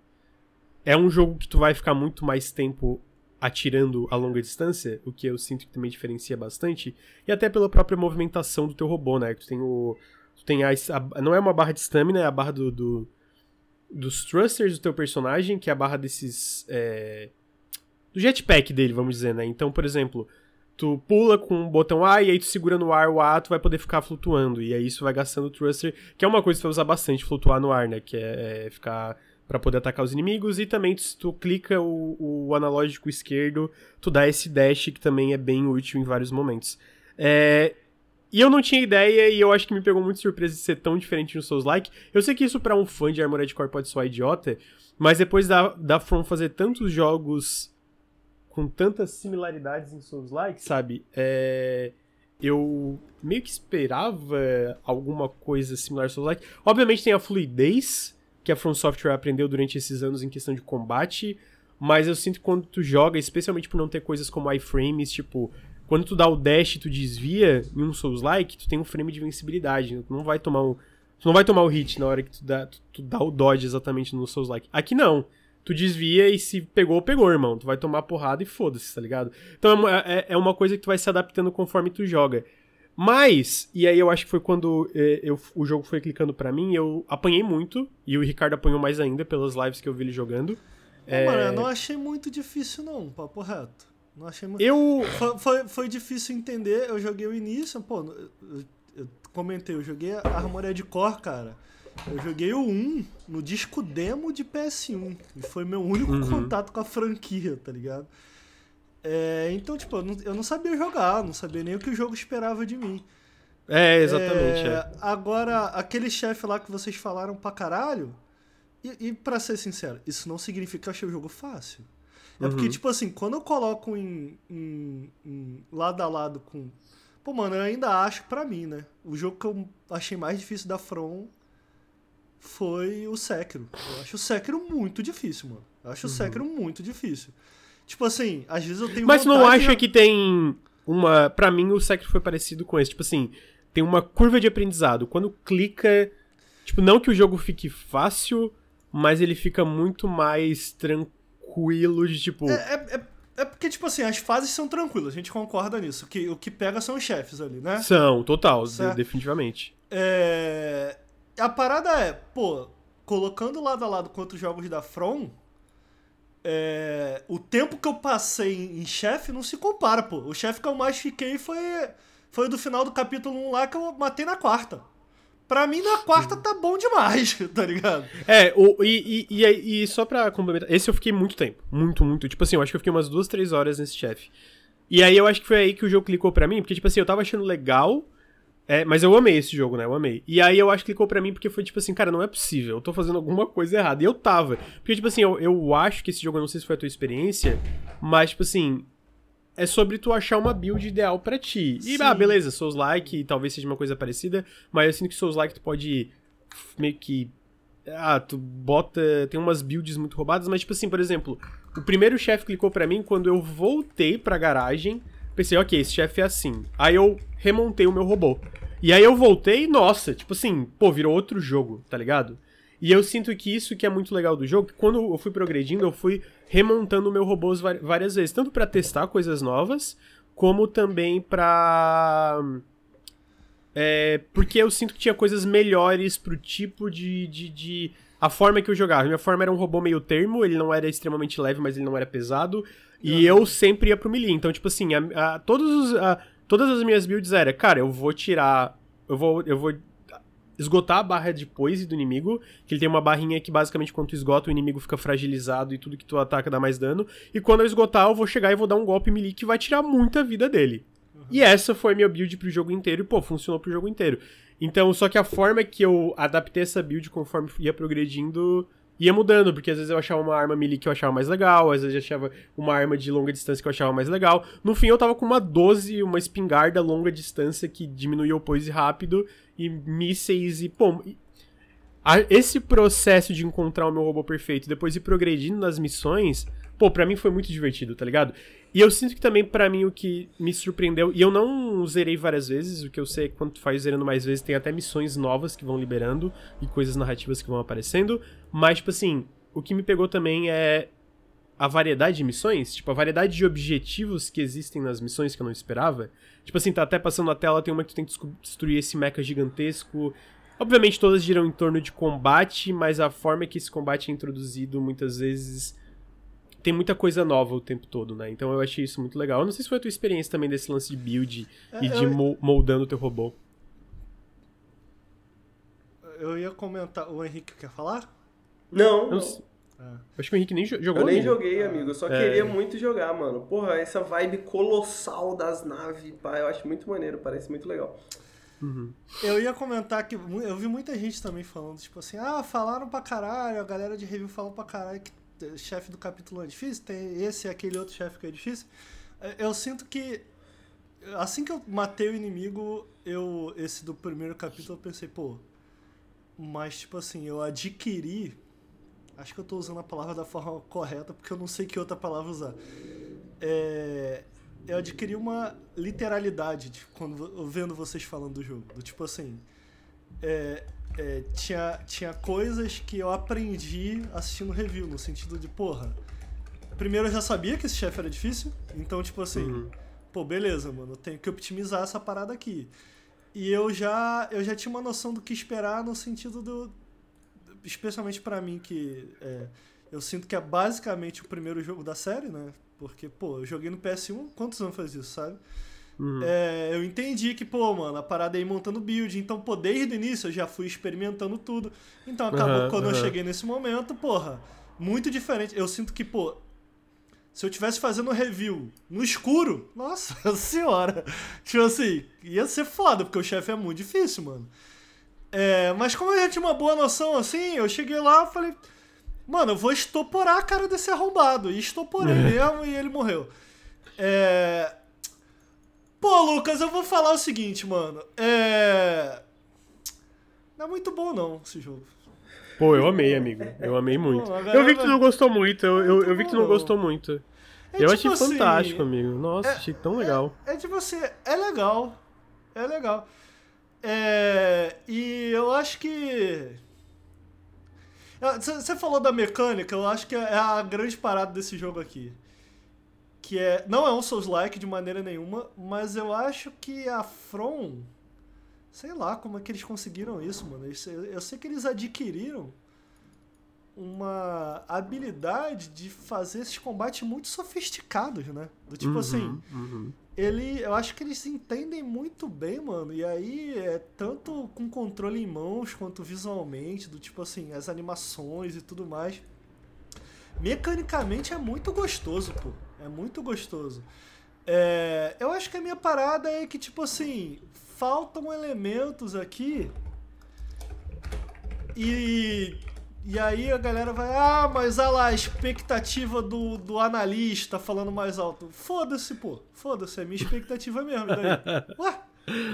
é um jogo que tu vai ficar muito mais tempo atirando a longa distância, o que eu sinto que também diferencia bastante, e até pela própria movimentação do teu robô, né? Tu tem o. Tu tem a, a não é uma barra de stamina, é a barra do, do, dos thrusters do teu personagem, que é a barra desses. É, do jetpack dele, vamos dizer, né? Então, por exemplo, tu pula com o botão A e aí tu segura no ar o A, tu vai poder ficar flutuando. E aí isso vai gastando o thruster, que é uma coisa que tu vai usar bastante, flutuar no ar, né? Que é, é ficar para poder atacar os inimigos. E também se tu clica o, o, analógico esquerdo, tu dá esse dash que também é bem útil em vários momentos. É, e eu não tinha ideia e eu acho que me pegou muito surpresa de ser tão diferente no Souls-like. Eu sei que isso para um fã de Armored Core pode soar idiota, mas depois da, da From fazer tantos jogos com tantas similaridades em Souls-like, sabe? É, eu meio que esperava alguma coisa similar a Souls-like. Obviamente tem a fluidez que a From Software aprendeu durante esses anos em questão de combate, mas eu sinto que quando tu joga, especialmente por não ter coisas como iframes, tipo, quando tu dá o dash e tu desvia em um Souls-like, tu tem um frame de invencibilidade, tu não vai tomar um Tu não vai tomar o hit na hora que tu dá, tu, tu dá o dodge exatamente no Souls-like. Aqui não tu desvia e se pegou, pegou, irmão. Tu vai tomar porrada e foda-se, tá ligado? Então é, é, é, uma coisa que tu vai se adaptando conforme tu joga. Mas, e aí eu acho que foi quando é, eu, o jogo foi clicando para mim, eu apanhei muito, e o Ricardo apanhou mais ainda pelas lives que eu vi ele jogando. é... Mano, eu não achei muito difícil não, papo reto. Não achei muito... Eu... Foi, foi, foi, difícil entender, eu joguei o início, pô, eu, eu comentei, eu joguei a Armored Core, cara eu joguei o 1 no disco demo de PS1. E foi meu único uhum. contato com a franquia, tá ligado? É, então, tipo, eu não, eu não, sabia jogar, não sabia nem o que o jogo esperava de mim. É, exatamente. É, é. Agora, aquele chefe lá que vocês falaram pra caralho. E, e pra ser sincero, isso não significa que eu achei o jogo fácil. É uhum. porque, tipo assim, quando eu coloco em, em, em, lado a lado com. Pô, mano, eu ainda acho pra mim, né? O jogo que eu achei mais difícil da From foi o Sekiro. Eu acho o Sekiro muito difícil, mano. Eu acho uhum. o Sekiro muito difícil. Tipo assim, às vezes eu tenho Mas não acha de... que tem uma... Pra mim, o Sekiro foi parecido com esse. Tipo assim, tem uma curva de aprendizado. Quando clica... Tipo, não que o jogo fique fácil, mas ele fica muito mais tranquilo de, tipo... É, é, é, é porque, tipo assim, as fases são tranquilas, a gente concorda nisso. O que, o que pega são os chefes ali, né? São, total, de- definitivamente. É... A parada é, pô, colocando lado a lado com outros jogos da From, é, o tempo que eu passei em, em chefe não se compara, pô. O chefe que eu mais fiquei foi, foi o do final do capítulo 1 lá que eu matei na quarta. Pra mim, na quarta tá bom demais, tá ligado? É, o, e, e, e, e só pra complementar, esse eu fiquei muito tempo. Muito, muito. Tipo assim, eu acho que eu fiquei umas duas, três horas nesse chefe. E aí eu acho que foi aí que o jogo clicou pra mim, porque, tipo assim, eu tava achando legal. É, mas eu amei esse jogo, né? Eu amei. E aí eu acho que clicou pra mim porque foi tipo assim, cara, não é possível, eu tô fazendo alguma coisa errada. E eu tava. Porque, tipo assim, eu, eu acho que esse jogo, eu não sei se foi a tua experiência, mas, tipo assim, é sobre tu achar uma build ideal pra ti. E, Sim. ah, beleza, Souls-like talvez seja uma coisa parecida, mas eu sinto que Souls-like tu pode meio que. Ah, tu bota. Tem umas builds muito roubadas, mas, tipo assim, por exemplo, o primeiro chefe clicou pra mim quando eu voltei pra garagem. Pensei, ok, esse chefe é assim. Aí eu remontei o meu robô. E aí eu voltei, nossa, tipo assim, pô, virou outro jogo, tá ligado? E eu sinto que isso que é muito legal do jogo, que quando eu fui progredindo, eu fui remontando o meu robô várias vezes, tanto pra testar coisas novas, como também pra é, porque eu sinto que tinha coisas melhores pro tipo de, de, de- A forma que eu jogava. Minha forma era um robô meio termo, ele não era extremamente leve, mas ele não era pesado. E eu sempre ia pro melee. Então, tipo assim, a, a- todos os, a- todas as minhas builds era, cara, eu vou tirar. Eu vou. Eu vou esgotar a barra de poise do inimigo, que ele tem uma barrinha que basicamente quando tu esgota o inimigo fica fragilizado e tudo que tu ataca dá mais dano. E quando eu esgotar, eu vou chegar e vou dar um golpe melee que vai tirar muita vida dele. E essa foi minha build pro jogo inteiro e, pô, funcionou pro jogo inteiro. Então, só que a forma que eu adaptei essa build conforme ia progredindo ia mudando, porque às vezes eu achava uma arma melee que eu achava mais legal, às vezes eu achava uma arma de longa distância que eu achava mais legal. No fim, eu tava com uma 12, uma espingarda longa distância que diminuía o poise rápido e mísseis e, pô. esse processo de encontrar o meu robô perfeito depois ir progredindo nas missões, pô, pra mim foi muito divertido, tá ligado? E eu sinto que também, pra mim, o que me surpreendeu, e eu não zerei várias vezes, o que eu sei é que quando tu faz zerando mais vezes, tem até missões novas que vão liberando e coisas narrativas que vão aparecendo, mas, tipo assim, o que me pegou também é a variedade de missões, tipo, a variedade de objetivos que existem nas missões que eu não esperava. Tipo assim, tá até passando na tela, tem uma que tu tem que destruir esse mecha gigantesco. Obviamente todas giram em torno de combate, mas a forma que esse combate é introduzido muitas vezes tem muita coisa nova o tempo todo, né? Então eu achei isso muito legal. Eu não sei se foi a tua experiência também desse lance de build É, e de eu- mo- moldando o teu robô. Eu ia comentar. O Henrique quer falar? Não, Eu, não. eu acho que o Henrique nem jo- jogou. Eu nem joguei, amigo. Eu só É. queria muito jogar, mano. Porra, essa vibe colossal das naves, pá, eu acho muito maneiro, parece muito legal. Eu ia comentar que eu vi muita gente também falando, tipo assim, ah, falaram pra caralho, a galera de review falou pra caralho que chefe do capítulo é difícil, tem esse e aquele outro chefe que é difícil. É, Eu sinto que assim que eu matei o inimigo, eu esse do primeiro capítulo eu pensei, pô, mas tipo assim, eu adquiri Acho que eu tô usando a palavra da forma correta, porque eu não sei que outra palavra usar. É, eu adquiri uma literalidade de quando vendo vocês falando do jogo. Do tipo assim. é, é, tinha, tinha coisas que eu aprendi assistindo review, no sentido de, porra. Primeiro eu já sabia que esse chefe era difícil, então, tipo assim, Uhum. pô, beleza, mano, eu tenho que optimizar essa parada aqui. E eu já, eu já tinha uma noção do que esperar no sentido do. Especialmente pra mim, que é, eu sinto que é basicamente o primeiro jogo da série, né? Porque, pô, eu joguei no PS1, quantos anos faz isso, sabe? Uhum. É, eu entendi que, pô, mano, a parada é ir montando build, então, pô, desde o início eu já fui experimentando tudo. Então acabou que quando eu aham. cheguei nesse momento, porra, muito diferente. Eu sinto que, pô, se eu tivesse fazendo review no escuro, nossa senhora, tipo assim, ia ser foda, porque o chefe é muito difícil, mano. É, mas como eu já tinha uma boa noção assim, eu cheguei lá e falei, mano, eu vou estoporar a cara desse arrombado. E estoporei mesmo e ele morreu. É. Pô, Lucas, eu vou falar o seguinte, mano. É. Não é muito bom, não, esse jogo. Pô, eu amei, amigo. Eu amei muito. Pô, Eu vi que tu não gostou muito. Eu, eu, eu vi que tu não gostou muito. É eu tipo achei assim, fantástico, amigo. Nossa, achei tão legal. É tipo assim, é legal. É legal. É, e eu acho que. Você falou da mecânica, eu acho que é a grande parada desse jogo aqui. Que é. Não é um Souls-like de maneira nenhuma, mas eu acho que a From. Sei lá como é que eles conseguiram isso, mano. Eu sei que eles adquiriram uma habilidade de fazer esses combates muito sofisticados, né? Do tipo Uhum, assim, uhum. ele, eu acho que eles entendem muito bem, mano. E aí é tanto com controle em mãos quanto visualmente, do tipo assim, as animações e tudo mais. Mecanicamente é muito gostoso, pô. É muito gostoso. É, eu acho que a minha parada é que, tipo assim, faltam elementos aqui. E e aí a galera vai, ah, mas olha lá, a expectativa do, do analista falando mais alto. Foda-se, pô. Foda-se, é minha expectativa mesmo. Daí. Ué,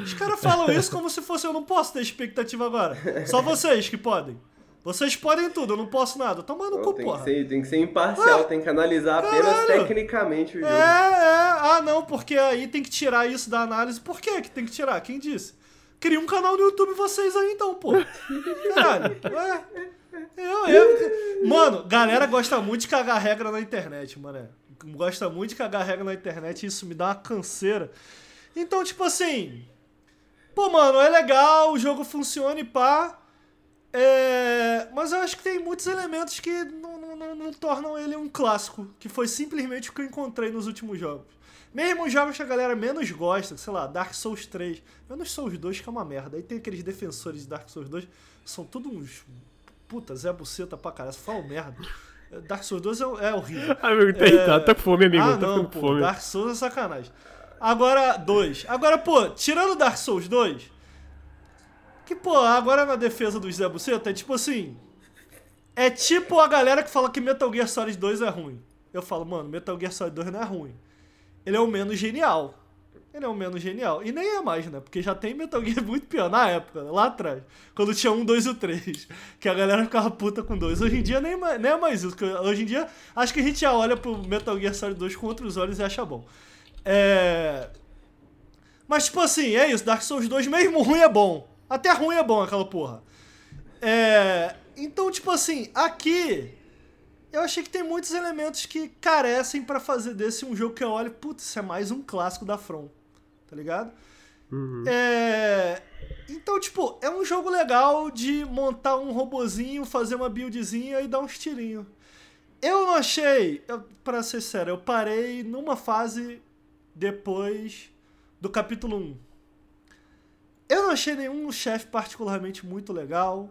os caras falam isso como se fosse eu não posso ter expectativa agora. Só vocês que podem. Vocês podem tudo, eu não posso nada. Toma no Não, cu, tem, porra. que ser, tem que ser imparcial, tem que analisar apenas caralho. tecnicamente o jogo. É, é. Ah, não, porque aí tem que tirar isso da análise. Por que que tem que tirar? Quem disse? Cria um canal no YouTube vocês aí então, pô. Caralho. Ué. Eu, eu. Mano, galera gosta muito de cagar regra na internet, mano. Gosta muito de cagar regra na internet e isso me dá uma canseira. Então, tipo assim. Pô, mano, é legal, o jogo funciona e pá. É, mas eu acho que tem muitos elementos que não, não, não, não tornam ele um clássico, que foi simplesmente o que eu encontrei nos últimos jogos. Mesmo os jogos que a galera menos gosta, sei lá, Dark Souls 3, menos Souls 2 que é uma merda. Aí tem aqueles defensores de Dark Souls 2, são todos uns. Puta, Zé Buceta pra caralho, falam merda. Dark Souls 2 é, é horrível. Amigo, tá, É. tá, tá com fome, amigo. Ah, tá não, ficando pô, com fome. Dark Souls é sacanagem. Agora, 2. Agora, pô, tirando Dark Souls 2, que, pô, agora na defesa do Zé Buceta, é tipo assim. É tipo a galera que fala que Metal Gear Solid 2 é ruim. Eu falo, mano, Metal Gear Solid 2 não é ruim. Ele é o menos genial. Ele é o menos genial. E nem é mais, né? Porque já tem Metal Gear muito pior na época, né? lá atrás. Quando tinha um, dois e o três. Que a galera ficava puta com dois. Hoje em dia nem, nem é mais isso. Hoje em dia, acho que a gente já olha pro Metal Gear Solid 2 com outros olhos e acha bom. É. Mas, tipo assim, é isso. Dark Souls 2, mesmo ruim, é bom. Até ruim é bom aquela porra. É. Então, tipo assim, aqui. Eu achei que tem muitos elementos que carecem pra fazer desse um jogo que eu olho, putz, isso é mais um clássico da From. Tá ligado? Uhum. É. Então, tipo, é um jogo legal de montar um robozinho, fazer uma buildzinha e dar uns tirinhos. Eu não achei, eu, pra ser sério, eu parei numa fase depois do capítulo 1. Eu não achei nenhum chefe particularmente muito legal.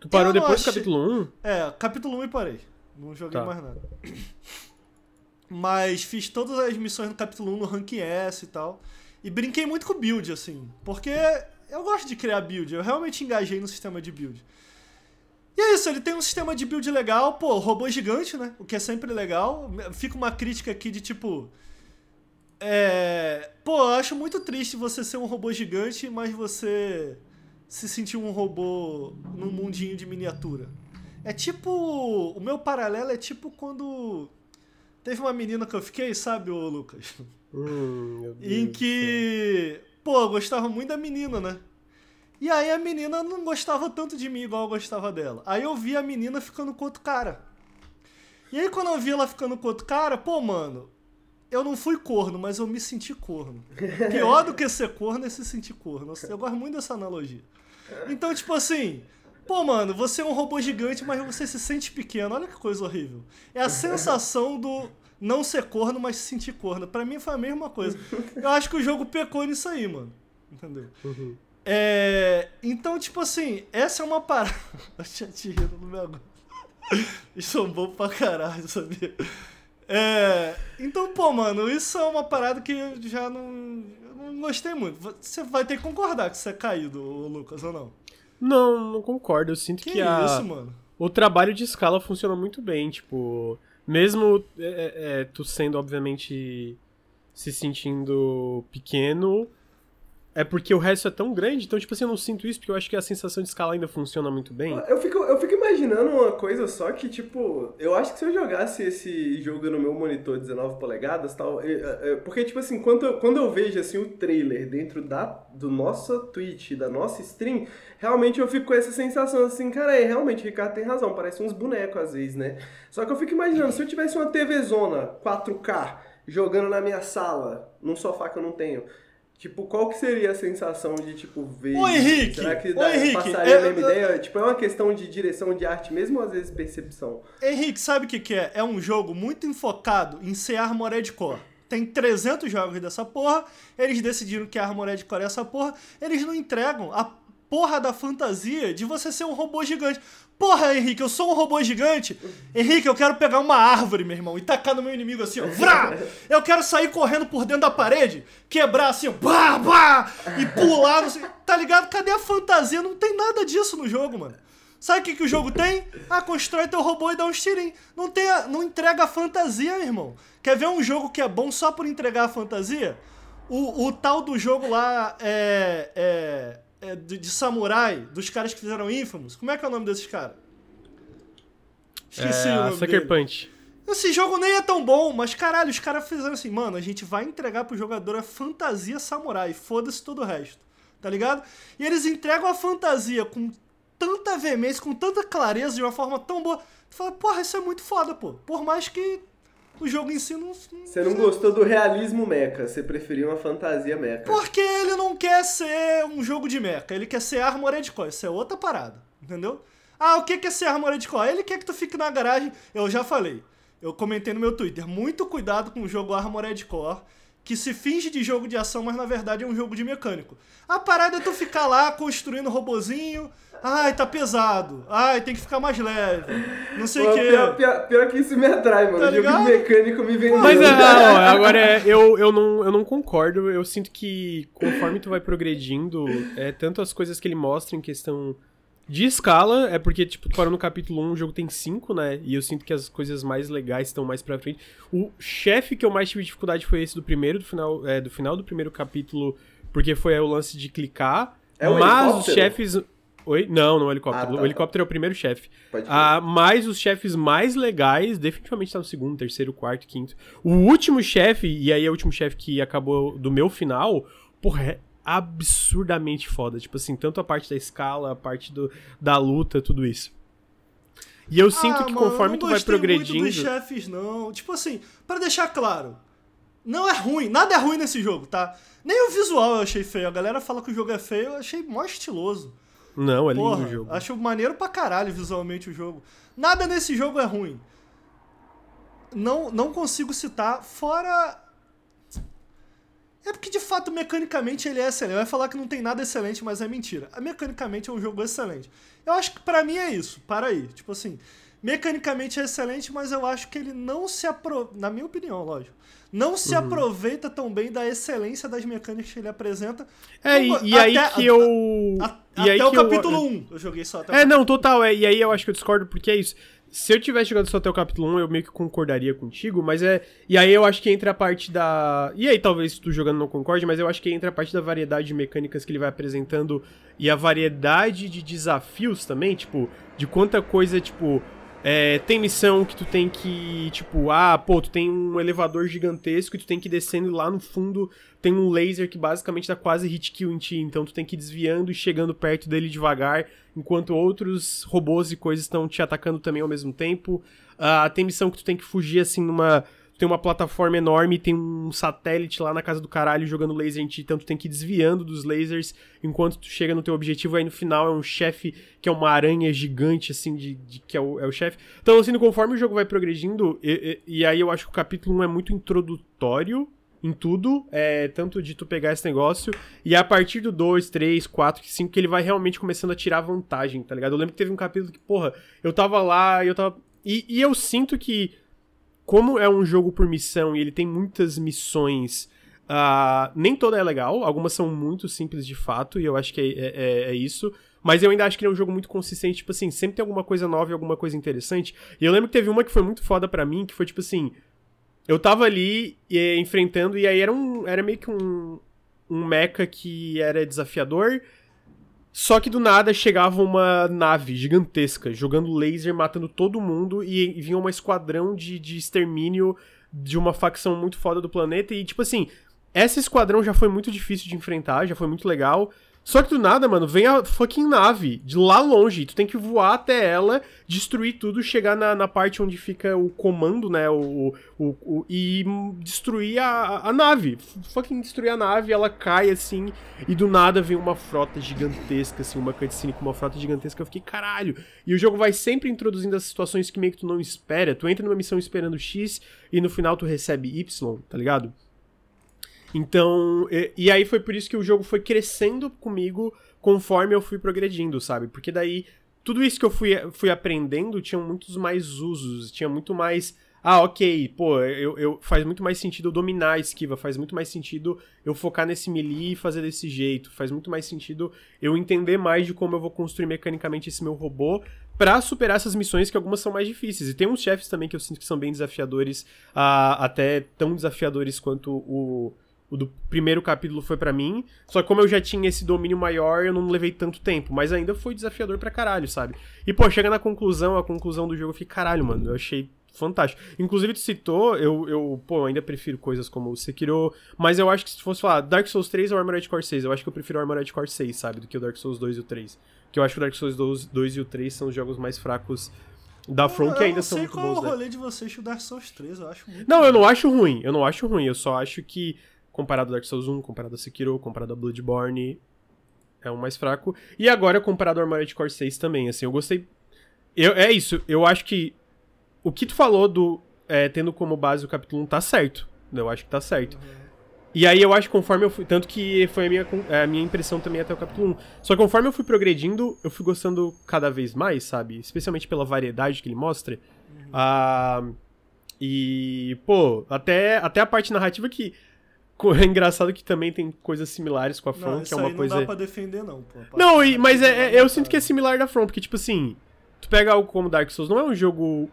Tu parou depois do achei- capítulo 1? É, capítulo 1 e parei. Não joguei Tá. mais nada. Mas fiz todas as missões no capítulo 1 no Rank S e tal. E brinquei muito com build, assim. Porque eu gosto de criar build. Eu realmente engajei no sistema de build. E é isso, ele tem um sistema de build legal. Pô, robô gigante, né? O que é sempre legal. Fica uma crítica aqui de tipo. É. Pô, eu acho muito triste você ser um robô gigante, mas você se sentir um robô num mundinho de miniatura. É tipo. O meu paralelo é tipo quando. Teve uma menina que eu fiquei, sabe, ô Lucas? Hum, em que. Pô, eu gostava muito da menina, né? E aí a menina não gostava tanto de mim igual eu gostava dela. Aí eu vi a menina ficando com outro cara. E aí quando eu vi ela ficando com outro cara, pô, mano, eu não fui corno, mas eu me senti corno. Pior do que ser corno é se sentir corno. Eu gosto muito dessa analogia. Então, tipo assim, pô, mano, você é um robô gigante, mas você se sente pequeno. Olha que coisa horrível. É a sensação do não ser corno, mas se sentir corno. Pra mim foi a mesma coisa. Eu acho que o jogo pecou nisso aí, mano. Entendeu? Uhum. É, então, tipo assim, essa é uma parada. Eu tinha te rindo no meu agora. Isso é um bom pra caralho, sabia? É, então, pô, mano, isso é uma parada que eu já não, eu não gostei muito. Você vai ter que concordar que isso é caído, Lucas, ou não? Não, não concordo. Eu sinto Que, que, a... isso, mano? o trabalho de escala funciona muito bem. Tipo, mesmo é, é, tu sendo, obviamente, se sentindo pequeno, é porque o resto é tão grande, então, tipo assim, eu não sinto isso, porque eu acho que a sensação de escala ainda funciona muito bem. Eu fico, eu fico imaginando uma coisa só que, tipo, eu acho que se eu jogasse esse jogo no meu monitor 19 polegadas tal. porque, tipo assim, quando eu, quando eu vejo assim, o trailer dentro da, do nosso Twitch, da nossa stream, realmente eu fico com essa sensação assim, cara, é, realmente, o Ricardo tem razão, parece uns bonecos às vezes, né? Só que eu fico imaginando, se eu tivesse uma TV Zona 4K jogando na minha sala, num sofá que eu não tenho. Tipo, qual que seria a sensação de, tipo, ver... Ô, Henrique! Será que Ô, Henrique, passaria eu- a mesma ideia? Tipo, é uma questão de direção de arte mesmo ou às vezes percepção? Henrique, sabe o que, que é? É um jogo muito enfocado em ser Armored Core. Tem 300 jogos dessa porra, eles decidiram que a Armored Core é essa porra, eles não entregam a porra da fantasia de você ser um robô gigante. Porra, Henrique, eu sou um robô gigante. Henrique, eu quero pegar uma árvore, meu irmão, e tacar no meu inimigo assim, ó. Vrá! Eu quero sair correndo por dentro da parede, quebrar assim, ó. Bah! E pular, não sei. Tá ligado? Cadê a fantasia? Não tem nada disso no jogo, mano. Sabe o que, que o jogo tem? Ah, constrói teu robô e dá uns tirinhos. Não, tem não entrega a fantasia, meu irmão. Quer ver um jogo que é bom só por entregar a fantasia? O, o tal do jogo lá é, é, é de, de samurai, dos caras que fizeram Infamous. Como é que é o nome desses caras? Esqueci é, o nome Sucker dele. Punch. Esse jogo nem é tão bom, mas caralho, os caras fizeram assim, mano, a gente vai entregar pro jogador a fantasia samurai, foda-se todo o resto, tá ligado? E eles entregam a fantasia com tanta veemência, com tanta clareza, de uma forma tão boa. Tu fala, porra, isso é muito foda, pô. Por mais que o jogo em si não. Você não gostou do realismo mecha, você preferiu uma fantasia mecha. Porque ele não quer ser um jogo de mecha, ele quer ser Armored Core, isso é outra parada, entendeu? Ah, o que é ser Armored Core? Ele quer que tu fique na garagem, eu já falei, eu comentei no meu Twitter, muito cuidado com o jogo Armored Core, que se finge de jogo de ação, mas na verdade é um jogo de mecânico. A parada é tu ficar lá construindo robozinho, ai, tá pesado, ai, tem que ficar mais leve, não sei o que. pior, pior- pior que isso me atrai, mano. Tá jogo ligado? de mecânico me vendeu. Mas ah, ó, agora é, eu, eu, não, eu não concordo. Eu sinto que conforme tu vai progredindo, é, tanto as coisas que ele mostra em questão de escala, é porque, tipo, parou no capítulo 1, o jogo tem 5, né? E eu sinto que as coisas mais legais estão mais pra frente. O chefe que eu mais tive dificuldade foi esse do primeiro, do final, é, do final do primeiro capítulo, porque foi o lance de clicar. É o mas os helicóptero? chefes. Oi? Não, não é o helicóptero. Ah, tá, o helicóptero é o primeiro chefe. Ah, mas os chefes mais legais, definitivamente tá no segundo, terceiro, quarto, quinto. O último chefe, e aí é o último chefe que acabou do meu final, porra, é absurdamente foda. Tipo assim, tanto a parte da escala, a parte do, da luta, tudo isso. E eu sinto Ah, que mano, conforme tu não vai progredindo. dos chefes, não. Tipo assim, pra deixar claro, não é ruim, nada é ruim nesse jogo, tá? Nem o visual eu achei feio. A galera fala que o jogo é feio, eu achei mó estiloso. Não, é lindo Porra, o jogo. acho maneiro pra caralho visualmente o jogo. Nada nesse jogo é ruim. Não, não consigo citar, fora. É porque de fato, mecanicamente ele é excelente. Vai falar que não tem nada excelente, mas é mentira. Mecanicamente é um jogo excelente. Eu acho que pra mim é isso. Para aí. Tipo assim, mecanicamente é excelente, mas eu acho que ele não se aproveita. Na minha opinião, lógico. Não se Uhum. aproveita tão bem da excelência das mecânicas que ele apresenta. É, e, e aí Até- que eu. A- e até aí o que eu- capítulo 1 eu joguei só até o É, não, total, é. E aí eu acho que eu discordo porque é isso. Se eu tivesse jogado só até o capítulo 1, eu meio que concordaria contigo, mas é. E aí eu acho que entra a parte da. E aí talvez tu jogando não concorde, mas eu acho que entra a parte da variedade de mecânicas que ele vai apresentando e a variedade de desafios também, tipo, de quanta coisa, tipo. É, tem missão que tu tem que, tipo, ah, pô, tu tem um elevador gigantesco e tu tem que ir descendo e lá no fundo tem um laser que basicamente dá quase hit kill em ti, então tu tem que ir desviando e chegando perto dele devagar, enquanto outros robôs e coisas estão te atacando também ao mesmo tempo. Ah, tem missão que tu tem que fugir assim numa. Tem uma plataforma enorme, tem um satélite lá na casa do caralho jogando laser em ti, então tu tem que ir desviando dos lasers enquanto tu chega no teu objetivo. Aí no final é um chefe que é uma aranha gigante, assim, de, de- que é o, é o chefe. Então, assim, conforme o jogo vai progredindo, e, e- e aí eu acho que o capítulo 1 é muito introdutório em tudo, é, tanto de tu pegar esse negócio, e a partir do 2, 3, 4, 5, que ele vai realmente começando a tirar vantagem, tá ligado? Eu lembro que teve um capítulo que, porra, eu tava lá e eu tava. E, e eu sinto que, como é um jogo por missão e ele tem muitas missões. ah, nem toda é legal, algumas são muito simples de fato, e eu acho que é, é- é- é isso. Mas eu ainda acho que ele é um jogo muito consistente, tipo assim, sempre tem alguma coisa nova e alguma coisa interessante. E eu lembro que teve uma que foi muito foda pra mim, que foi tipo assim. Eu tava ali eh, enfrentando, e aí era um. Era meio que um. um mecha que era desafiador, só que do nada chegava uma nave gigantesca, jogando laser, matando todo mundo, e, vinha uma esquadrão de, de extermínio de uma facção muito foda do planeta, e tipo assim, essa esquadrão já foi muito difícil de enfrentar, já foi muito legal. Só que do nada, mano, vem a fucking nave de lá longe. Tu tem que voar até ela, destruir tudo, chegar na, na parte onde fica o comando, né? O, o, o e destruir a, a nave. Fucking destruir a nave, ela cai assim. E do nada vem uma frota gigantesca, assim, uma cutscene com uma frota gigantesca. Eu fiquei, caralho. E o jogo vai sempre introduzindo as situações que meio que tu não espera. Tu entra numa missão esperando X e no final tu recebe Y, tá ligado? Então, e, e, aí foi por isso que o jogo foi crescendo comigo conforme eu fui progredindo, sabe? Porque daí, tudo isso que eu fui, fui aprendendo tinha muitos mais usos, tinha muito mais. Ah, ok, pô, eu, eu, faz muito mais sentido eu dominar a esquiva, faz muito mais sentido eu focar nesse melee e fazer desse jeito, faz muito mais sentido eu entender mais de como eu vou construir mecanicamente esse meu robô para superar essas missões que algumas são mais difíceis. E tem uns chefes também que eu sinto que são bem desafiadores, uh, até tão desafiadores quanto o, o do primeiro capítulo foi para mim. Só que como eu já tinha esse domínio maior, eu não levei tanto tempo. Mas ainda foi desafiador pra caralho, sabe? E, pô, chega na conclusão, a conclusão do jogo, eu fiquei, caralho, mano, eu achei fantástico. Inclusive, tu citou, eu, eu, pô, ainda prefiro coisas como o Sekiro, mas eu acho que se fosse falar Dark Souls 3 ou Armored Core 6, eu acho que eu prefiro Armored Core 6, sabe? Do que o Dark Souls 2 e o 3. Que eu acho que o Dark Souls 2, 2 e o 3 são os jogos mais fracos da From que ainda são muito bons. Eu não sei qual é o rolê né? de vocês com o Dark Souls 3, eu acho muito Não, eu não acho ruim, eu não acho ruim, eu só acho que comparado ao Dark Souls 1, comparado a Sekiro, comparado a Bloodborne, é um mais fraco. E agora comparado ao Armored Core 6 também, assim, eu gostei... Eu, é isso, eu acho que o que tu falou do é, tendo como base o capítulo 1 tá certo. Eu acho que tá certo. Uhum. E aí eu acho que conforme eu fui. Tanto que foi a minha, a minha impressão também até o capítulo 1. Só que conforme eu fui progredindo, eu fui gostando cada vez mais, sabe? Especialmente pela variedade que ele mostra. Uhum. Ah, e, pô, até, até a parte narrativa que é engraçado que também tem coisas similares com a From, que é uma coisa. Não dá pra defender, não, pô. Não, e, mas é, é, eu sinto que é similar da From, porque, tipo assim, tu pega algo como Dark Souls, não é um jogo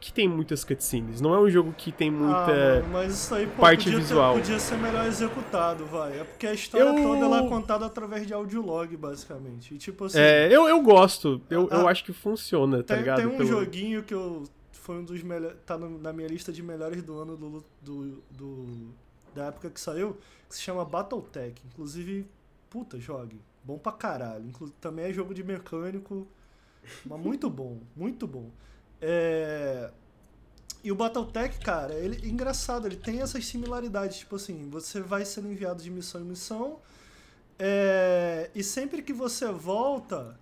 que tem muitas cutscenes, não é um jogo que tem muita ah, mas isso aí, pô, parte podia visual. Ter, podia ser melhor executado, vai. É porque a história eu... toda ela é contada através de audiolog, basicamente. E, tipo assim. É, eu, eu gosto. Eu, ah, eu acho que funciona, tá tem, ligado? Tem um Pelo... joguinho que eu. Foi um dos melhores. Tá no, na minha lista de melhores do ano do, do, do da época que saiu, que se chama Battletech. Inclusive, puta, jogue. Bom pra caralho. Inclu também é jogo de mecânico, mas muito bom, muito bom. É... E o Battletech, cara, ele engraçado, ele tem essas similaridades, tipo assim, você vai sendo enviado de missão em missão, é... e sempre que você volta,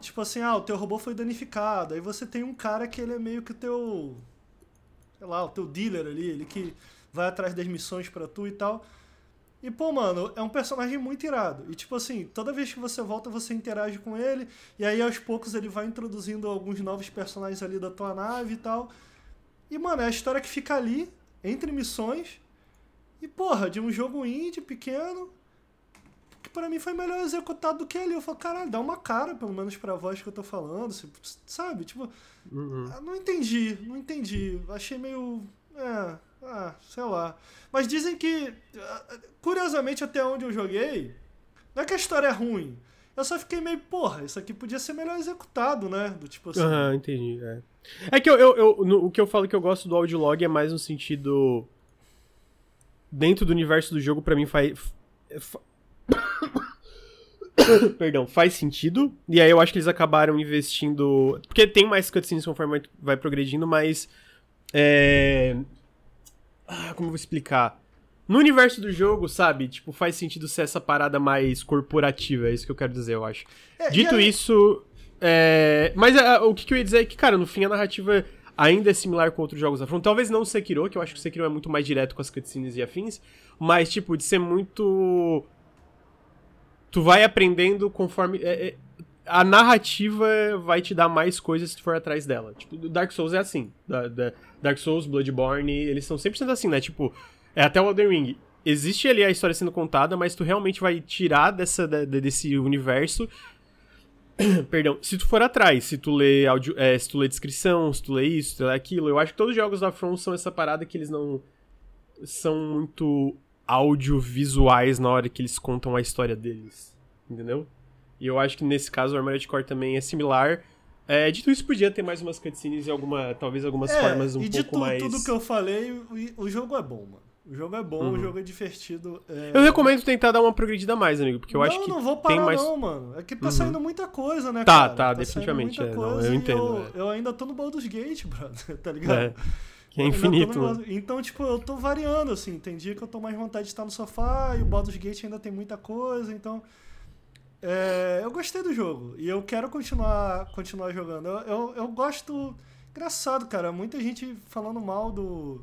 tipo assim, ah, o teu robô foi danificado, aí você tem um cara que ele é meio que o teu, sei lá, o teu dealer ali, ele que vai atrás das missões para tu e tal. E, pô, mano, é um personagem muito irado. E, tipo assim, toda vez que você volta, você interage com ele. E aí, aos poucos, ele vai introduzindo alguns novos personagens ali da tua nave e tal. E, mano, é a história que fica ali, entre missões. E, porra, de um jogo indie pequeno. Que para mim foi melhor executado do que ali. Eu falo, caralho, dá uma cara, pelo menos, pra voz que eu tô falando. Sabe? Tipo, uhum. não entendi, não entendi. Achei meio. É, ah, sei lá. Mas dizem que, curiosamente, até onde eu joguei, não é que a história é ruim. Eu só fiquei meio, porra, isso aqui podia ser melhor executado, né? Do tipo assim. Aham, uhum, entendi. É, é que eu, eu, eu no, o que eu falo que eu gosto do audiolog é mais no sentido. Dentro do universo do jogo, para mim faz. Perdão, faz sentido. E aí eu acho que eles acabaram investindo. Porque tem mais cutscenes conforme vai progredindo, mas. É, ah, como eu vou explicar? No universo do jogo, sabe? Tipo, faz sentido ser essa parada mais corporativa, é isso que eu quero dizer, eu acho. É, Dito aí... isso. É... Mas é, o que, que eu ia dizer é que, cara, no fim a narrativa ainda é similar com outros jogos da From. Talvez não o Sekiro, que eu acho que o Sekiro é muito mais direto com as cutscenes e afins, mas, tipo, de ser muito. Tu vai aprendendo conforme. É, é a narrativa vai te dar mais coisas se tu for atrás dela. Tipo, Dark Souls é assim. Da, da Dark Souls, Bloodborne, eles são 100% assim, né? Tipo, é até o Elden Ring. Existe ali a história sendo contada, mas tu realmente vai tirar dessa, da, desse universo. Perdão, se tu for atrás, se tu lê audio, é, se tu lê descrição, se tu lê isso, se tu lê aquilo, eu acho que todos os jogos da From são essa parada que eles não são muito audiovisuais na hora que eles contam a história deles. Entendeu? E eu acho que nesse caso o Armored Core também é similar. É, dito isso, podia ter mais umas cutscenes e alguma, talvez algumas É, formas um e pouco tu- mais. tudo que eu falei, o, o jogo é bom, mano. O jogo é bom, Uhum. o jogo é divertido. é- Eu recomendo tentar dar uma progredida a mais, amigo, porque eu não, acho que não vou parar tem mais. não, mano. É que tá Uhum. saindo muita coisa, né, Tá, cara? tá, saindo definitivamente, muita é, não, eu entendo, Eu, é. eu ainda tô no Baldur's Gate, brother, tá ligado? É, que é tô no infinito. né? Então, tipo, eu tô variando, assim. Tem dia que eu tô mais vontade de estar no sofá e o Baldur's Gate ainda tem muita coisa, então... é, eu gostei do jogo e eu quero continuar, continuar jogando. Eu, eu, eu gosto... Engraçado, cara. Muita gente falando mal do,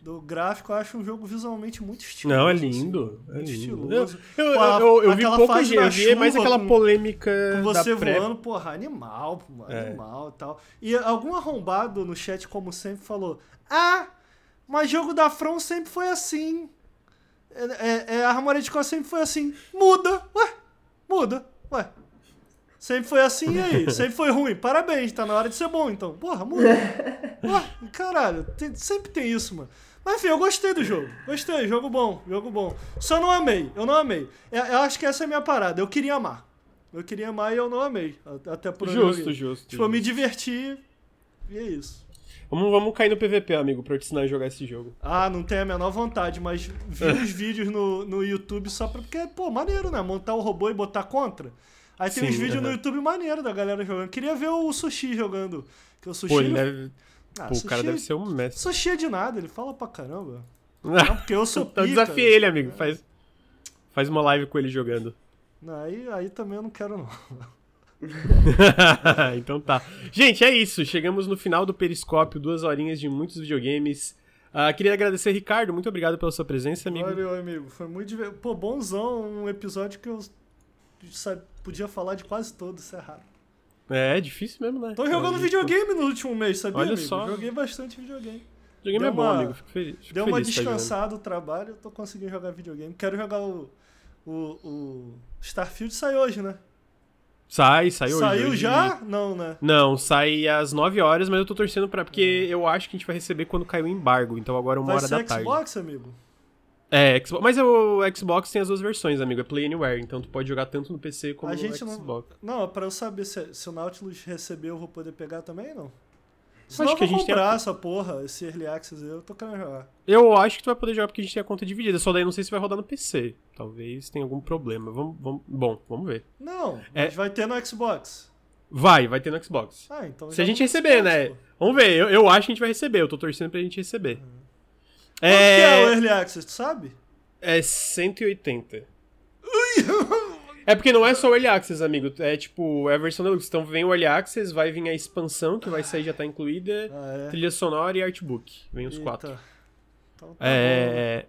do gráfico. Eu acho um jogo visualmente muito estiloso. Não, é assim, lindo. é muito lindo. Eu, estiloso. eu, a- eu, eu vi fase gente, eu vi mais aquela polêmica Com você voando, porra, animal, É. animal e tal. E algum arrombado no chat, como sempre, falou: Ah, mas jogo da From sempre foi assim. É, é, é, a Armored Core sempre foi assim. Muda, ué, muda, ué. Sempre foi assim e aí? Sempre foi ruim. Parabéns, tá na hora de ser bom então. Porra, muda. Ué, caralho, tem- sempre tem isso, mano. Mas enfim, eu gostei do jogo. Gostei, jogo bom, jogo bom. Só não amei, eu não amei. Eu, eu acho que essa é a minha parada. Eu queria amar. Eu queria amar e eu não amei. Até por Justo, justo. Tipo, eu me justo. diverti e é isso. Vamos, vamos cair no PVP, amigo, pra eu te ensinar a jogar esse jogo. Ah, não tenho a menor vontade, mas vi uns vídeos no, no YouTube só pra. Porque, pô, maneiro, né? Montar o robô e botar contra. Aí tem Sim, uns vídeos no. YouTube maneiro da galera jogando. Queria ver o Sushi jogando. Que o Sushi. Pô, ele deve. Ah, Pô, o cara Sushi- deve ser um mestre. Sushi é de nada, ele fala pra caramba. Não, porque eu sou Então pica. desafia ele, amigo. Faz, faz uma live com ele jogando. Aí, aí também eu não quero, não. então tá. Gente, é isso. Chegamos no final do Periscópio, duas horinhas de muitos videogames. Ah, queria agradecer, Ricardo. Muito obrigado pela sua presença, amigo. Valeu, amigo. Foi muito divertido. Pô, bonzão. Um episódio que eu sabe, podia falar de quase todos, isso é raro. É, é difícil mesmo, né? Tô jogando videogame no último mês, sabia, Olha amigo? só. Joguei bastante videogame. Videogame Deu é bom, uma- amigo. Fico feliz. Fico Deu uma feliz tá jogando. descansada o trabalho, eu tô conseguindo jogar videogame. Quero jogar o. O, o Starfield sai hoje, né? Sai, sai hoje. Saiu hoje- já? Não, né? Não, sai às 9 horas, mas eu tô torcendo pra. Porque eu acho que a gente vai receber quando cair o embargo. Então agora é uma Vai hora da tarde. Xbox, amigo? É, Xbox. Mas o Xbox tem as duas versões, amigo. É Play Anywhere. Então tu pode jogar tanto no PC como A no gente não- Xbox. Não, pra eu saber se, se o Nautilus receber, eu vou poder pegar também, não? Acho Senão eu que a vou gente tem comprar a- essa porra, esse Early Access eu tô querendo jogar. Eu acho que tu vai poder jogar porque a gente tem a conta dividida. Só daí não sei se vai rodar no PC. Talvez tenha algum problema. Vamos, vamos... Bom, vamos ver. Não, É. mas vai ter no Xbox. Vai, vai ter no Xbox. Ah, então Se a gente receber, Xbox, né? pô. Vamos ver. Eu, eu acho que a gente vai receber. Eu tô torcendo pra gente receber. Quanto que é o É, Early Access, tu sabe? é 180. É porque não é só o Early Access, amigo. É tipo, é a versão deluxe. Então vem o Early Access, vai vir a expansão, que vai sair já tá incluída, Ah, é. trilha sonora e artbook. Vem os Eita. quatro. Então tá bom. É...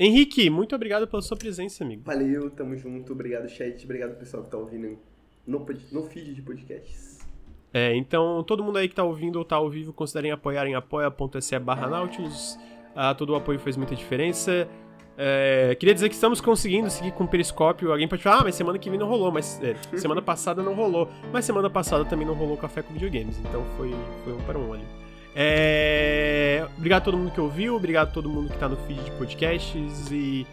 Henrique, muito obrigado pela sua presença, amigo. Valeu, tamo junto. Obrigado, chat. Obrigado, pessoal que tá ouvindo no, pod- no feed de podcasts. É, então, todo mundo aí que tá ouvindo ou tá ao vivo, considerem apoiar em apoia.se barra Nautilus. Ah, todo o apoio faz muita diferença. É, queria dizer que estamos conseguindo seguir com o Periscópio. Alguém pode falar, ah, mas semana que vem não rolou. Mas é, semana passada não rolou. Mas semana passada também não rolou Café com Videogames. Então foi, foi um para um ali. É, obrigado a todo mundo que ouviu. Obrigado a todo mundo que tá no feed de podcasts. E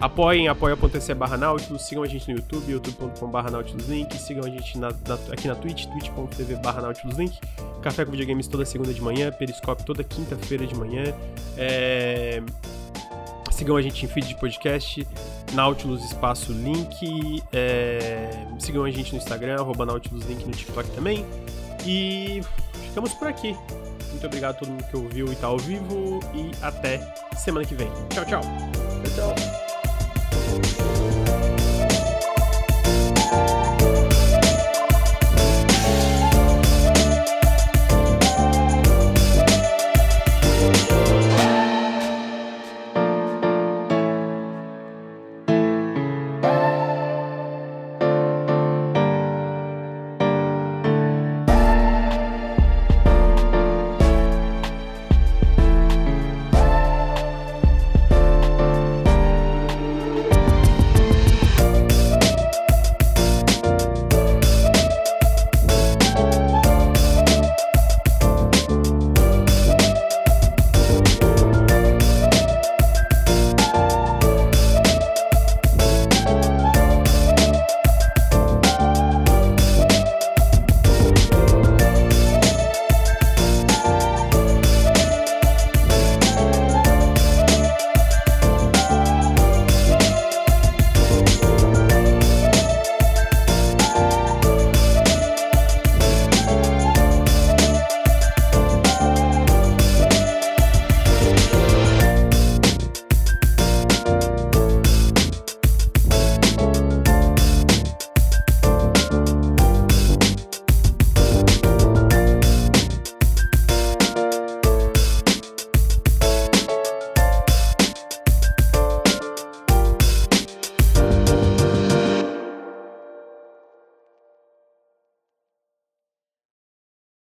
apoiem apoia.se barra Nautilus. Sigam a gente no YouTube, youtube.com barra Nautilus Link. Sigam a gente na- na- aqui na Twitch, twitch.tv barra Nautilus Link. Café com Videogames toda segunda de manhã. Periscópio toda quinta-feira de manhã. É... Sigam a gente em feed de podcast, Nautilus Espaço Link. é, Sigam a gente no Instagram, arroba Nautilus Link no TikTok também. E ficamos por aqui. Muito obrigado a todo mundo que ouviu e tá ao vivo. E até semana que vem. Tchau, tchau. Tchau, tchau.